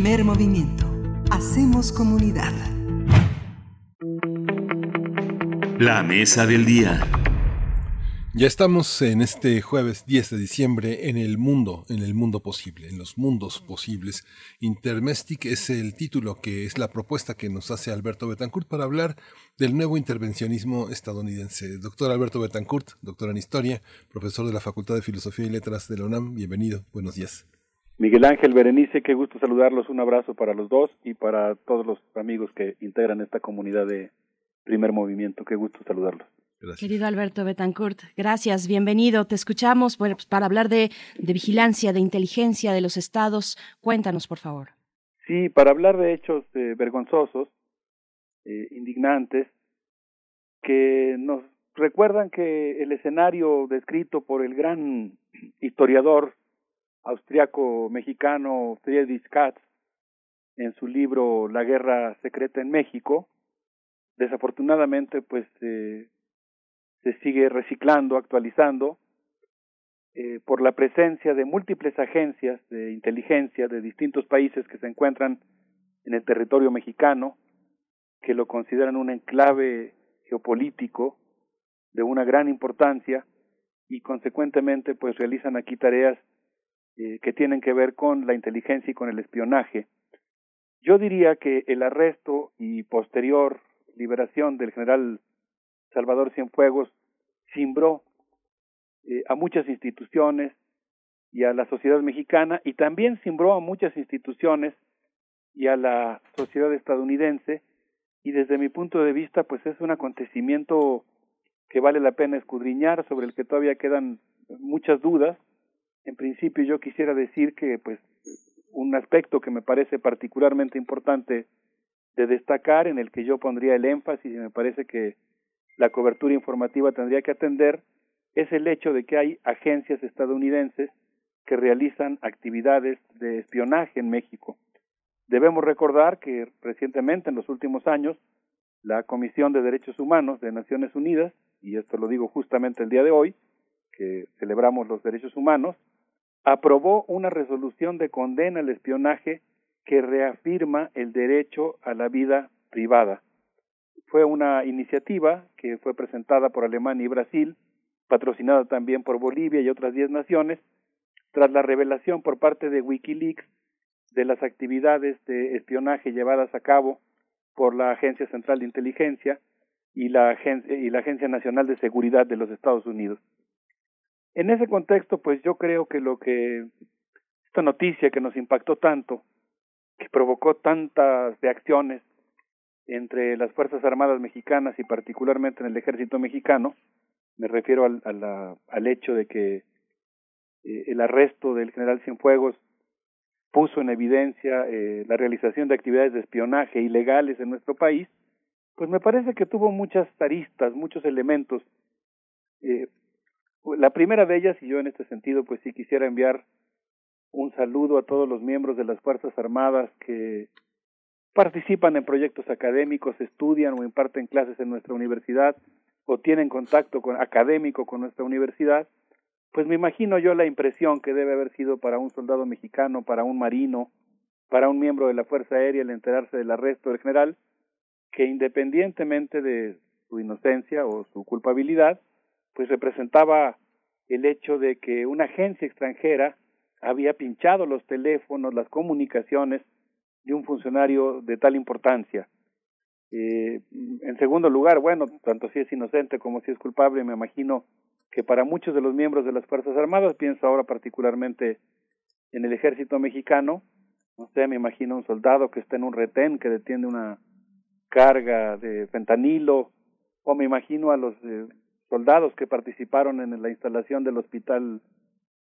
Primer movimiento. Hacemos comunidad. La mesa del día. Ya estamos en este jueves 10 de diciembre en el mundo, en el mundo posible, en los mundos posibles. Intermestic es el título que es la propuesta que nos hace Alberto Betancourt para hablar del nuevo intervencionismo estadounidense. Doctor Alberto Betancourt, doctor en historia, profesor de la Facultad de Filosofía y Letras de la UNAM, bienvenido, buenos días. Miguel Ángel Berenice, qué gusto saludarlos, un abrazo para los dos y para todos los amigos que integran esta comunidad de primer movimiento, qué gusto saludarlos. Querido Alberto Betancourt, gracias, bienvenido. Te escuchamos pues, para hablar de, de, vigilancia, de inteligencia de los estados. Cuéntanos, por favor. Sí, para hablar de hechos eh, vergonzosos, eh, indignantes, que nos recuerdan que el escenario descrito por el gran historiador austriaco-mexicano Friedrich Katz en su libro La guerra secreta en México, desafortunadamente pues eh, se sigue reciclando, actualizando, eh, por la presencia de múltiples agencias de inteligencia de distintos países que se encuentran en el territorio mexicano, que lo consideran un enclave geopolítico de una gran importancia y consecuentemente pues realizan aquí tareas eh, que tienen que ver con la inteligencia y con el espionaje. Yo diría que el arresto y posterior liberación del general Salvador Cienfuegos cimbró eh, a muchas instituciones y a la sociedad mexicana y también cimbró a muchas instituciones y a la sociedad estadounidense y desde mi punto de vista pues es un acontecimiento que vale la pena escudriñar sobre el que todavía quedan muchas dudas en principio yo quisiera decir que pues un aspecto que me parece particularmente importante de destacar en el que yo pondría el énfasis y me parece que la cobertura informativa tendría que atender es el hecho de que hay agencias estadounidenses que realizan actividades de espionaje en México. Debemos recordar que recientemente, en los últimos años, la Comisión de Derechos Humanos de Naciones Unidas, y esto lo digo justamente el día de hoy, que celebramos los derechos humanos, aprobó una resolución de condena al espionaje que reafirma el derecho a la vida privada. Fue una iniciativa que fue presentada por Alemania y Brasil, patrocinada también por Bolivia y otras diez naciones, tras la revelación por parte de Wikileaks de las actividades de espionaje llevadas a cabo por la Agencia Central de Inteligencia y la, Agencia Nacional de Seguridad de los Estados Unidos. En ese contexto, pues yo creo que lo que esta noticia que nos impactó tanto, que provocó tantas reacciones entre las Fuerzas Armadas mexicanas y particularmente en el ejército mexicano, me refiero al, al hecho de que eh, el arresto del general Cienfuegos puso en evidencia eh, la realización de actividades de espionaje ilegales en nuestro país, pues me parece que tuvo muchas aristas, muchos elementos. Eh, la primera de ellas, y yo en este sentido, pues sí quisiera enviar un saludo a todos los miembros de las Fuerzas Armadas que participan en proyectos académicos, estudian o imparten clases en nuestra universidad o tienen contacto con, académico con nuestra universidad, pues me imagino yo la impresión que debe haber sido para un soldado mexicano, para un marino, para un miembro de la Fuerza Aérea el enterarse del arresto del general, que independientemente de su inocencia o su culpabilidad, pues representaba el hecho de que una agencia extranjera había pinchado los teléfonos, las comunicaciones de un funcionario de tal importancia. Eh, en segundo lugar, bueno, tanto si es inocente como si es culpable, me imagino que para muchos de los miembros de las Fuerzas Armadas, pienso ahora particularmente en el ejército mexicano, no sé, me imagino un soldado que está en un retén que detiene una carga de fentanilo, o me imagino a los eh, soldados que participaron en la instalación del hospital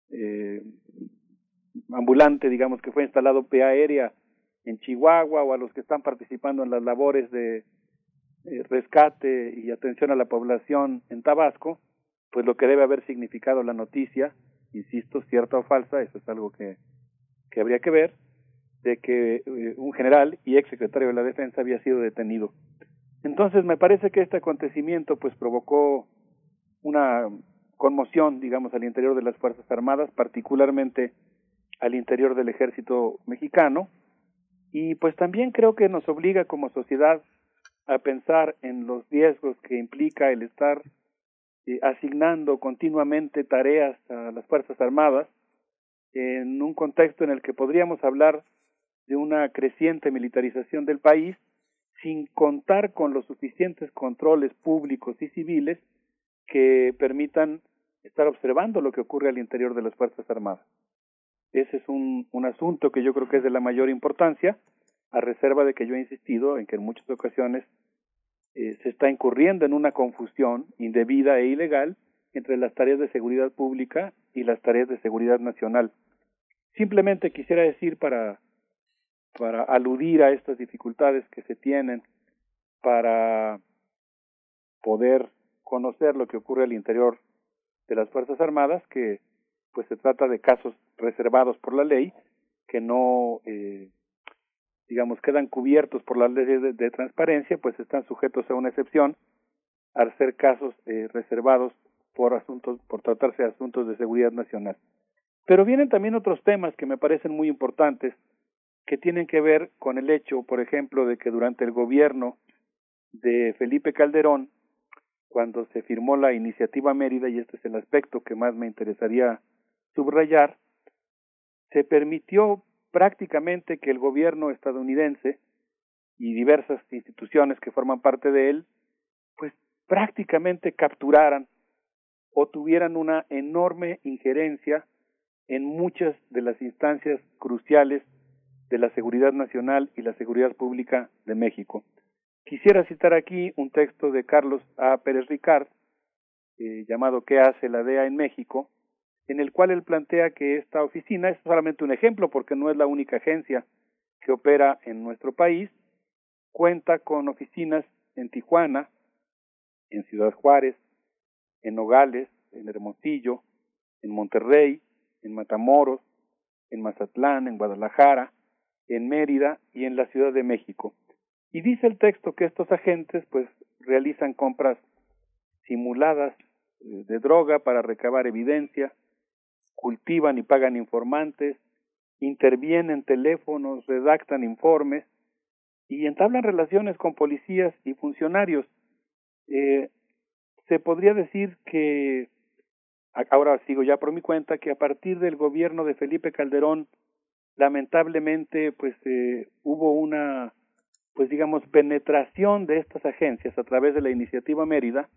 eh, ambulante, digamos, que fue instalado P aérea en Chihuahua, o a los que están participando en las labores de eh, rescate y atención a la población en Tabasco, pues lo que debe haber significado la noticia, insisto, cierta o falsa, eso es algo que, que habría que ver, de que eh, un general y ex secretario de la Defensa había sido detenido. Entonces me parece que este acontecimiento pues provocó una conmoción, digamos, al interior de las Fuerzas Armadas, particularmente al interior del ejército mexicano, Y pues también creo que nos obliga como sociedad a pensar en los riesgos que implica el estar eh, asignando continuamente tareas a las Fuerzas Armadas en un contexto en el que podríamos hablar de una creciente militarización del país sin contar con los suficientes controles públicos y civiles que permitan estar observando lo que ocurre al interior de las Fuerzas Armadas. Ese es un, un asunto que yo creo que es de la mayor importancia, a reserva de que yo he insistido en que en muchas ocasiones eh, se está incurriendo en una confusión indebida e ilegal entre las tareas de seguridad pública y las tareas de seguridad nacional. Simplemente quisiera decir para, para aludir a estas dificultades que se tienen para poder conocer lo que ocurre al interior de las Fuerzas Armadas, que pues se trata de casos reservados por la ley, que no, eh, digamos, quedan cubiertos por las leyes de, transparencia, pues están sujetos a una excepción al ser casos eh, reservados por asuntos, por tratarse de asuntos de seguridad nacional. Pero vienen también otros temas que me parecen muy importantes, que tienen que ver con el hecho, por ejemplo, de que durante el gobierno de Felipe Calderón, cuando se firmó la iniciativa Mérida, y este es el aspecto que más me interesaría subrayar, se permitió prácticamente que el gobierno estadounidense y diversas instituciones que forman parte de él, pues prácticamente capturaran o tuvieran una enorme injerencia en muchas de las instancias cruciales de la seguridad nacional y la seguridad pública de México. Quisiera citar aquí un texto de Carlos A. Pérez Ricard, eh, llamado ¿Qué hace la DEA en México?, en el cual él plantea que esta oficina es solamente un ejemplo porque no es la única agencia que opera en nuestro país, cuenta con oficinas en Tijuana, en Ciudad Juárez, en Nogales, en Hermosillo, en Monterrey, en Matamoros, en Mazatlán, en Guadalajara, en Mérida y en la Ciudad de México. Y dice el texto que estos agentes pues realizan compras simuladas eh, de droga para recabar evidencia, cultivan y pagan informantes, intervienen teléfonos, redactan informes y entablan relaciones con policías y funcionarios. Eh, se podría decir que, ahora sigo ya por mi cuenta, que a partir del gobierno de Felipe Calderón, lamentablemente, pues eh, hubo una, pues digamos, penetración de estas agencias a través de la iniciativa Mérida,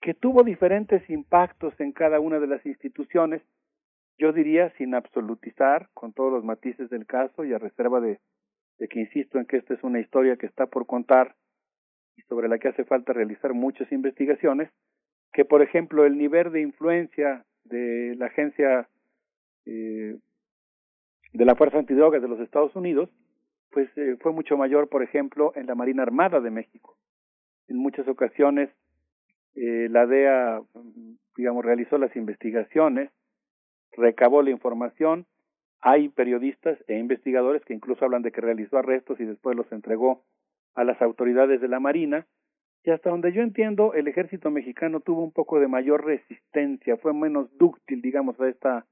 que tuvo diferentes impactos en cada una de las instituciones, yo diría sin absolutizar, con todos los matices del caso y a reserva de, de que insisto en que esta es una historia que está por contar y sobre la que hace falta realizar muchas investigaciones, que por ejemplo el nivel de influencia de la agencia eh, de la Fuerza Antidrogas de los Estados Unidos, pues eh, fue mucho mayor, por ejemplo, en la Marina Armada de México. En muchas ocasiones eh, la DEA, digamos, realizó las investigaciones, recabó la información. Hay periodistas e investigadores que incluso hablan de que realizó arrestos y después los entregó a las autoridades de la Marina. Y hasta donde yo entiendo, el ejército mexicano tuvo un poco de mayor resistencia, fue menos dúctil, digamos, a esta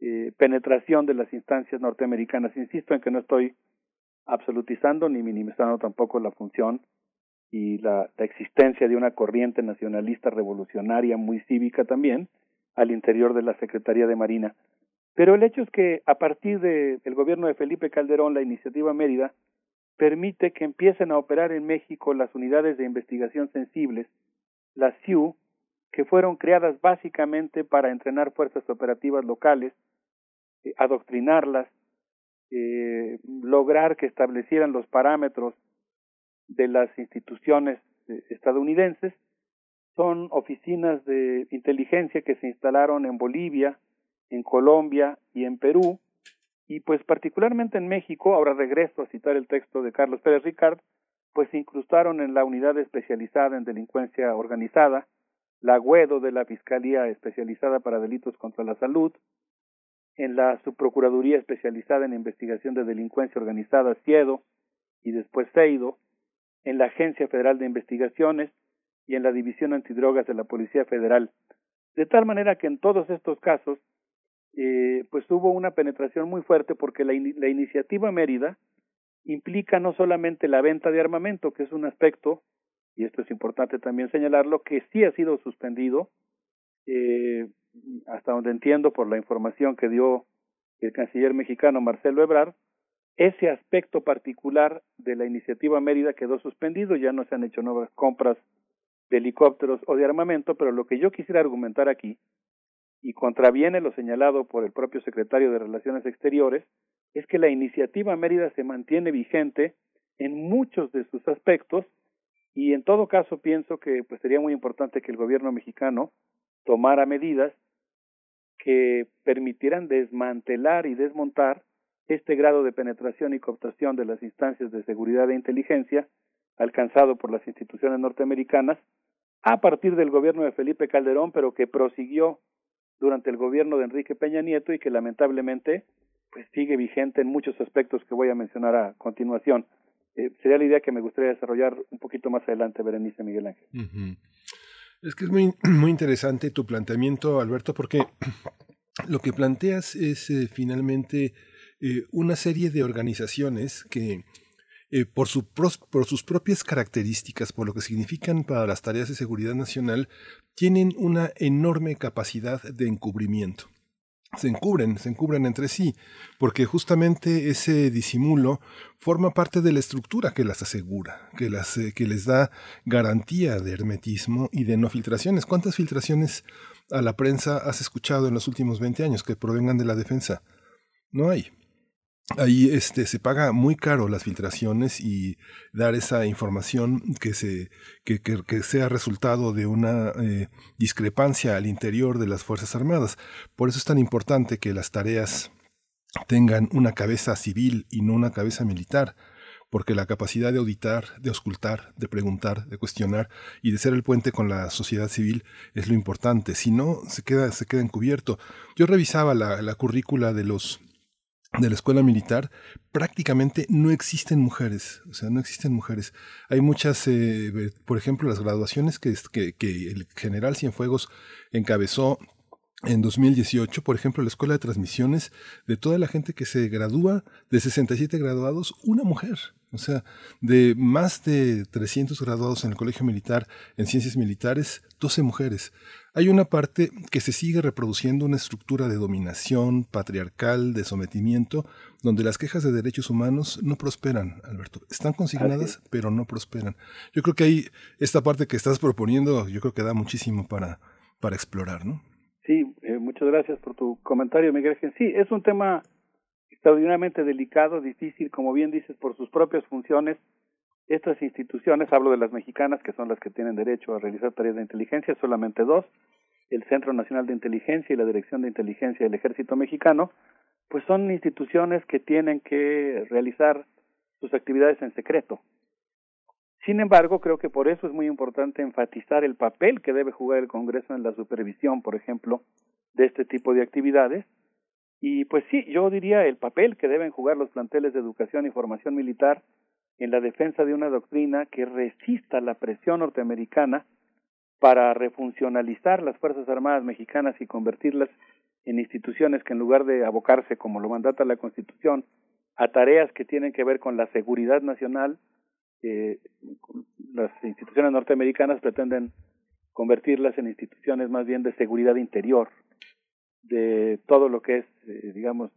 eh, penetración de las instancias norteamericanas. Insisto en que no estoy absolutizando ni minimizando tampoco la función y la, existencia de una corriente nacionalista revolucionaria muy cívica también al interior de la Secretaría de Marina. Pero el hecho es que a partir del gobierno de Felipe Calderón, la iniciativa Mérida permite que empiecen a operar en México las unidades de investigación sensibles, las CIU, que fueron creadas básicamente para entrenar fuerzas operativas locales, eh, adoctrinarlas, eh, lograr que establecieran los parámetros de las instituciones eh, estadounidenses. Son oficinas de inteligencia que se instalaron en Bolivia, en Colombia y en Perú, y pues particularmente en México, ahora regreso a citar el texto de Carlos Pérez Ricard, pues se incrustaron en la unidad especializada en delincuencia organizada, la GUEDO de la Fiscalía Especializada para Delitos contra la Salud, en la Subprocuraduría Especializada en Investigación de Delincuencia Organizada, CIEDO, y después CEIDO, en la Agencia Federal de Investigaciones y en la División Antidrogas de la Policía Federal. De tal manera que en todos estos casos, eh, pues hubo una penetración muy fuerte porque la, la iniciativa Mérida implica no solamente la venta de armamento, que es un aspecto, y esto es importante también señalarlo, que sí ha sido suspendido, eh, hasta donde entiendo por la información que dio el canciller mexicano Marcelo Ebrard, ese aspecto particular de la iniciativa Mérida quedó suspendido, ya no se han hecho nuevas compras de helicópteros o de armamento, pero lo que yo quisiera argumentar aquí, y contraviene lo señalado por el propio secretario de Relaciones Exteriores, es que la iniciativa Mérida se mantiene vigente en muchos de sus aspectos y en todo caso pienso que pues sería muy importante que el gobierno mexicano tomara medidas que permitieran desmantelar y desmontar este grado de penetración y cooptación de las instancias de seguridad e inteligencia alcanzado por las instituciones norteamericanas a partir del gobierno de Felipe Calderón, pero que prosiguió durante el gobierno de Enrique Peña Nieto y que lamentablemente pues sigue vigente en muchos aspectos que voy a mencionar a continuación. Eh, sería la idea que me gustaría desarrollar un poquito más adelante, Berenice Miguel Ángel. Es que es muy, muy interesante tu planteamiento, Alberto, porque lo que planteas es eh, finalmente eh, una serie de organizaciones que eh, por, por sus propias características, por lo que significan para las tareas de seguridad nacional, tienen una enorme capacidad de encubrimiento se encubren, se encubren entre sí, porque justamente ese disimulo forma parte de la estructura que las asegura, que, las, eh, que les da garantía de hermetismo y de no filtraciones. ¿Cuántas filtraciones a la prensa has escuchado en los últimos 20 años que provengan de la defensa? No hay ahí este se paga muy caro las filtraciones y dar esa información que se que, que, sea resultado de una eh, discrepancia al interior de las fuerzas armadas por eso es tan importante que las tareas tengan una cabeza civil y no una cabeza militar porque la capacidad de auditar, de auscultar, de preguntar, de cuestionar y de ser el puente con la sociedad civil es lo importante. Si no, se queda, se queda encubierto. Yo revisaba la, la currícula de los de la escuela militar, prácticamente no existen mujeres, o sea, no existen mujeres. Hay muchas, eh, por ejemplo, las graduaciones que, que, que el general Cienfuegos encabezó en 2018, por ejemplo, la escuela de transmisiones, de toda la gente que se gradúa, de 67 graduados, una mujer. O sea, de más de 300 graduados en el Colegio Militar en Ciencias Militares, 12 mujeres. Hay una parte que se sigue reproduciendo una estructura de dominación patriarcal, de sometimiento, donde las quejas de derechos humanos no prosperan, Alberto. Están consignadas, pero no prosperan. Yo creo que ahí, esta parte que estás proponiendo, yo creo que da muchísimo para, para explorar, ¿no? Sí, eh, muchas gracias por tu comentario, Miguel. Sí, es un tema extraordinariamente delicado, difícil, como bien dices, por sus propias funciones. Estas instituciones, hablo de las mexicanas, que son las que tienen derecho a realizar tareas de inteligencia, solamente dos, el Centro Nacional de Inteligencia y la Dirección de Inteligencia del Ejército Mexicano, pues son instituciones que tienen que realizar sus actividades en secreto. Sin embargo, creo que por eso es muy importante enfatizar el papel que debe jugar el Congreso en la supervisión, por ejemplo, de este tipo de actividades. Y pues sí, yo diría el papel que deben jugar los planteles de educación y formación militar en la defensa de una doctrina que resista la presión norteamericana para refuncionalizar las Fuerzas Armadas mexicanas y convertirlas en instituciones que en lugar de abocarse, como lo mandata la Constitución, a tareas que tienen que ver con la seguridad nacional, eh, las instituciones norteamericanas pretenden convertirlas en instituciones más bien de seguridad interior, de todo lo que es, eh, digamos,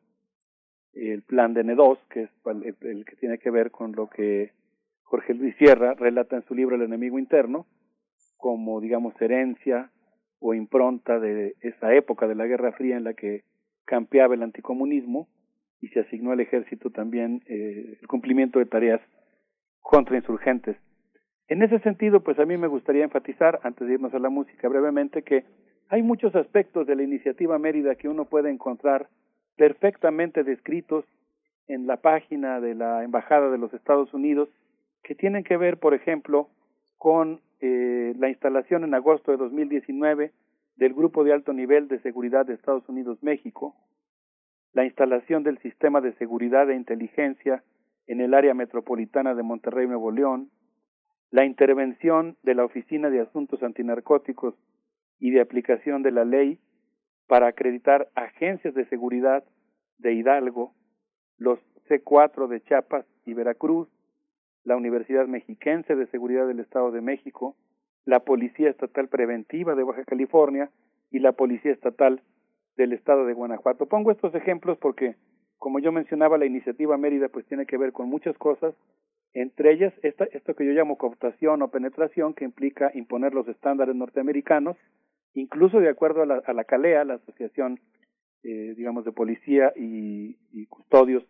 el plan de N2, que es el, que tiene que ver con lo que Jorge Luis Sierra relata en su libro El enemigo interno, como, digamos, herencia o impronta de esa época de la Guerra Fría en la que campeaba el anticomunismo y se asignó al ejército también eh, el cumplimiento de tareas contra insurgentes. En ese sentido, pues a mí me gustaría enfatizar, antes de irnos a la música brevemente, que hay muchos aspectos de la iniciativa Mérida que uno puede encontrar perfectamente descritos en la página de la Embajada de los Estados Unidos, que tienen que ver, por ejemplo, con eh, la instalación en agosto de 2019 del Grupo de Alto Nivel de Seguridad de Estados Unidos-México, la instalación del Sistema de Seguridad e Inteligencia en el área metropolitana de Monterrey, Nuevo León, la intervención de la Oficina de Asuntos Antinarcóticos y de aplicación de la ley para acreditar agencias de seguridad de Hidalgo, los C4 de Chiapas y Veracruz, la Universidad Mexiquense de Seguridad del Estado de México, la Policía Estatal Preventiva de Baja California y la Policía Estatal del Estado de Guanajuato. Pongo estos ejemplos porque, como yo mencionaba, la iniciativa Mérida pues tiene que ver con muchas cosas, entre ellas esta, esto que yo llamo cooptación o penetración, que implica imponer los estándares norteamericanos, incluso de acuerdo a la, a la CALEA, la Asociación, eh, digamos, de Policía y, Custodios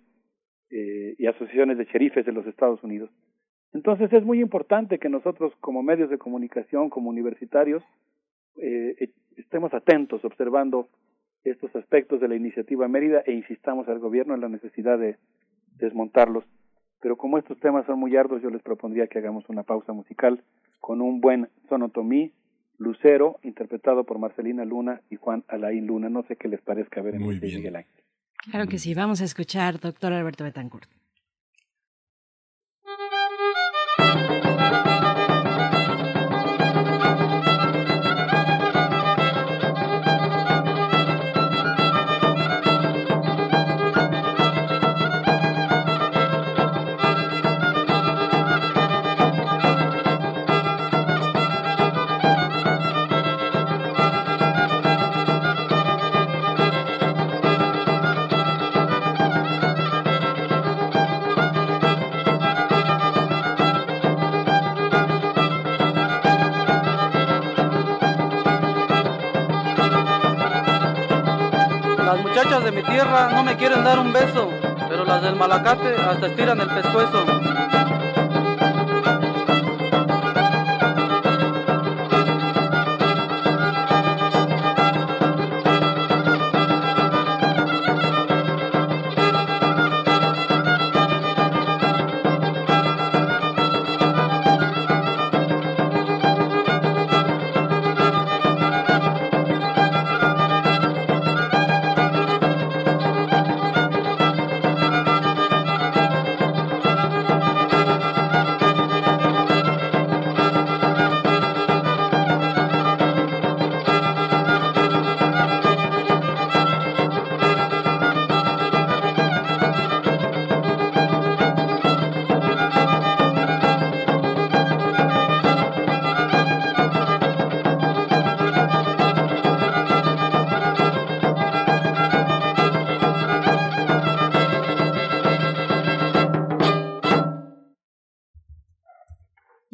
eh, y asociaciones de sheriffes de los Estados Unidos. Entonces es muy importante que nosotros como medios de comunicación, como universitarios, eh, e, estemos atentos observando estos aspectos de la iniciativa Mérida e insistamos al gobierno en la necesidad de desmontarlos. Pero como estos temas son muy arduos, yo les propondría que hagamos una pausa musical con un buen sonotomí, Lucero, interpretado por Marcelina Luna y Juan Alain Luna. No sé qué les parezca ver en Muy este bien. Miguel Ángel. Claro que sí, vamos a escuchar, doctor Alberto Betancourt. Tierra no me quieren dar un beso, pero las del malacate hasta estiran el pescuezo.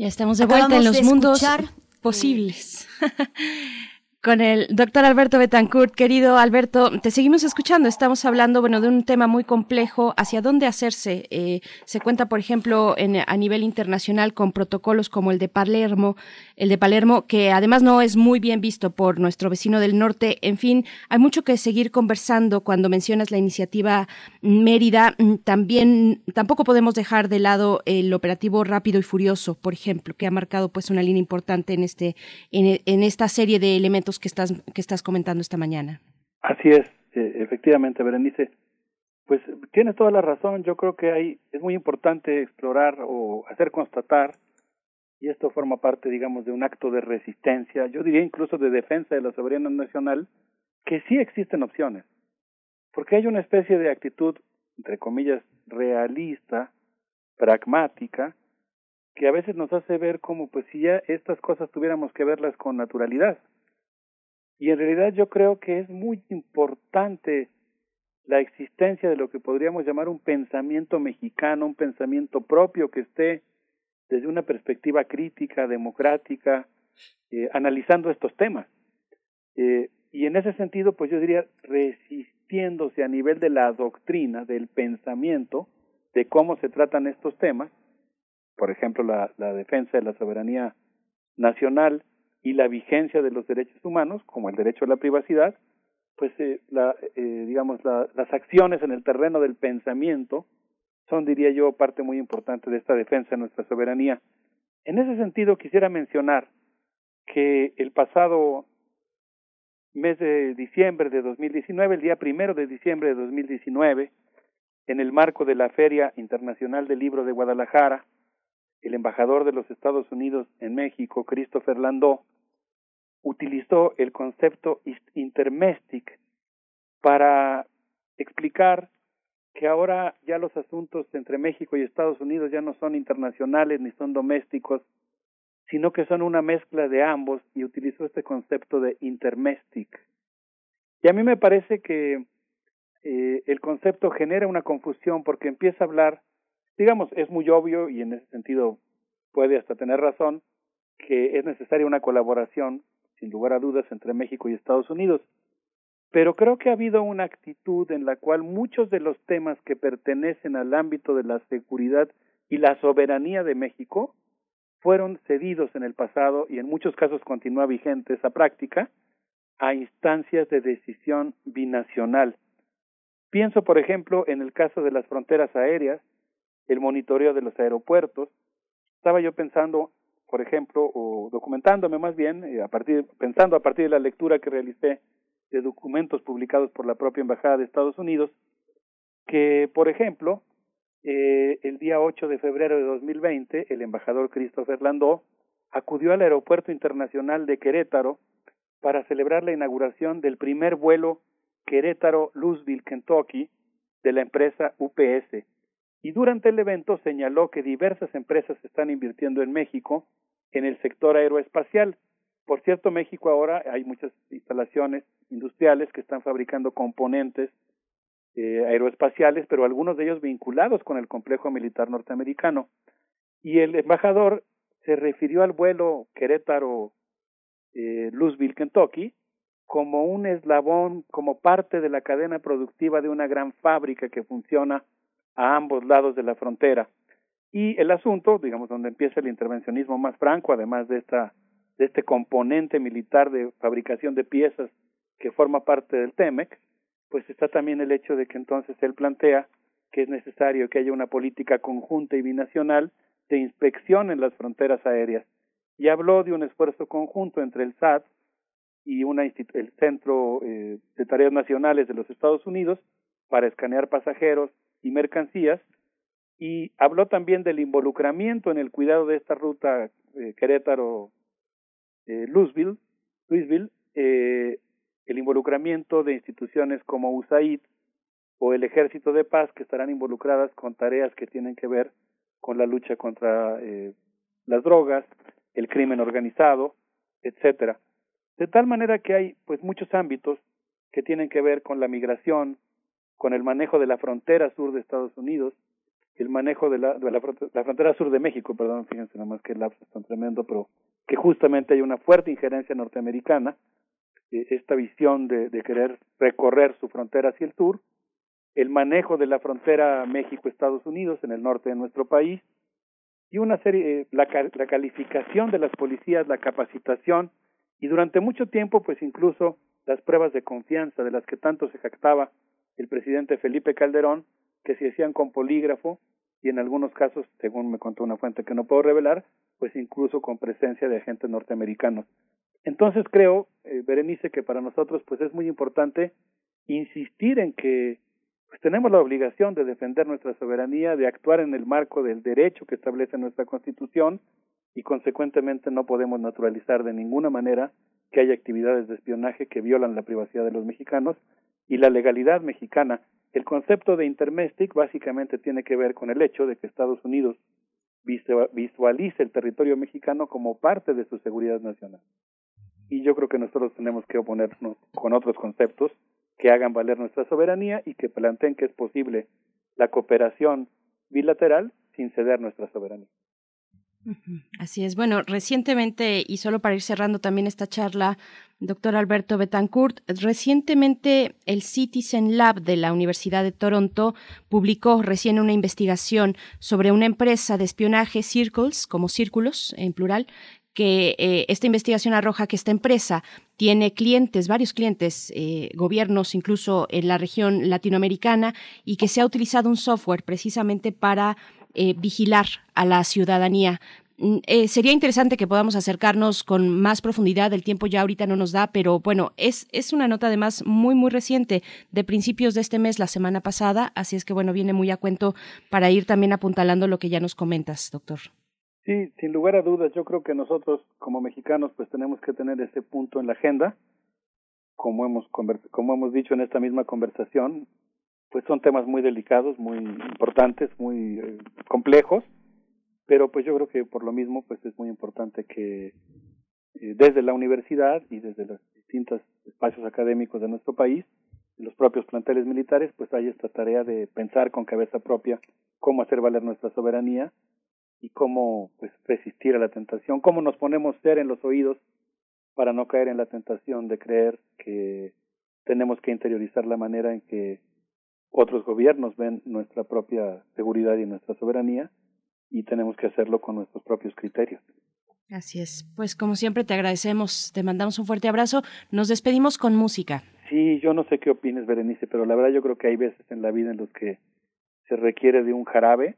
Estamos de vuelta en los mundos escuchar, posibles. Con el doctor Alberto Betancourt, querido Alberto, te seguimos escuchando. Estamos hablando, bueno, de un tema muy complejo, hacia dónde hacerse. Eh, se cuenta, por ejemplo, a nivel internacional con protocolos como el de Palermo, el de Palermo, que además no es muy bien visto por nuestro vecino del norte. En fin, hay mucho que seguir conversando cuando mencionas la iniciativa Mérida. Mm, También, tampoco podemos dejar de lado el operativo rápido y furioso, por ejemplo, que ha marcado pues una línea importante en este, en esta serie de elementos que estás, que estás comentando esta mañana. Así es, eh, efectivamente, Berenice. Pues tienes toda la razón. Yo creo que hay, es muy importante explorar o hacer constatar, y esto forma parte, digamos, de un acto de resistencia, yo diría incluso de defensa de la soberanía nacional, que sí existen opciones. Porque hay una especie de actitud, entre comillas, realista, pragmática, que a veces nos hace ver como pues si ya estas cosas tuviéramos que verlas con naturalidad. Y en realidad yo creo que es muy importante la existencia de lo que podríamos llamar un pensamiento mexicano, un pensamiento propio que esté desde una perspectiva crítica, democrática, eh, analizando estos temas. Eh, y en ese sentido, pues yo diría, resistiéndose a nivel de la doctrina, del pensamiento, de cómo se tratan estos temas, por ejemplo, la, la defensa de la soberanía nacional y la vigencia de los derechos humanos, como el derecho a la privacidad, pues eh, la, eh, digamos la, las acciones en el terreno del pensamiento son, diría yo, parte muy importante de esta defensa de nuestra soberanía. En ese sentido, quisiera mencionar que el pasado mes de diciembre de 2019, el día primero de diciembre de 2019, en el marco de la Feria Internacional del Libro de Guadalajara, el embajador de los Estados Unidos en México, Christopher Landau, utilizó el concepto intermestic para explicar que ahora ya los asuntos entre México y Estados Unidos ya no son internacionales ni son domésticos, sino que son una mezcla de ambos y utilizó este concepto de intermestic. Y a mí me parece que eh, el concepto genera una confusión porque empieza a hablar, digamos, es muy obvio y en ese sentido puede hasta tener razón, que es necesaria una colaboración, sin lugar a dudas, entre México y Estados Unidos. Pero creo que ha habido una actitud en la cual muchos de los temas que pertenecen al ámbito de la seguridad y la soberanía de México fueron cedidos en el pasado y en muchos casos continúa vigente esa práctica a instancias de decisión binacional. Pienso, por ejemplo, en el caso de las fronteras aéreas, el monitoreo de los aeropuertos. Estaba yo pensando, por ejemplo, o documentándome más bien, eh, a partir, pensando a partir de la lectura que realicé de documentos publicados por la propia Embajada de Estados Unidos, que, por ejemplo, eh, el día 8 de febrero de 2020, el embajador Christopher Landau acudió al Aeropuerto Internacional de Querétaro para celebrar la inauguración del primer vuelo Querétaro-Louisville, Kentucky, de la empresa UPS. Y durante el evento señaló que diversas empresas están invirtiendo en México en el sector aeroespacial. Por cierto, México ahora hay muchas instalaciones industriales que están fabricando componentes eh, aeroespaciales, pero algunos de ellos vinculados con el complejo militar norteamericano. Y el embajador se refirió al vuelo Querétaro eh, Louisville, Kentucky, como un eslabón, como parte de la cadena productiva de una gran fábrica que funciona a ambos lados de la frontera. Y el asunto, digamos, donde empieza el intervencionismo más franco, además de esta de este componente militar de fabricación de piezas que forma parte del TEMEC, pues está también el hecho de que entonces él plantea que es necesario que haya una política conjunta y binacional de inspección en las fronteras aéreas. Y habló de un esfuerzo conjunto entre el SAT y una el Centro eh, de Tareas Nacionales de los Estados Unidos para escanear pasajeros y mercancías y habló también del involucramiento en el cuidado de esta ruta eh, Querétaro eh, Louisville, eh, el involucramiento de instituciones como USAID o el Ejército de Paz que estarán involucradas con tareas que tienen que ver con la lucha contra eh, las drogas, el crimen organizado, etcétera. De tal manera que hay pues muchos ámbitos que tienen que ver con la migración, con el manejo de la frontera sur de Estados Unidos, el manejo de la, de la, frontera sur de México, perdón, fíjense nada más que el lapso es tan tremendo, pero que justamente hay una fuerte injerencia norteamericana eh, esta visión de, de, querer recorrer su frontera hacia el sur, el manejo de la frontera México-Estados Unidos en el norte de nuestro país y una serie, eh, la, la calificación de las policías, la capacitación y durante mucho tiempo, pues incluso las pruebas de confianza de las que tanto se jactaba el presidente Felipe Calderón, que se hacían con polígrafo y en algunos casos, según me contó una fuente que no puedo revelar, pues incluso con presencia de agentes norteamericanos. Entonces creo, eh, Berenice, que para nosotros pues es muy importante insistir en que pues tenemos la obligación de defender nuestra soberanía, de actuar en el marco del derecho que establece nuestra Constitución y consecuentemente no podemos naturalizar de ninguna manera que haya actividades de espionaje que violan la privacidad de los mexicanos y la legalidad mexicana. El concepto de intermestic básicamente tiene que ver con el hecho de que Estados Unidos visualice el territorio mexicano como parte de su seguridad nacional y yo creo que nosotros tenemos que oponernos con otros conceptos que hagan valer nuestra soberanía y que planteen que es posible la cooperación bilateral sin ceder nuestra soberanía. Así es. Bueno, recientemente, y solo para ir cerrando también esta charla, doctor Alberto Betancourt, recientemente el Citizen Lab de la Universidad de Toronto publicó recién una investigación sobre una empresa de espionaje, Circles, como círculos en plural, que eh, esta investigación arroja que esta empresa tiene clientes, varios clientes, eh, gobiernos incluso en la región latinoamericana, y que se ha utilizado un software precisamente para eh, vigilar a la ciudadanía. Mm, sería interesante que podamos acercarnos con más profundidad, el tiempo ya ahorita no nos da, pero bueno, es, es una nota además muy, muy reciente, de principios de este mes, la semana pasada, así es que bueno, viene muy a cuento para ir también apuntalando lo que ya nos comentas, doctor. Sí, sin lugar a dudas, yo creo que nosotros como mexicanos pues tenemos que tener ese punto en la agenda, como hemos como hemos dicho en esta misma conversación, pues son temas muy delicados, muy importantes, muy eh, complejos, pero pues yo creo que por lo mismo pues es muy importante que eh, desde la universidad y desde los distintos espacios académicos de nuestro país, los propios planteles militares, pues hay esta tarea de pensar con cabeza propia cómo hacer valer nuestra soberanía y cómo pues resistir a la tentación, cómo nos ponemos ser en los oídos para no caer en la tentación de creer que tenemos que interiorizar la manera en que otros gobiernos ven nuestra propia seguridad y nuestra soberanía y tenemos que hacerlo con nuestros propios criterios. Así es. Pues como siempre te agradecemos, te mandamos un fuerte abrazo. Nos despedimos con música. Sí, yo no sé qué opines, Berenice, pero la verdad yo creo que hay veces en la vida en los que se requiere de un jarabe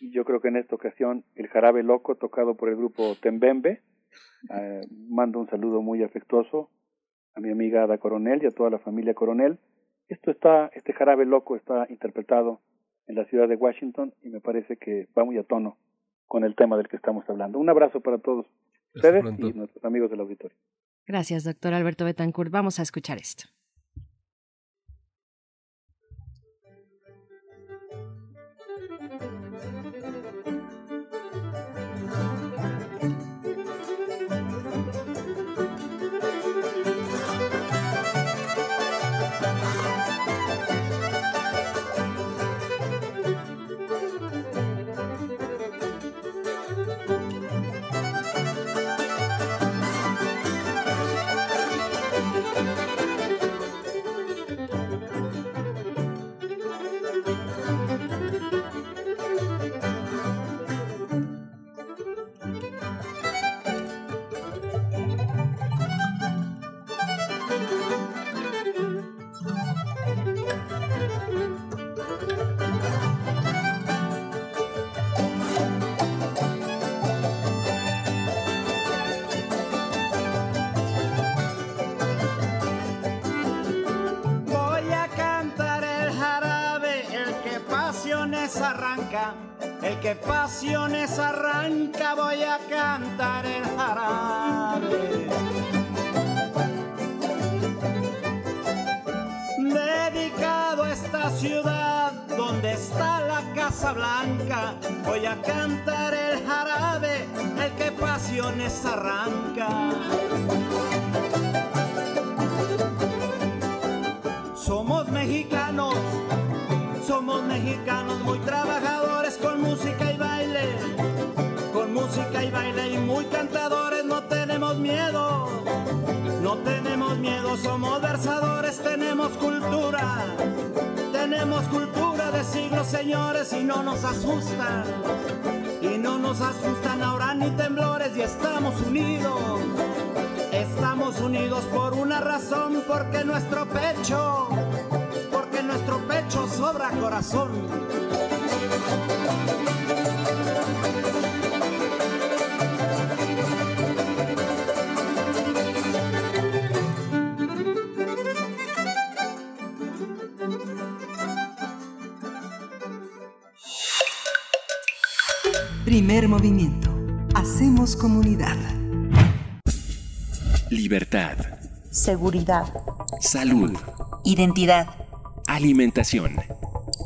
y yo creo que en esta ocasión el jarabe loco tocado por el grupo Tembembe. Eh, mando un saludo muy afectuoso a mi amiga Ada Coronel y a toda la familia Coronel. Esto está, este jarabe loco está interpretado en la ciudad de Washington y me parece que va muy a tono con el tema del que estamos hablando. Un abrazo para todos ustedes y nuestros amigos del auditorio. Gracias, doctor Alberto Betancourt. Vamos a escuchar esto. Arranca, el que pasiones arranca, voy a cantar el jarabe. Dedicado a esta ciudad donde está la Casa Blanca, voy a cantar el jarabe, el que pasiones arranca. Somos mexicanos, muy trabajadores con música y baile, con música y baile y muy cantadores, no tenemos miedo, no tenemos miedo, somos versadores, tenemos cultura, tenemos cultura de siglos señores y no nos asustan, y no nos asustan ahora ni temblores y estamos unidos. Estamos unidos por una razón, porque nuestro pecho sobra corazón. Primer movimiento. Hacemos comunidad. Libertad. Seguridad. Salud. Identidad. Alimentación.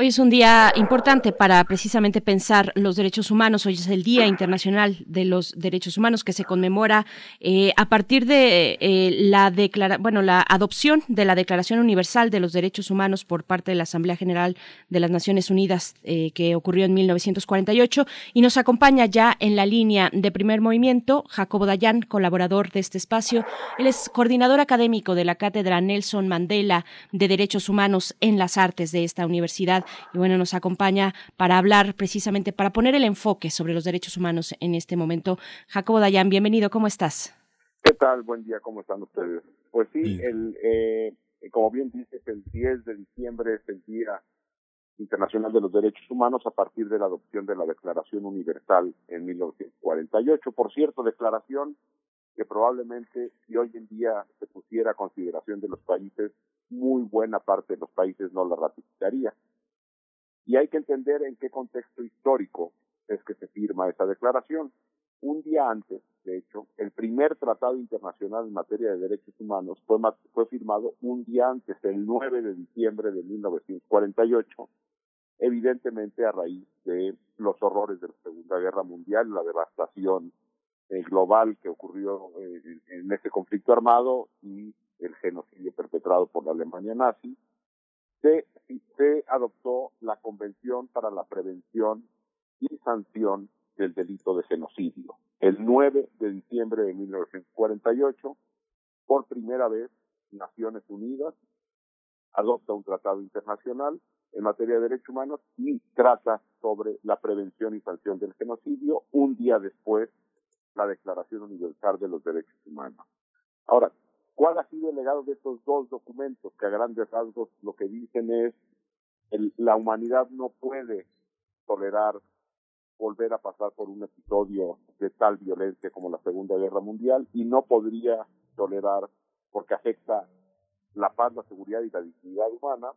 Hoy es un día importante para precisamente pensar los derechos humanos. Hoy es el Día Internacional de los Derechos Humanos que se conmemora eh, a partir de eh, la declara bueno, la adopción de la Declaración Universal de los Derechos Humanos por parte de la Asamblea General de las Naciones Unidas eh, que ocurrió en 1948 y nos acompaña ya en la línea de primer movimiento Jacobo Dayan, colaborador de este espacio. Él es coordinador académico de la Cátedra Nelson Mandela de Derechos Humanos en las Artes de esta universidad y bueno, nos acompaña para hablar precisamente, para poner el enfoque sobre los derechos humanos en este momento. Jacobo Dayan, bienvenido, ¿cómo estás? ¿Qué tal? Buen día, ¿cómo están ustedes? Pues sí, el, eh, como bien dices, el 10 de diciembre es el Día Internacional de los Derechos Humanos a partir de la adopción de la Declaración Universal en 1948. Por cierto, declaración que probablemente si hoy en día se pusiera a consideración de los países, muy buena parte de los países no la ratificaría. Y hay que entender en qué contexto histórico es que se firma esa declaración. Un día antes, de hecho, el primer tratado internacional en materia de derechos humanos fue, fue firmado un día antes, el 9 de diciembre de 1948, evidentemente a raíz de los horrores de la Segunda Guerra Mundial, la devastación eh, global que ocurrió eh, en este conflicto armado y el genocidio perpetrado por la Alemania nazi, se, adoptó la Convención para la Prevención y Sanción del Delito de Genocidio. El 9 de diciembre de 1948, por primera vez, Naciones Unidas adopta un tratado internacional en materia de derechos humanos y trata sobre la prevención y sanción del genocidio un día después la Declaración Universal de los Derechos Humanos. Ahora, ¿cuál ha sido el legado de estos dos documentos que a grandes rasgos lo que dicen es el, la humanidad no puede tolerar volver a pasar por un episodio de tal violencia como la Segunda Guerra Mundial y no podría tolerar porque afecta la paz, la seguridad y la dignidad humana,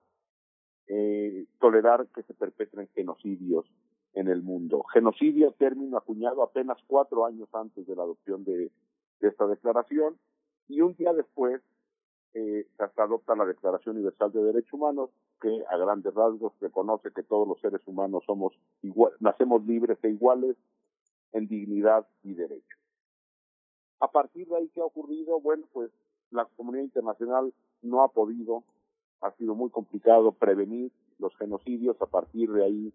eh, tolerar que se perpetren genocidios en el mundo. Genocidio, término acuñado apenas cuatro años antes de la adopción de, esta declaración, y un día después eh, se adopta la Declaración Universal de Derechos Humanos, que a grandes rasgos reconoce que todos los seres humanos somos igual, nacemos libres e iguales en dignidad y derecho. A partir de ahí, ¿qué ha ocurrido? Bueno, pues la comunidad internacional no ha podido, ha sido muy complicado prevenir los genocidios. A partir de ahí,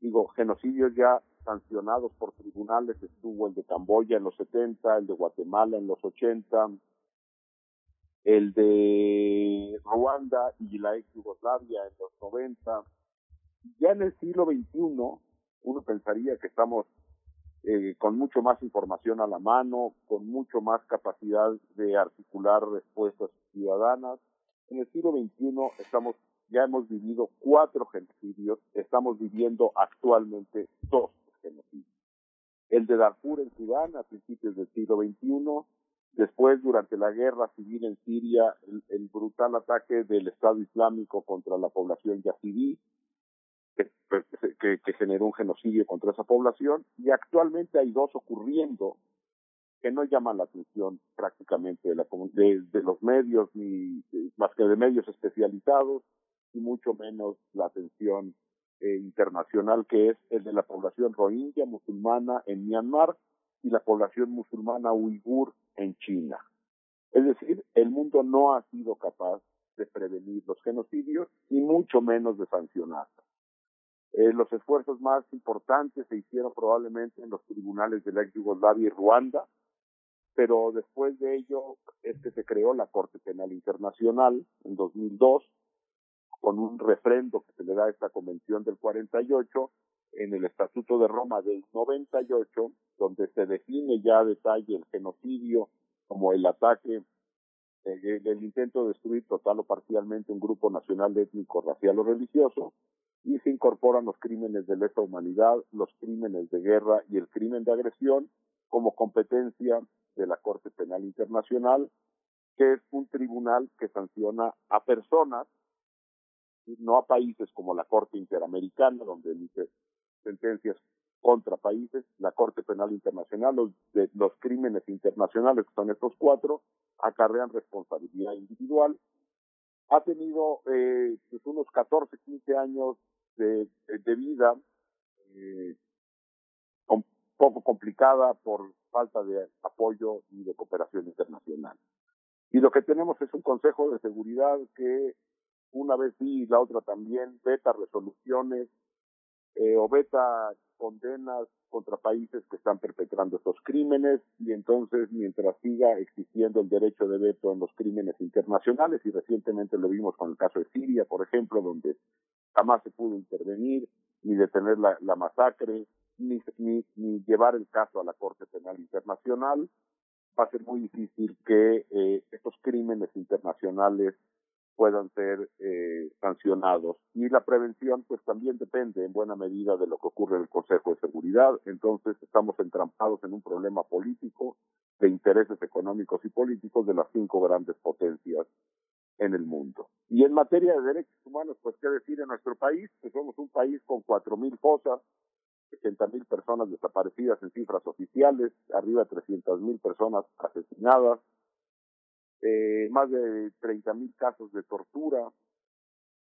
digo, genocidios ya sancionados por tribunales, estuvo el de Camboya en los 70, el de Guatemala en los 80, el de Ruanda y la ex Yugoslavia en los 90. Ya en el siglo XXI, uno pensaría que estamos eh, con mucho más información a la mano, con mucho más capacidad de articular respuestas ciudadanas. En el siglo XXI estamos, ya hemos vivido cuatro genocidios, estamos viviendo actualmente dos genocidios. El de Darfur en Sudán a principios del siglo XXI, después durante la guerra civil en Siria, el, brutal ataque del Estado Islámico contra la población yazidí, que, que, generó un genocidio contra esa población y actualmente hay dos ocurriendo que no llaman la atención prácticamente de, la, de, de los medios ni más que de medios especializados y mucho menos la atención eh, internacional que es el de la población rohingya musulmana en Myanmar y la población musulmana uigur en China. Es decir, el mundo no ha sido capaz de prevenir los genocidios y mucho menos de sancionarlos. Eh, los esfuerzos más importantes se hicieron probablemente en los tribunales de la ex Yugoslavia y Ruanda, pero después de ello es que se creó la Corte Penal Internacional en 2002 con un refrendo que se le da a esta convención del 48 en el Estatuto de Roma del 98, donde se define ya a detalle el genocidio como el ataque, el intento de destruir total o parcialmente un grupo nacional, étnico, racial o religioso, y se incorporan los crímenes de lesa humanidad, los crímenes de guerra y el crimen de agresión como competencia de la Corte Penal Internacional, que es un tribunal que sanciona a personas, no a países como la Corte Interamericana, donde emite sentencias contra países, la Corte Penal Internacional, los, de, los crímenes internacionales, que son estos cuatro, acarrean responsabilidad individual. Ha tenido eh, pues unos 14, 15 años de, vida eh, un poco complicada por falta de apoyo y de cooperación internacional. Y lo que tenemos es un Consejo de Seguridad que una vez sí y la otra también veta resoluciones eh, o veta condenas contra países que están perpetrando estos crímenes y entonces mientras siga existiendo el derecho de veto en los crímenes internacionales y recientemente lo vimos con el caso de Siria, por ejemplo, donde jamás se pudo intervenir ni detener la, la masacre ni, ni, ni, llevar el caso a la Corte Penal Internacional, va a ser muy difícil que eh, estos crímenes internacionales puedan ser eh, sancionados. Y la prevención, pues también depende en buena medida de lo que ocurre en el Consejo de Seguridad. Entonces, estamos entrampados en un problema político de intereses económicos y políticos de las cinco grandes potencias en el mundo. Y en materia de derechos humanos, pues qué decir en nuestro país, que somos un país con cuatro mil fosas, 80 mil personas desaparecidas en cifras oficiales, arriba de 300 mil personas asesinadas, eh, más de 30 mil casos de tortura,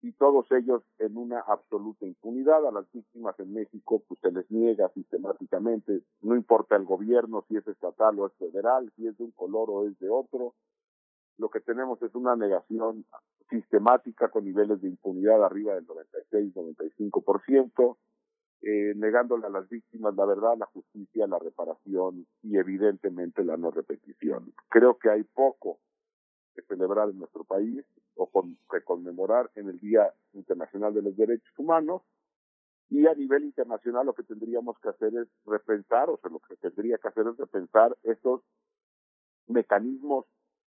y todos ellos en una absoluta impunidad. A las víctimas en México pues se les niega sistemáticamente, no importa el gobierno, si es estatal o es federal, si es de un color o es de otro. Lo que tenemos es una negación sistemática con niveles de impunidad arriba del 96-95%, eh, negándole a las víctimas la verdad, la justicia, la reparación y evidentemente la no repetición. Creo que hay poco que celebrar en nuestro país o con, que conmemorar en el Día Internacional de los Derechos Humanos. Y a nivel internacional lo que tendríamos que hacer es repensar, o sea, lo que tendría que hacer es repensar estos mecanismos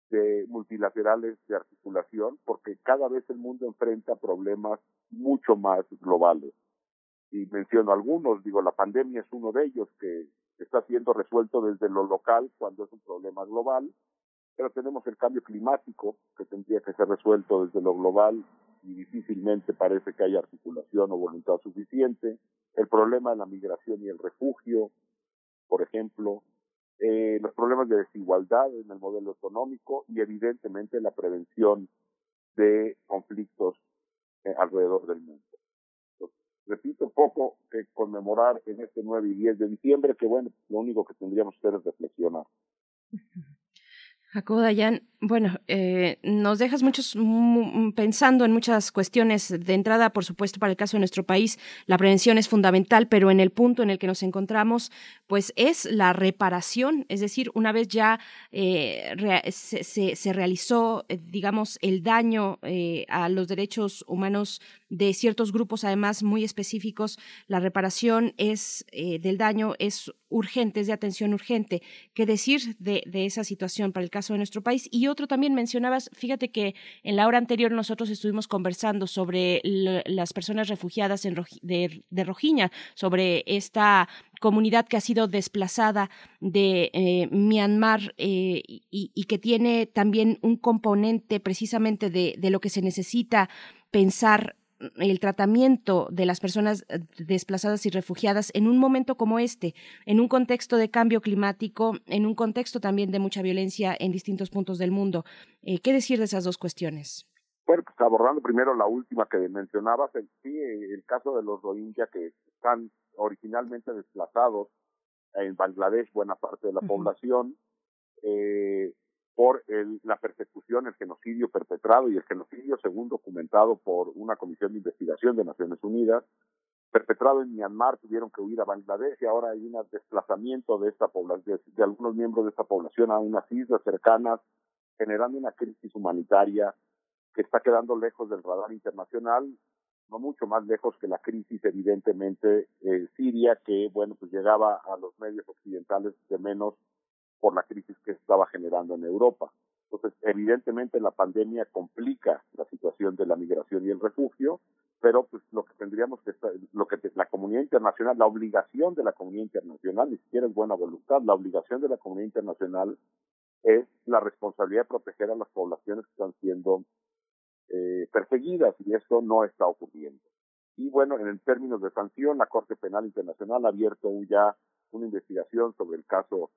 de multilaterales de articulación, porque cada vez el mundo enfrenta problemas mucho más globales. Y menciono algunos, digo, la pandemia es uno de ellos que está siendo resuelto desde lo local cuando es un problema global, pero tenemos el cambio climático que tendría que ser resuelto desde lo global y difícilmente parece que haya articulación o voluntad suficiente, el problema de la migración y el refugio, por ejemplo, eh, los problemas de desigualdad en el modelo económico y evidentemente la prevención de conflictos eh, alrededor del mundo. repito, poco que conmemorar en este 9 y 10 de diciembre, que bueno, lo único que tendríamos que es reflexionar. Jacobo Dayan, bueno, eh, nos dejas muchos pensando en muchas cuestiones. De entrada, por supuesto, para el caso de nuestro país, la prevención es fundamental, pero en el punto en el que nos encontramos, pues es la reparación, es decir, una vez ya eh, se, se, realizó, eh, digamos, el daño a los derechos humanos de ciertos grupos, además muy específicos, la reparación es del daño es urgente, es de atención urgente. ¿Qué decir de, de esa situación para el caso de nuestro país? Y otro también mencionabas, fíjate que en la hora anterior nosotros estuvimos conversando sobre las personas refugiadas en de, de Rojiña, sobre esta comunidad que ha sido desplazada de eh, Myanmar eh, y, y, que tiene también un componente precisamente de, de lo que se necesita pensar el tratamiento de las personas eh, desplazadas y refugiadas en un momento como este, en un contexto de cambio climático, en un contexto también de mucha violencia en distintos puntos del mundo. Eh, ¿Qué decir de esas dos cuestiones? Bueno, pues abordando primero la última que mencionabas, el, sí, el caso de los Rohingya que están originalmente desplazados en Bangladesh, buena parte de la población, eh, por el, la persecución, el genocidio perpetrado y el genocidio, según documentado por una comisión de investigación de Naciones Unidas, perpetrado en Myanmar, tuvieron que huir a Bangladesh y ahora hay un desplazamiento de esta población, de, algunos miembros de esta población a unas islas cercanas, generando una crisis humanitaria que está quedando lejos del radar internacional, no mucho más lejos que la crisis evidentemente eh, siria, que bueno, pues llegaba a los medios occidentales de menos por la crisis que estaba generando en Europa. Entonces, evidentemente la pandemia complica la situación de la migración y el refugio, pero pues lo que tendríamos que estar, lo que la comunidad internacional, la obligación de la comunidad internacional, ni siquiera es buena voluntad, la obligación de la comunidad internacional es la responsabilidad de proteger a las poblaciones que están siendo eh, perseguidas y esto no está ocurriendo. Y bueno, en términos de sanción, la Corte Penal Internacional ha abierto ya una investigación sobre el caso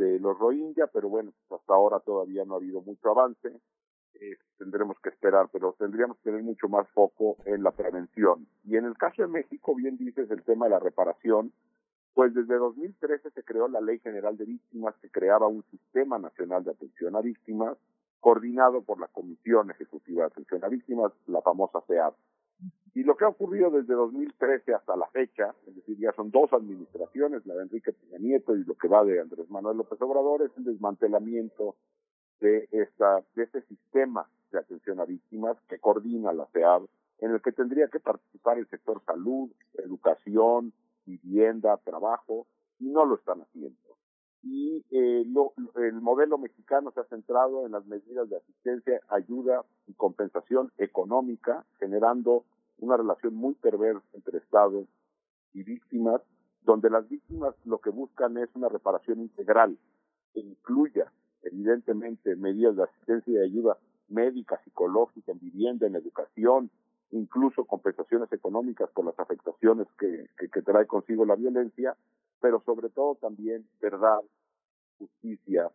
de los Rohingya, pero bueno, hasta ahora todavía no ha habido mucho avance. Eh, tendremos que esperar, pero tendríamos que tener mucho más foco en la prevención. Y en el caso de México, bien dices el tema de la reparación, pues desde 2013 se creó la Ley General de Víctimas que creaba un Sistema Nacional de Atención a Víctimas, coordinado por la Comisión Ejecutiva de Atención a Víctimas, la famosa CEAP. Y lo que ha ocurrido desde 2013 hasta la fecha, es decir, ya son dos administraciones, la de Enrique Peña Nieto y lo que va de Andrés Manuel López Obrador, es el desmantelamiento de, esta, de este sistema de atención a víctimas que coordina la CEAB, en el que tendría que participar el sector salud, educación, vivienda, trabajo, y no lo están haciendo. Y eh, lo, el modelo mexicano se ha centrado en las medidas de asistencia, ayuda y compensación económica, generando una relación muy perversa entre Estado y víctimas, donde las víctimas lo que buscan es una reparación integral que incluya, evidentemente, medidas de asistencia y ayuda médica, psicológica, en vivienda, en educación, incluso compensaciones económicas por las afectaciones que, que, trae consigo la violencia, pero sobre todo también verdad, justicia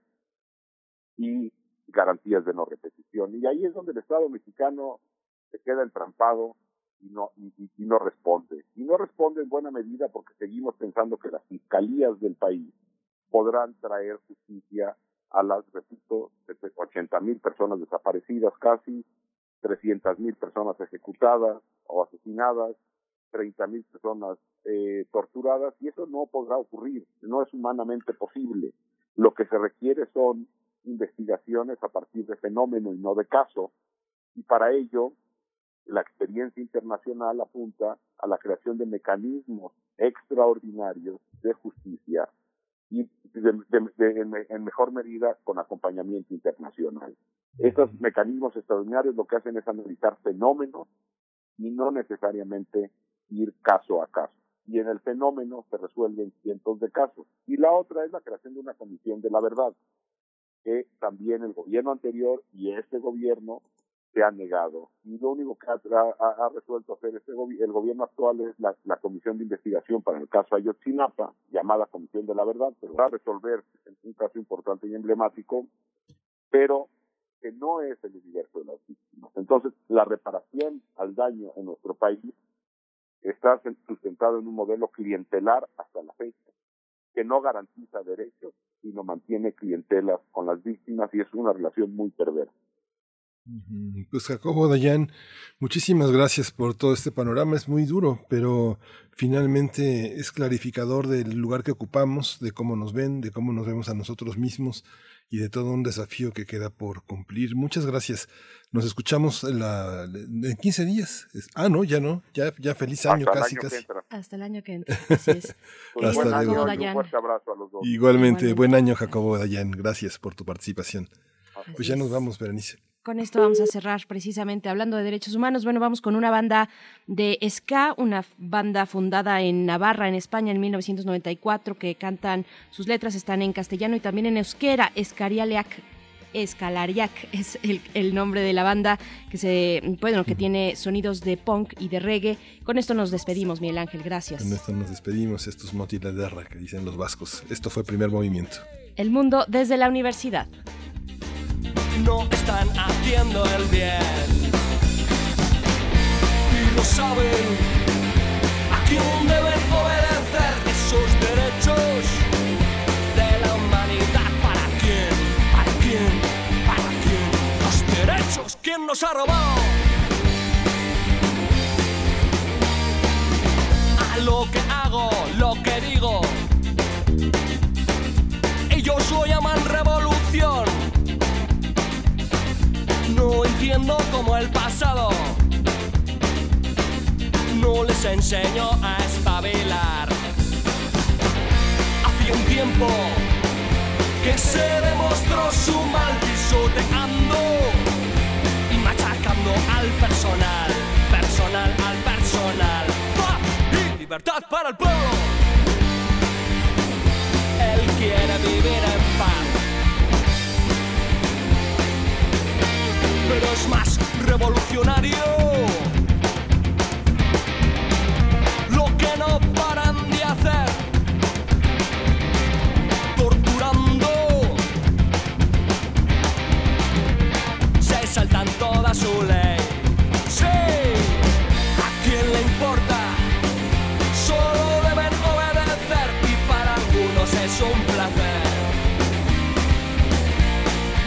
y garantías de no repetición. Y ahí es donde el Estado mexicano se queda entrampado y no, y, no responde. Y no responde en buena medida porque seguimos pensando que las fiscalías del país podrán traer justicia a las, repito, 80 mil personas desaparecidas casi, 300 mil personas ejecutadas o asesinadas, 30 mil personas eh, torturadas, y eso no podrá ocurrir, no es humanamente posible. Lo que se requiere son investigaciones a partir de fenómeno y no de caso, y para ello la experiencia internacional apunta a la creación de mecanismos extraordinarios de justicia y en mejor medida con acompañamiento internacional. Estos mecanismos extraordinarios lo que hacen es analizar fenómenos y no necesariamente ir caso a caso. Y en el fenómeno se resuelven cientos de casos. Y la otra es la creación de una comisión de la verdad, que también el gobierno anterior y este gobierno se han negado. Y lo único que ha, resuelto hacer este el gobierno actual es la, comisión de investigación para el caso Ayotzinapa, llamada Comisión de la Verdad, pero va a resolver un caso importante y emblemático, pero que no es el universo de las víctimas. Entonces, la reparación al daño en nuestro país está sustentado en un modelo clientelar hasta la fecha, que no garantiza derechos, sino mantiene clientelas con las víctimas y es una relación muy perversa. Pues Jacobo Dayan, muchísimas gracias por todo este panorama. Es muy duro, pero finalmente es clarificador del lugar que ocupamos, de cómo nos ven, de cómo nos vemos a nosotros mismos y de todo un desafío que queda por cumplir. Muchas gracias. Nos escuchamos en, la, en 15 días. Ah, no, ya no. Ya, ya feliz año casi, casi. Hasta el año que entra. Así es. Pues buen año, un fuerte abrazo a los dos. Igualmente, buen año, Jacobo Dayan. Gracias por tu participación. pues ya nos vamos, Berenice con esto vamos a cerrar precisamente hablando de derechos humanos. Bueno, vamos con una banda de ska, una banda fundada en Navarra, en España, en 1994, que cantan, sus letras están en castellano y también en euskera, Escarialeac. Escalariac es el, nombre de la banda que se bueno que tiene sonidos de punk y de reggae. Con esto nos despedimos, Miguel Ángel, gracias. Con esto nos despedimos, estos motis de guerra que dicen los vascos. Esto fue el primer movimiento. El mundo desde la universidad no están haciendo el bien. Y lo saben, a quién deben obedecer esos derechos de la humanidad. ¿Para quién? ¿Para quién? ¿Para quién? Los derechos, ¿quién nos ha robado? A lo que hago, lo que digo. No entiendo como el pasado no les enseño a espabilar. Hace un tiempo que se demostró su mal pisoteando y machacando al personal, personal al personal. Y libertad para el pueblo. Él quiere vivir pero es más revolucionario. Lo que no paran de hacer, torturando, se saltan toda su ley. Sí, ¿a quién le importa? Solo deben obedecer y para algunos es un placer.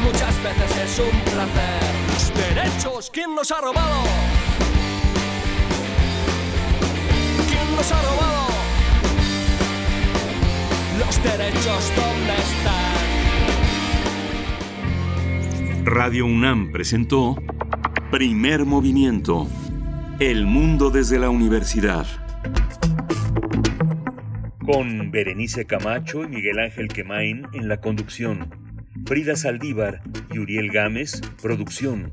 Muchas veces es un placer derechos, ¿quién nos ha robado? ¿Quién nos ha robado? Los derechos, ¿dónde están? Radio UNAM presentó Primer Movimiento. El mundo desde la universidad. Con Berenice Camacho y Miguel Ángel Quemain en la conducción. Frida Saldívar y Uriel Gámez, producción.